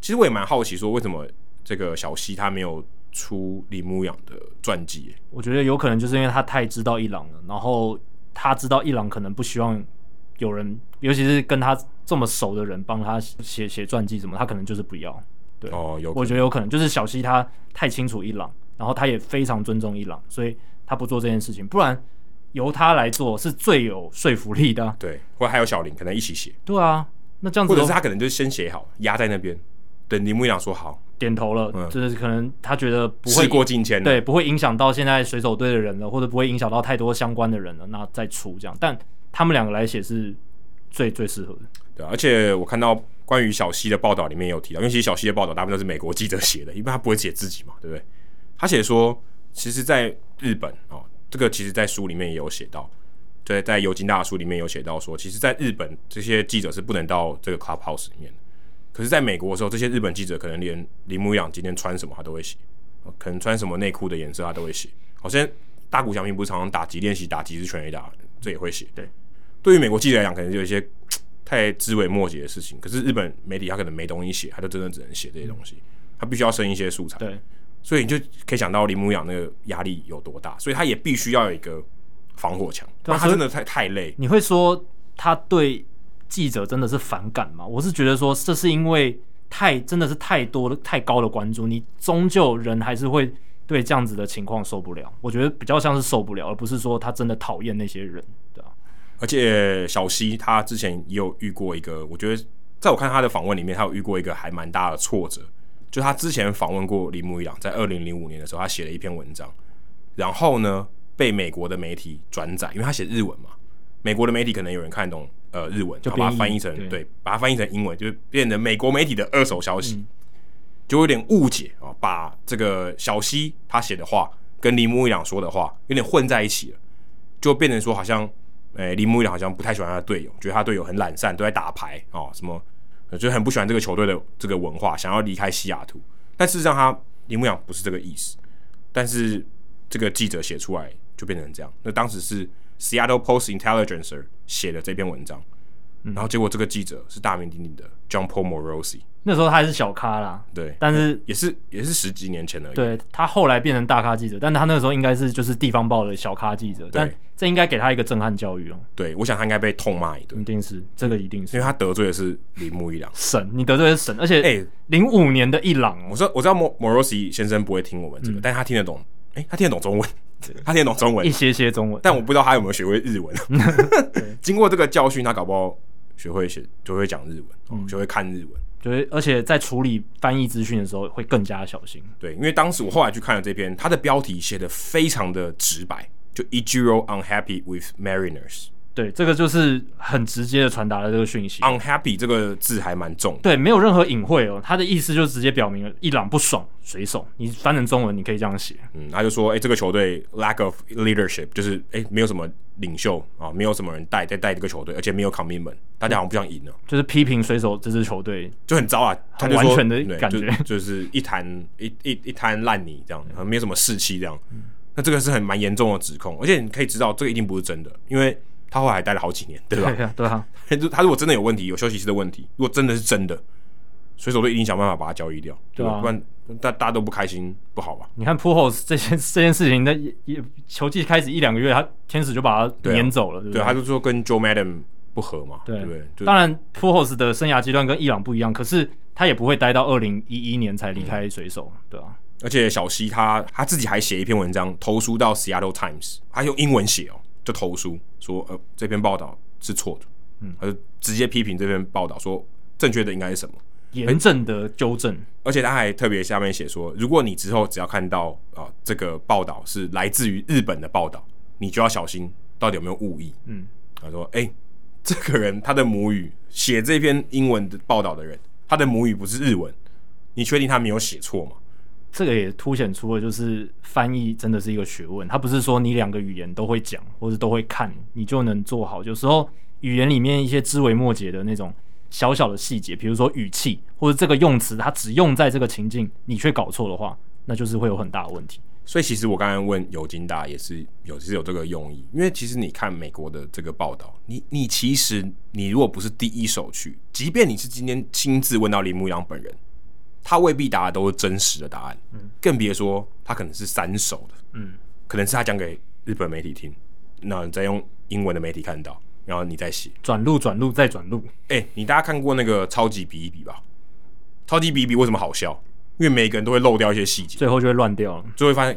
其实我也蛮好奇，说为什么这个小西他没有出李牧养的传记？我觉得有可能就是因为他太知道伊朗了，然后他知道伊朗可能不希望。有人，尤其是跟他这么熟的人，帮他写写传记什么，他可能就是不要。对，哦，有，我觉得有可能就是小西他太清楚伊朗，然后他也非常尊重伊朗，所以他不做这件事情，不然由他来做是最有说服力的啊。对，或者还有小林可能一起写。对啊，那这样子，或者是他可能就先写好，压在那边，等铃木一朗说好，点头了，嗯，就是可能他觉得不会事过境迁，对，不会影响到现在水手队的人了，或者不会影响到太多相关的人了，那再出这样，但。他们两个来写是最最适合的，对，而且我看到关于小西的报道里面也有提到，因为其实小西的报道大部分都是美国记者写的，一般他不会写自己嘛，对不对？他写说，其实，在日本哦，这个其实，在书里面也有写到，对，在尤金大的书里面有写到说，其实，在日本这些记者是不能到这个 clubhouse 里面的，可是，在美国的时候，这些日本记者可能连铃木一朗今天穿什么他都会写，可能穿什么内裤的颜色他都会写。好像大谷翔平不是常常打击练习打击是全垒打，这也会写，对。对于美国记者来讲，可能就有一些 太枝微末节的事情。可是日本媒体他可能没东西写，他就真的只能写这些东西。他必须要生一些素材。对，所以你就可以想到林牧养那个压力有多大。所以他也必须要有一个防火墙。对，他真的太太累。你会说他对记者真的是反感吗？我是觉得说这是因为太真的是太多的太高的关注，你终究人还是会对这样子的情况受不了。我觉得比较像是受不了，而不是说他真的讨厌那些人，对吧？而且小西他之前也有遇过一个，我觉得在我看他的访问里面，他有遇过一个还蛮大的挫折。就他之前访问过铃木一朗，在二零零五年的时候，他写了一篇文章，然后呢被美国的媒体转载，因为他写日文嘛，美国的媒体可能有人看懂呃日文，就把它翻译成对，对，把它翻译成英文，就变成美国媒体的二手消息，嗯、就有点误解啊，把这个小西他写的话跟铃木一朗说的话有点混在一起了，就变成说好像。诶，铃木一朗好像不太喜欢他的队友，觉得他队友很懒散，都在打牌哦，什么，就很不喜欢这个球队的这个文化，想要离开西雅图。但事实上，他林木一朗不是这个意思。但是这个记者写出来就变成这样。那当时是 Seattle Post Intelligencer 写的这篇文章，嗯、然后结果这个记者是大名鼎鼎的 John Paul Morosi。那时候他还是小咖啦，对，但是也是也是十几年前而已。对，他后来变成大咖记者，但他那个时候应该是就是地方报的小咖记者，但这应该给他一个震撼教育哦。对，我想他应该被痛骂一顿。一定是这个，一定是，因为他得罪的是铃木一郎神，你得罪的是神，而且哎，零五年的一朗，我说我知道莫莫罗西先生不会听我们这个，但他听得懂哎、欸，他听得懂中文，他听得懂中文，一些些中文，但我不知道他有没有学会日文。经过这个教训，他搞不好学会写，就会讲日文，嗯、学会看日文。而且在处理翻译资讯的时候会更加小心。对，因为当时我后来去看了这篇，它的标题写的非常的直白，就 Ejiro unhappy with Mariners。对，这个就是很直接的传达了这个讯息。unhappy 这个字还蛮重的，对，没有任何隐晦哦，他的意思就直接表明了伊朗不爽水手。你翻成中文，你可以这样写。嗯，他就说，哎，这个球队 lack of leadership，就是哎，没有什么领袖啊，没有什么人带在带这个球队，而且没有 commitment，大家好像不想赢了。就是批评水手这支球队就很糟啊，很完全的感觉，就，就是一滩一一一滩烂泥这样，没有什么士气这样。嗯、那这个是很蛮严重的指控，而且你可以知道，这个一定不是真的，因为。他后来还待了好几年，对吧？对啊，对啊。他如果真的有问题，有休息室的问题，如果真的是真的，水手队一定想办法把他交易掉，对吧？对啊，不然大大家都不开心，不好吧？你看 Pujols 这件这件事情，那也球季开始一两个月，他天使就把他撵走了，对，啊、对不对？对，他就说跟 Joe Maddon 不合嘛，对，对不对？当然 Pujols 的生涯阶段跟伊朗不一样，可是他也不会待到二零一一年才离开水手，嗯、对啊。而且小西他他自己还写一篇文章投书到 Seattle Times，他用英文写哦。就投书说，呃，这篇报道是错的，嗯，他就直接批评这篇报道，说正确的应该是什么，严正的纠正，而且他还特别下面写说，如果你之后只要看到啊、呃、这个报道是来自于日本的报道，你就要小心到底有没有误译，嗯，他说，哎、欸，这个人他的母语写这篇英文的报道的人，他的母语不是日文，你确定他没有写错吗？这个也凸显出了，就是翻译真的是一个学问。它不是说你两个语言都会讲或者都会看，你就能做好。有时候语言里面一些枝微末节的那种小小的细节，比如说语气或者这个用词，它只用在这个情境，你却搞错的话，那就是会有很大的问题。所以其实我刚才问尤金大也是有是有这个用意，因为其实你看美国的这个报道，你你其实你如果不是第一手去，即便你是今天亲自问到林牧阳本人。他未必答的都是真实的答案，嗯，更别说他可能是三手的，嗯，可能是他讲给日本媒体听，那你再用英文的媒体看到，然后你再写。转录转录再转录，哎、欸，你大家看过那个超级比一比吧？超级比一比为什么好笑？因为每个人都会漏掉一些细节，最后就会乱掉了，最后会发现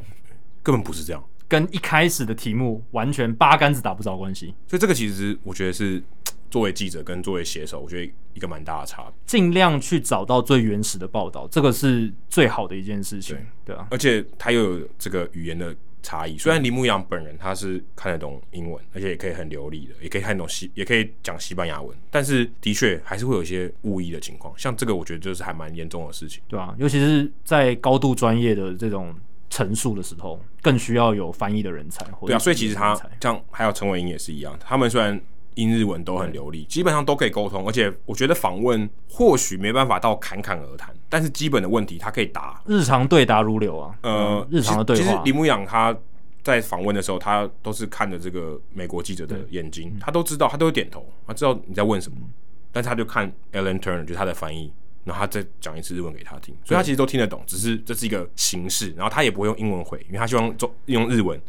根本不是这样，跟一开始的题目完全八竿子打不着关系，所以这个其实我觉得是。作为记者跟作为写手，我觉得一个蛮大的差别。尽量去找到最原始的报道，这个是最好的一件事情。对，对啊，而且他又有这个语言的差异。虽然林牧阳本人他是看得懂英文，而且也可以很流利的，也可以看懂西，也可以讲西班牙文，但是的确还是会有一些误译的情况。像这个，我觉得就是还蛮严重的事情。对啊，尤其是在高度专业的这种陈述的时候，更需要有翻译的人才。对啊，所以其实他像还有陈伟英也是一样，他们虽然。英日文都很流利，基本上都可以沟通，而且我觉得访问或许没办法到侃侃而谈，但是基本的问题他可以答，日常对答如流啊。呃，日常的对话。其实李牧阳他在访问的时候，他都是看着这个美国记者的眼睛，他都知道，他都会点头，他知道你在问什么，但是他就看 Alan Turner 就是他的翻译，然后他再讲一次日文给他听，所以他其实都听得懂，只是这是一个形式，然后他也不会用英文回，因为他希望中用日文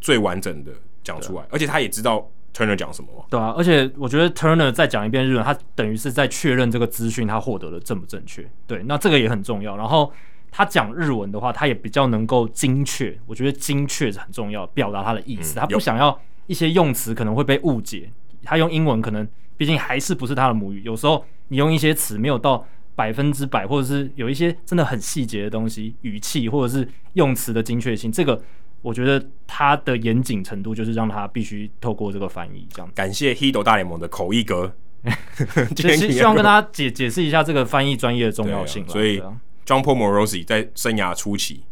最完整的讲出来，而且他也知道。Turner 讲什么？对啊，而且我觉得 Turner 再讲一遍日文，他等于是在确认这个资讯他获得的正不正确。对，那这个也很重要。然后他讲日文的话，他也比较能够精确。我觉得精确是很重要，表达他的意思。嗯、他不想要一些用词可能会被误解。他用英文可能毕竟还是不是他的母语，有时候你用一些词没有到百分之百，或者是有一些真的很细节的东西，语气或者是用词的精确性，这个。我觉得他的严谨程度就是让他必须透过这个翻译这样。感谢 Hido 大联盟的口译哥，希希望跟大家解解释一下这个翻译专业的重要性。所以，John Paul Morosi 在生涯初期。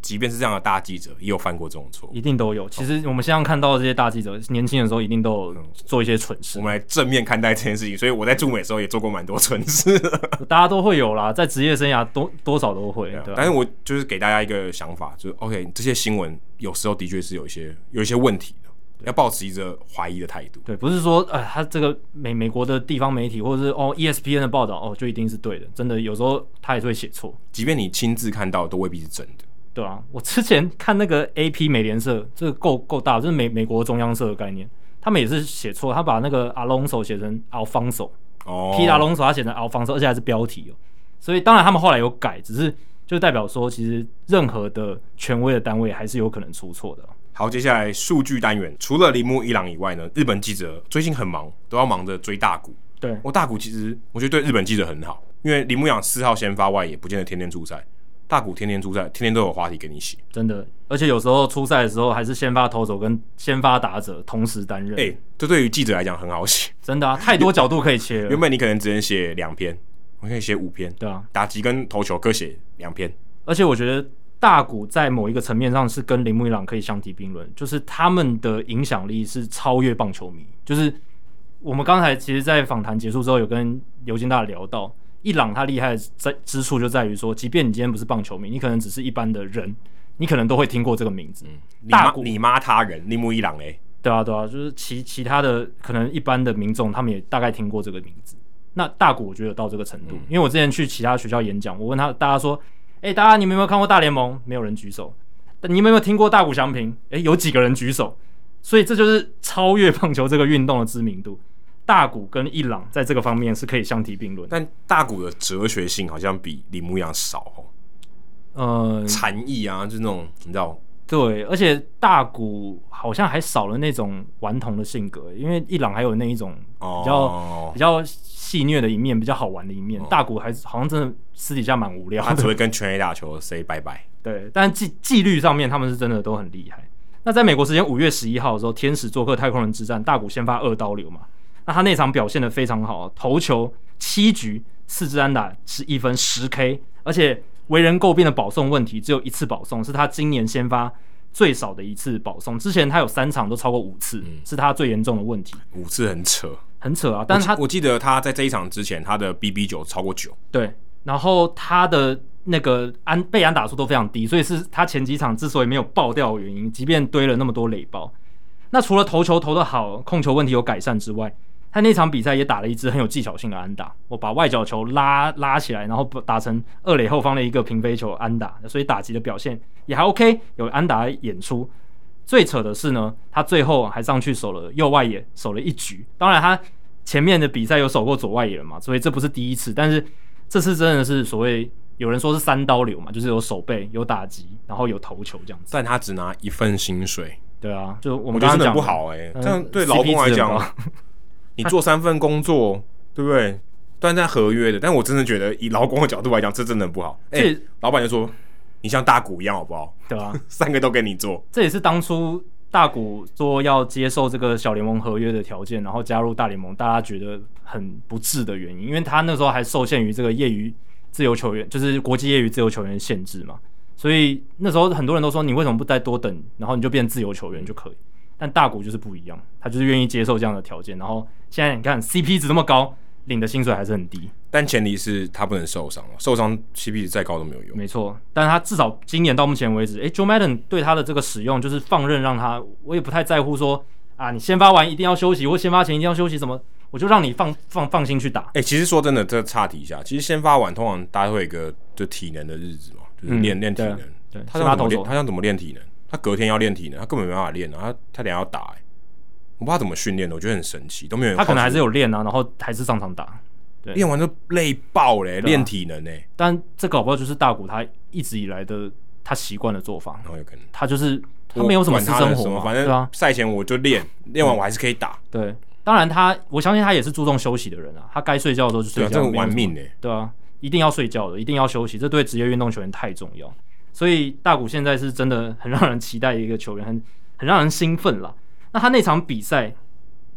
即便是这样的大记者，也有犯过这种错，一定都有。其实我们现在看到的这些大记者，年轻的时候一定都有做一些蠢事。我们来正面看待这件事情，所以我在驻美的时候也做过蛮多蠢事。大家都会有啦，在职业生涯多多少都会。对，但是我就是给大家一个想法，就是 OK，这些新闻有时候的确是有一些有一些问题的，要保持一个怀疑的态度。对，不是说呃，他这个美美国的地方媒体或者是哦 ESPN 的报道哦就一定是对的，真的有时候他也是会写错，即便你亲自看到都未必是真的。对啊，我之前看那个 AP 美联社，这个够够大，这是美美国中央社的概念，他们也是写错，他把那个 Alonso 写成 Alfonso，哦，Pete Alonso 他写成 Alfonso，而且还是标题哦，所以当然他们后来有改，只是就代表说其实任何的权威的单位还是有可能出错的。好，接下来数据单元，除了铃木一朗以外呢，日本记者最近很忙，都要忙着追大谷。对，我、哦、大谷其实我觉得对日本记者很好，因为铃木一朗四号先发外也，不见得天天出赛。大谷天天出赛，天天都有话题给你写，真的。而且有时候出赛的时候，还是先发投手跟先发打者同时担任。哎、欸，这对于记者来讲很好写，真的啊，太多角度可以切了。原本你可能只能写两篇，我可以写五篇。对啊，打击跟投球各写两篇。而且我觉得大谷在某一个层面上是跟铃木一朗可以相提并论，就是他们的影响力是超越棒球迷。就是我们刚才其实，在访谈结束之后，有跟尤金大聊到。一朗他厉害在之处就在于说，即便你今天不是棒球迷，你可能只是一般的人，你可能都会听过这个名字。嗯、大谷，你妈他人铃木伊朗嘞？对啊，对啊，就是其其他的可能一般的民众，他们也大概听过这个名字。那大谷我觉得到这个程度，嗯、因为我之前去其他学校演讲，我问他大家说，哎、欸，大家你们有没有看过大联盟？没有人举手。但你们有没有听过大谷翔平？哎、欸，有几个人举手。所以这就是超越棒球这个运动的知名度。大谷跟伊朗在这个方面是可以相提并论，但大谷的哲学性好像比铃木一样少哦。呃，禅意啊，就那种你知道？对，而且大谷好像还少了那种顽童的性格，因为伊朗还有那一种比较、哦、比较戏谑的一面，比较好玩的一面。哦、大谷还是好像真的私底下蛮无聊，他只会跟全 A 打球 say 拜拜。对，但纪纪律上面他们是真的都很厉害。那在美国时间五月十一号的时候，天使做客太空人之战，大谷先发二刀流嘛。那他那场表现的非常好，投球七局四支安打是一分十 K，而且为人诟病的保送问题只有一次保送，是他今年先发最少的一次保送。之前他有三场都超过五次，嗯、是他最严重的问题。五次很扯，很扯啊！但是他我，我记得他在这一场之前，他的 BB 九超过九。对，然后他的那个安被安打数都非常低，所以是他前几场之所以没有爆掉的原因。即便堆了那么多垒包，那除了投球投得好，控球问题有改善之外。他那场比赛也打了一支很有技巧性的安打，我把外角球拉拉起来，然后打成二垒后方的一个平飞球安打，所以打击的表现也还 OK，有安打演出。最扯的是呢，他最后还上去守了右外野，守了一局。当然，他前面的比赛有守过左外野了嘛，所以这不是第一次。但是这次真的是所谓有人说是三刀流嘛，就是有守备、有打击，然后有投球这样子。但他只拿一份薪水，对啊，就我们刚刚讲不好哎、欸，这样对劳工来讲。你做三份工作，啊、对不对？断在合约的，但我真的觉得以劳工的角度来讲，这真的很不好。哎这，老板就说你像大谷一样好不好？对啊，三个都给你做。这也是当初大谷说要接受这个小联盟合约的条件，然后加入大联盟，大家觉得很不智的原因，因为他那时候还受限于这个业余自由球员，就是国际业余自由球员限制嘛。所以那时候很多人都说，你为什么不再多等，然后你就变自由球员就可以？但大股就是不一样，他就是愿意接受这样的条件。然后现在你看 CP 值这么高，领的薪水还是很低。但前提是他不能受伤，受伤 CP 值再高都没有用。没错，但是他至少今年到目前为止，诶，Joe Madden 对他的这个使用就是放任让他，我也不太在乎说啊，你先发完一定要休息，或先发前一定要休息什么，我就让你放放放心去打。诶，其实说真的，这岔题一下，其实先发完通常大家会有一个就体能的日子嘛，就是练练、嗯、体能。对，对他想怎么练？他想怎么练体能？他隔天要练体能，他根本没办法练啊！他他等下要打、欸，我不知道怎么训练的，我觉得很神奇，都没有人。他可能还是有练啊，然后还是上场打，对，练完就累爆嘞、欸，练、啊、体能呢、欸。但这搞不好就是大谷他一直以来的他习惯的做法，然后有可能他就是他没有什么私生活嘛，反正赛前我就练，练、啊、完我还是可以打。对，当然他我相信他也是注重休息的人啊，他该睡觉的时候就睡觉，这个玩命呢、欸，对啊，一定要睡觉的，一定要休息，这对职业运动球员太重要。所以大谷现在是真的很让人期待的一个球员，很很让人兴奋了。那他那场比赛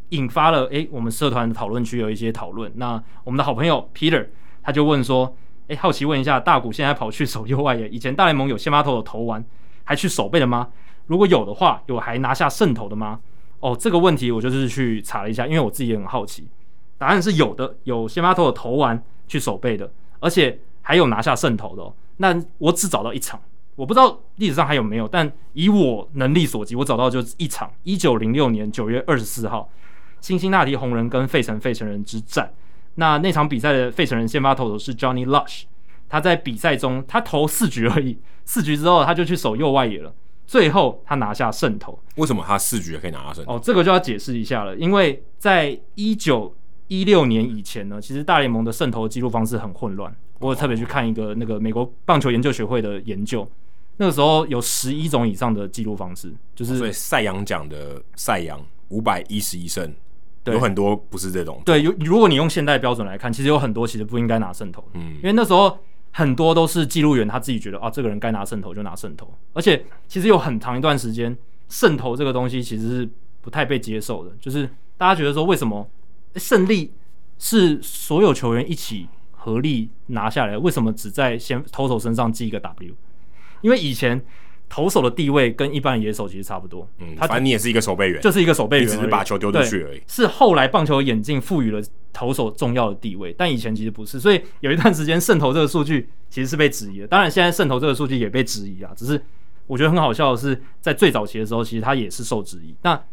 引发了诶、我们社团讨论区有一些讨论。那我们的好朋友 Peter 他就问说，诶、好奇问一下，大谷现在跑去守右外野，以前大联盟有先发投手投完还去守备的吗？如果有的话，有还拿下胜投的吗？哦，这个问题我就是去查了一下，因为我自己也很好奇。答案是有的，有先发投手投完去守备的，而且还有拿下胜投的、哦。那我只找到一场。我不知道历史上还有没有，但以我能力所及，我找到就是一场一九零六年九月二十四号，辛辛那提红人跟费城费城人之战。那那场比赛的费城人先发投手是 Johnny Lush，他在比赛中他投四局而已，四局之后他就去守右外野了，最后他拿下胜投。为什么他四局也可以拿下胜投？哦，这个就要解释一下了，因为在一九一六年以前呢，其实大联盟的胜投记录方式很混乱。我有特别去看一个那个美国棒球研究学会的研究，那个时候有十一种以上的记录方式，就是所以赛扬奖的赛扬五百一十一胜，有很多不是这种。对，有如果你用现代标准来看，其实有很多其实不应该拿胜投，嗯，因为那时候很多都是记录员他自己觉得啊，这个人该拿胜投就拿胜投，而且其实有很长一段时间胜投这个东西其实是不太被接受的，就是大家觉得说为什么胜利是所有球员一起合力拿下来，为什么只在先投手身上记一个 W？因为以前投手的地位跟一般野手其实差不多，嗯，反正你也是一个守备员，就是一个守备员，只是把球丢出去而已。是后来棒球演进赋予了投手重要的地位，但以前其实不是，所以有一段时间胜投这个数据其实是被质疑的。当然，现在胜投这个数据也被质疑啊，只是我觉得很好笑的是，在最早期的时候，其实他也是受质疑。那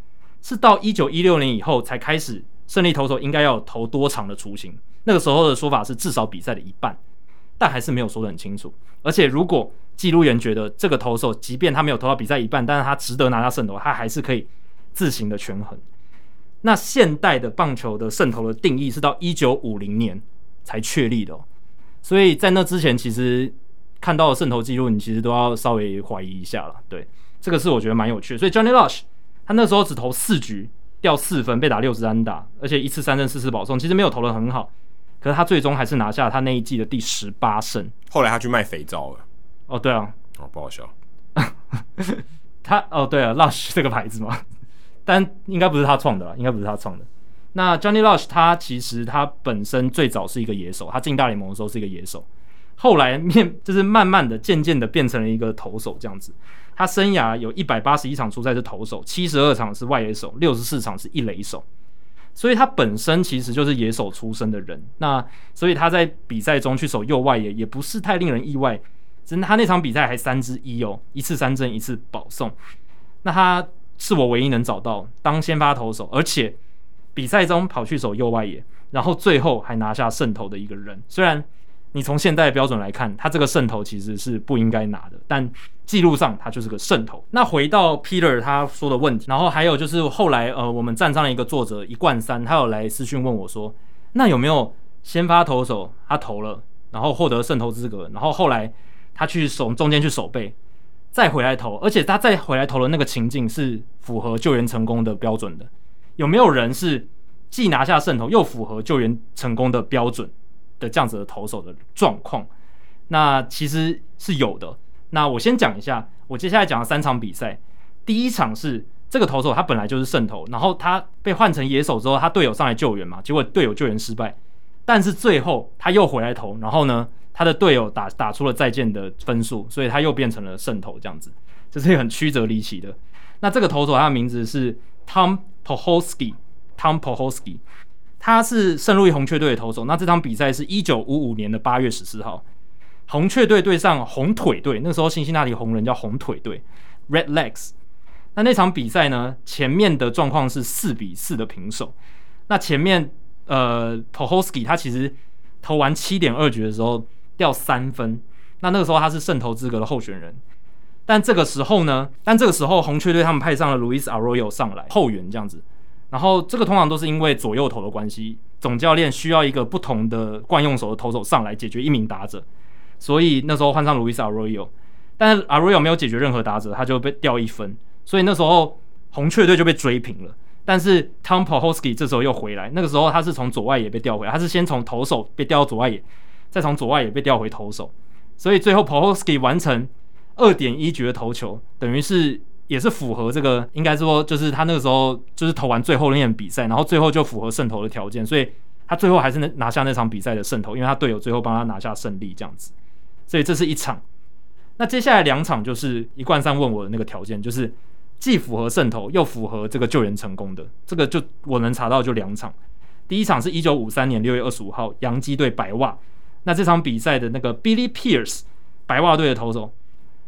是到一九一六年以后才开始。胜利投手应该要投多长的雏形？那个时候的说法是至少比赛的一半，但还是没有说得很清楚。而且如果记录员觉得这个投手，即便他没有投到比赛一半，但是他值得拿下胜投，他还是可以自行的权衡。那现代的棒球的胜投的定义是到一九五零年才确立的哦，所以在那之前，其实看到的胜投记录，你其实都要稍微怀疑一下了。对，这个是我觉得蛮有趣的。所以 Johnny Rush 他那时候只投四局。掉四分，被打六十三打，而且一次三振，四次保送，其实没有投得很好。可是他最终还是拿下他那一季的第十八胜。后来他去卖肥皂了。哦，对啊。哦，不好笑。他哦，对啊，Lush 这个牌子嘛，但应该不是他创的啦，应该不是他创的。那 Johnny Lush 他其实他本身最早是一个野手，他进大联盟的时候是一个野手，后来面就是慢慢的、渐渐的变成了一个投手这样子。他生涯有一百八十一场出赛是投手，七十二场是外野手，六十四场是一垒手，所以他本身其实就是野手出身的人。那所以他在比赛中去守右外野也不是太令人意外。真的，他那场比赛还三之一哦，一次三振，一次保送。那他是我唯一能找到当先发投手，而且比赛中跑去守右外野，然后最后还拿下胜投的一个人。虽然你从现代的标准来看，他这个胜投其实是不应该拿的，但记录上他就是个胜投。那回到 Peter 他说的问题，然后还有就是后来呃，我们站上了一个作者一贯三，他有来私讯问我说，那有没有先发投手他投了，然后获得胜投资格，然后后来他去守中间去守备，再回来投，而且他再回来投的那个情境是符合救援成功的标准的，有没有人是既拿下胜投又符合救援成功的标准？的这样子的投手的状况，那其实是有的。那我先讲一下，我接下来讲的三场比赛。第一场是这个投手他本来就是胜投，然后他被换成野手之后，他队友上来救援嘛，结果队友救援失败，但是最后他又回来投，然后呢，他的队友打打出了再见的分数，所以他又变成了胜投，这样子，这是很曲折离奇的。那这个投手他的名字是 Tom Poholsky，Tom Poholsky。他是圣路易红雀队的投手。那这场比赛是一九五五年的八月十四号，红雀队对上红腿队。那时候辛辛那提红人叫红腿队 （Red Legs）。那那场比赛呢，前面的状况是四比四的平手。那前面呃，Poholsky 他其实投完七点二局的时候掉三分。那那个时候他是胜投资格的候选人。但这个时候呢，但这个时候红雀队他们派上了 Louis Arroyo 上来后援这样子。然后这个通常都是因为左右投的关系，总教练需要一个不同的惯用手的投手上来解决一名打者，所以那时候换上 Luis Arroyo，但是 Arroyo 没有解决任何打者，他就被掉一分，所以那时候红雀队就被追平了。但是 Tom p o h o s k y 这时候又回来，那个时候他是从左外野被调回来，他是先从投手被调到左外野，再从左外野被调回投手，所以最后 p o h o s k y 完成二点一局的投球，等于是。也是符合这个，应该说就是他那个时候就是投完最后那场比赛，然后最后就符合胜投的条件，所以他最后还是能拿下那场比赛的胜投，因为他队友最后帮他拿下胜利这样子。所以这是一场。那接下来两场就是一贯三问我的那个条件，就是既符合胜投又符合这个救援成功的，这个就我能查到就两场。第一场是一九五三年六月二十五号，洋基队白袜。那这场比赛的那个 Billy Pierce 白袜队的投手，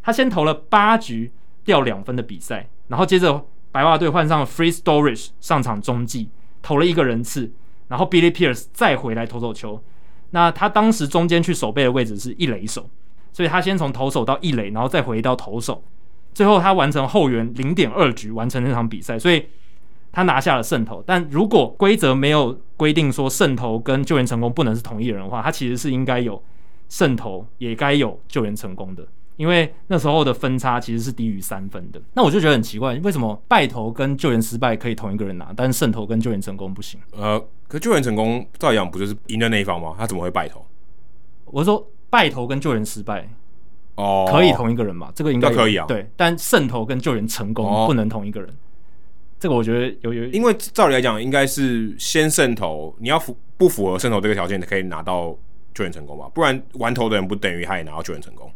他先投了八局。掉两分的比赛，然后接着白袜队换上了 Free Storage 上场中继，投了一个人次，然后 Billy Pierce 再回来投手球。那他当时中间去守备的位置是一垒手，所以他先从投手到一垒，然后再回到投手，最后他完成后援零点二局完成那场比赛，所以他拿下了胜投。但如果规则没有规定说胜投跟救援成功不能是同一人的话，他其实是应该有胜投也该有救援成功的，因为那时候的分差其实是低于三分的。那我就觉得很奇怪，为什么败投跟救援失败可以同一个人拿，但是胜投跟救援成功不行？呃，可救援成功照理讲不就是赢的那一方吗？他怎么会败投？我说败投跟救援失败哦，可以同一个人嘛？这个应该可以啊。对，但胜投跟救援成功不能同一个人。哦、这个我觉得有有，因为照理来讲，应该是先胜投，你要符不符合胜投这个条件，可以拿到。救援成功吧，不然玩投的人不等于他也拿到救援成功，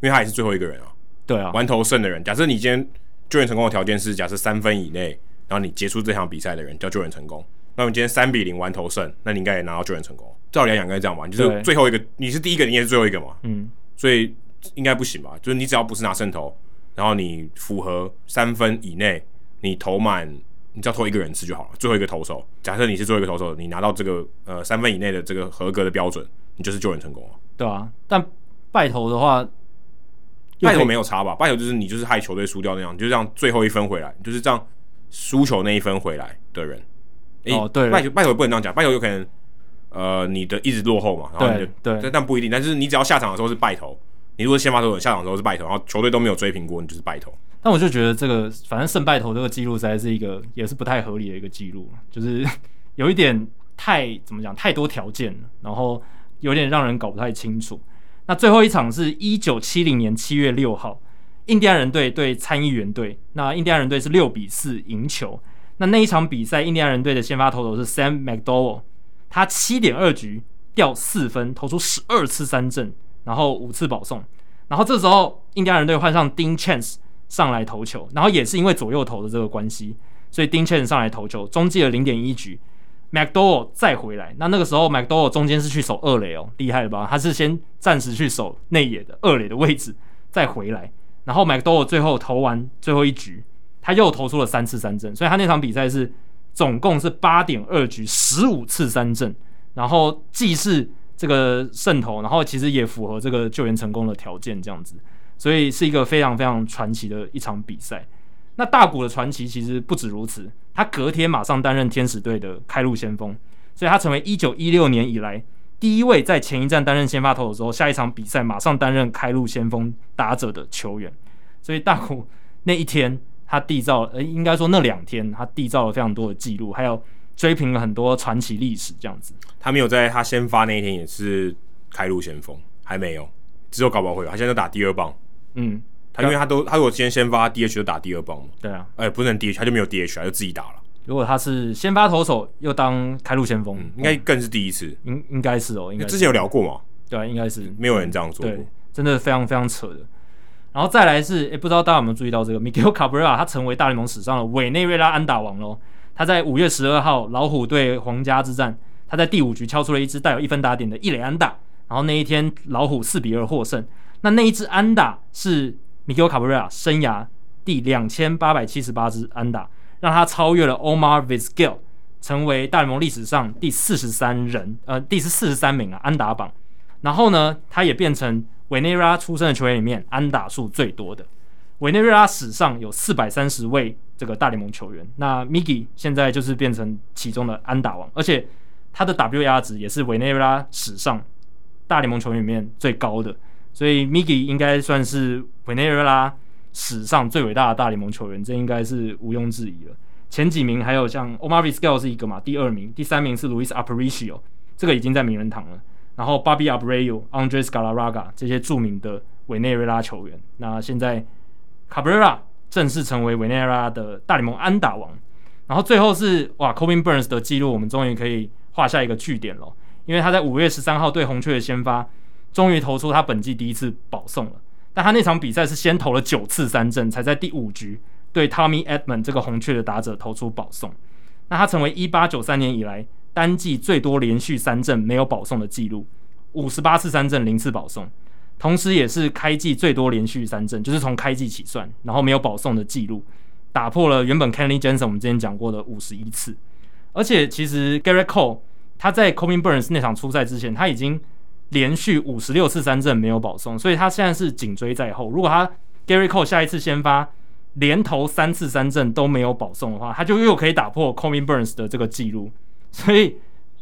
因为他也是最后一个人啊。对啊，完投胜的人，假设你今天救援成功的条件是假设三分以内，然后你结束这场比赛的人叫救援成功，那你今天三比零完投胜，那你应该也拿到救援成功。照理来讲应该这样吧，你就是最后一个，你是第一个，你也是最后一个嘛。嗯，所以应该不行吧？就是你只要不是拿胜投，然后你符合三分以内，你投满。你只要投一个人次就好了，最后一个投手。假设你是最后一个投手，你拿到这个呃三分以内的这个合格的标准，你就是救援成功了。对啊，但败投的话，败投没有差吧？败投就是你就是害球队输掉那样，就是这样最后一分回来，就是这样输球那一分回来的人。欸、哦，对，败球败投不能这样讲，败投有可能呃你的一直落后嘛，然后你就对对，但不一定。但是你只要下场的时候是败投，你如果先发投手下场的时候是败投，然后球队都没有追平过，你就是败投。但我就觉得这个，反正胜败投这个记录实在是一个，也是不太合理的一个记录，就是 有一点太怎么讲，太多条件了，然后有点让人搞不太清楚。那最后一场是一九七零年七月六号，印第安人队对参议员队，那印第安人队是六比四赢球。那那一场比赛，印第安人队的先发投手是 Sam McDowell，他七点二局掉四分，投出十二次三振，然后五次保送。然后这时候印第安人队换上 Dean Chance。上来投球，然后也是因为左右投的这个关系，所以 Dean Chen 上来投球，中继了零点一局，McDowell 再回来，那那个时候 McDowell 中间是去守二垒哦，厉害了吧？他是先暂时去守内野的二垒的位置，再回来，然后 McDowell 最后投完最后一局，他又投出了三次三振，所以他那场比赛是总共是八点二局十五次三振，然后既是这个胜投，然后其实也符合这个救援成功的条件，这样子。所以是一个非常非常传奇的一场比赛。那大谷的传奇其实不止如此，他隔天马上担任天使队的开路先锋，所以他成为一九一六年以来第一位在前一站担任先发投的时候，下一场比赛马上担任开路先锋打者的球员。所以大谷那一天他缔造，呃，应该说那两天他缔造了非常多的记录，还有追平了很多传奇历史。这样子，他没有在他先发那一天也是开路先锋，还没有，只有搞不好会有，他现在打第二棒。嗯，他因为他都他如果今天先发 DH 就打第二棒嘛，对啊，哎、欸，不能 DH 他就没有 DH，他就自己打了。如果他是先发投手又当开路先锋，嗯，应该更是第一次，应应该是哦，应该之前有聊过嘛，对啊，应该是没有人这样做过，对，真的非常非常扯的。然后再来是，哎、欸，不知道大家有没有注意到这个 Miguel Cabrera，他成为大联盟史上的委内瑞拉安打王喽。他在五月十二号老虎对皇家之战，他在第五局敲出了一支带有一分打点的一垒安打，然后那一天老虎四比二获胜。那那一支安打是 Miguel Cabrera 生涯第两千八百七十八支安打，让他超越了 Omar Vizquel，成为大联盟历史上第四十三人，呃，第四十三名啊安打榜。然后呢，他也变成委内瑞拉出生的球员里面安打数最多的。委内瑞拉史上有四百三十位这个大联盟球员，那 Miggy 现在就是变成其中的安打王，而且他的 WAR 值也是委内瑞拉史上大联盟球员里面最高的。所以，Miggy 应该算是委内瑞拉史上最伟大的大联盟球员，这应该是毋庸置疑了。前几名还有像 Omar Vizquel 是一个嘛，第二名，第三名是 Luis Aparicio，这个已经在名人堂了。然后 Bobby Abreu、Andres GALARAGA 这些著名的委内瑞拉球员，那现在 Cabrera 正式成为委内瑞拉的大联盟安打王。然后最后是哇，Corbin Burns 的记录，我们终于可以画下一个句点了，因为他在五月十三号对红雀的先发。终于投出他本季第一次保送了，但他那场比赛是先投了九次三振，才在第五局对 Tommy Edman 这个红雀的打者投出保送。那他成为一八九三年以来单季最多连续三振没有保送的记录，五十八次三振零次保送，同时也是开季最多连续三振，就是从开季起算，然后没有保送的记录，打破了原本 Kenley Jensen 我们之前讲过的五十一次。而且其实 Gerrit Cole 他在 Corbin Burnes 那场出赛之前，他已经连续五十六次三振没有保送，所以他现在是紧追在后。如果他 Gerrit Cole 下一次先发连投三次三振都没有保送的话，他就又可以打破 Corbin Burnes 的这个记录。所以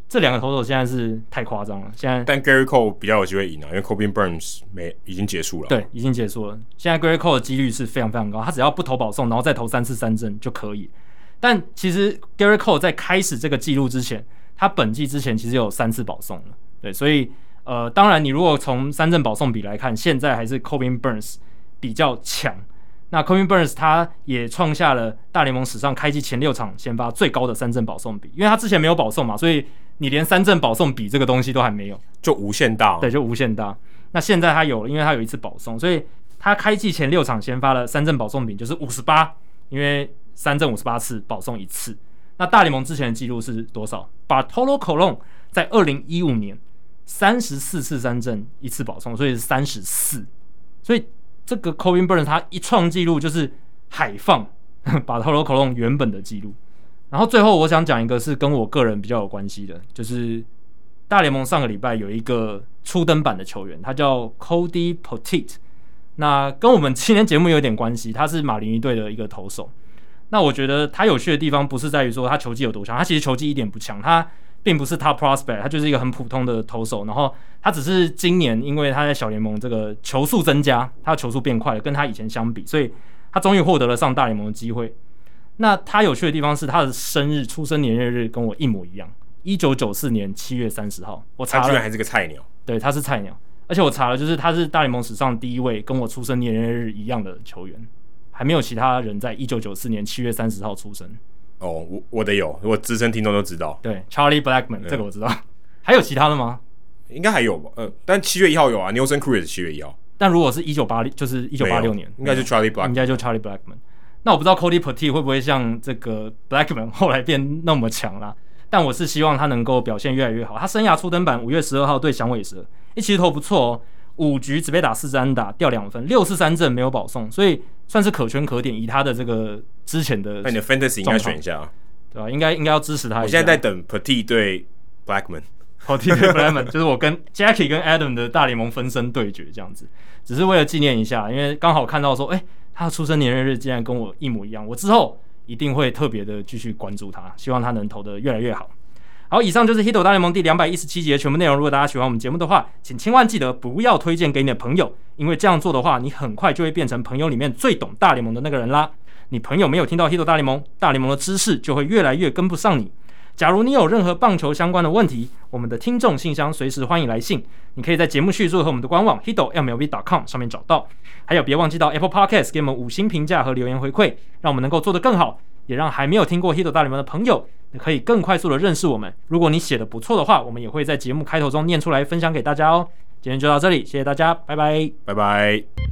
这两个投手现在是太夸张了。现在但 Gary Cole 比较有机会赢啊，因为 Corbin Burns 没已经结束了。对，已经结束了。现在 Gary Cole 的几率是非常非常高，他只要不投保送，然后再投三次三振就可以。但其实 Gary Cole 在开始这个记录之前，他本季之前其实有三次保送了。对，所以呃，当然你如果从三振保送比来看，现在还是 Corbin Burns 比较强。那 Corbin Burns 他也创下了大联盟史上开季前六场先发最高的三振保送比，因为他之前没有保送嘛，所以你连三振保送比这个东西都还没有，就无限大。对，就无限大。那现在他有了，因为他有一次保送，所以他开季前六场先发的三振保送比就是五十八，因为三振五十八次，保送一次。那大联盟之前的记录是多少？Bartolo Colon 在二零一五年三十四次三振一次保送，所以是三十四，所以。这个 Corbin Burnes 他一创纪录就是海放 把 t o l o c o l o n 原本的纪录，然后最后我想讲一个是跟我个人比较有关系的，就是大联盟上个礼拜有一个初登板的球员，他叫 Cody p o t i t 那跟我们今天节目有点关系，他是马林鱼队的一个投手。那我觉得他有趣的地方不是在于说他球技有多强，他其实球技一点不强，他。并不是 top prospect，他就是一个很普通的投手。然后他只是今年因为他在小联盟这个球速增加，他的球速变快了，跟他以前相比，所以他终于获得了上大联盟的机会。那他有趣的地方是他的生日、出生年月日跟我一模一样，一九九四年七月三十号。我查了，他居然还是个菜鸟。对，他是菜鸟，而且我查了，就是他是大联盟史上第一位跟我出生年月日一样的球员，还没有其他人在一九九四年七月三十号出生。哦，我我得有，我资深听众都知道。对，Charlie Blackman 这个我知道。还有其他的吗？应该还有吧。呃，但七月一号有啊，Nelson Cruz 七月一号。但如果是一九八六，就是一九八六年，应该是 Charlie Blackmon，应该就 Charlie Blackman。那我不知道 Cody Poteet 会不会像这个 Blackman 后来变那么强啦。但我是希望他能够表现越来越好。他生涯初登板五月十二号对响尾蛇，一其实投不错哦，五局只被打四支安打，掉两分，六次三阵没有保送，所以算是可圈可点。以他的这个之前的，那你的 Fantasy 应该选一下。对吧？应该应该要支持他一下。我现在在等 Petit 对 Blackmon，Poteet 对 Blackman 就是我跟 Jackie 跟 Adam 的大联盟分身对决这样子，只是为了纪念一下，因为刚好看到说，哎、欸，他的出生年月日竟然跟我一模一样，我之后一定会特别的继续关注他，希望他能投的越来越好。好，以上就是《Hito 大联盟》第两百一十七集的全部内容。如果大家喜欢我们节目的话，请千万记得不要推荐给你的朋友，因为这样做的话，你很快就会变成朋友里面最懂大联盟的那个人啦。你朋友没有听到 Hito 大联盟，大联盟的知识就会越来越跟不上你。假如你有任何棒球相关的问题，我们的听众信箱随时欢迎来信。你可以在节目叙述和我们的官网 hitomlb.com 上面找到。还有，别忘记到 Apple Podcast 给我们五星评价和留言回馈，让我们能够做得更好，也让还没有听过 Hito 大联盟的朋友可以更快速的认识我们。如果你写的不错的话，我们也会在节目开头中念出来分享给大家哦。今天就到这里，谢谢大家，拜拜，拜拜。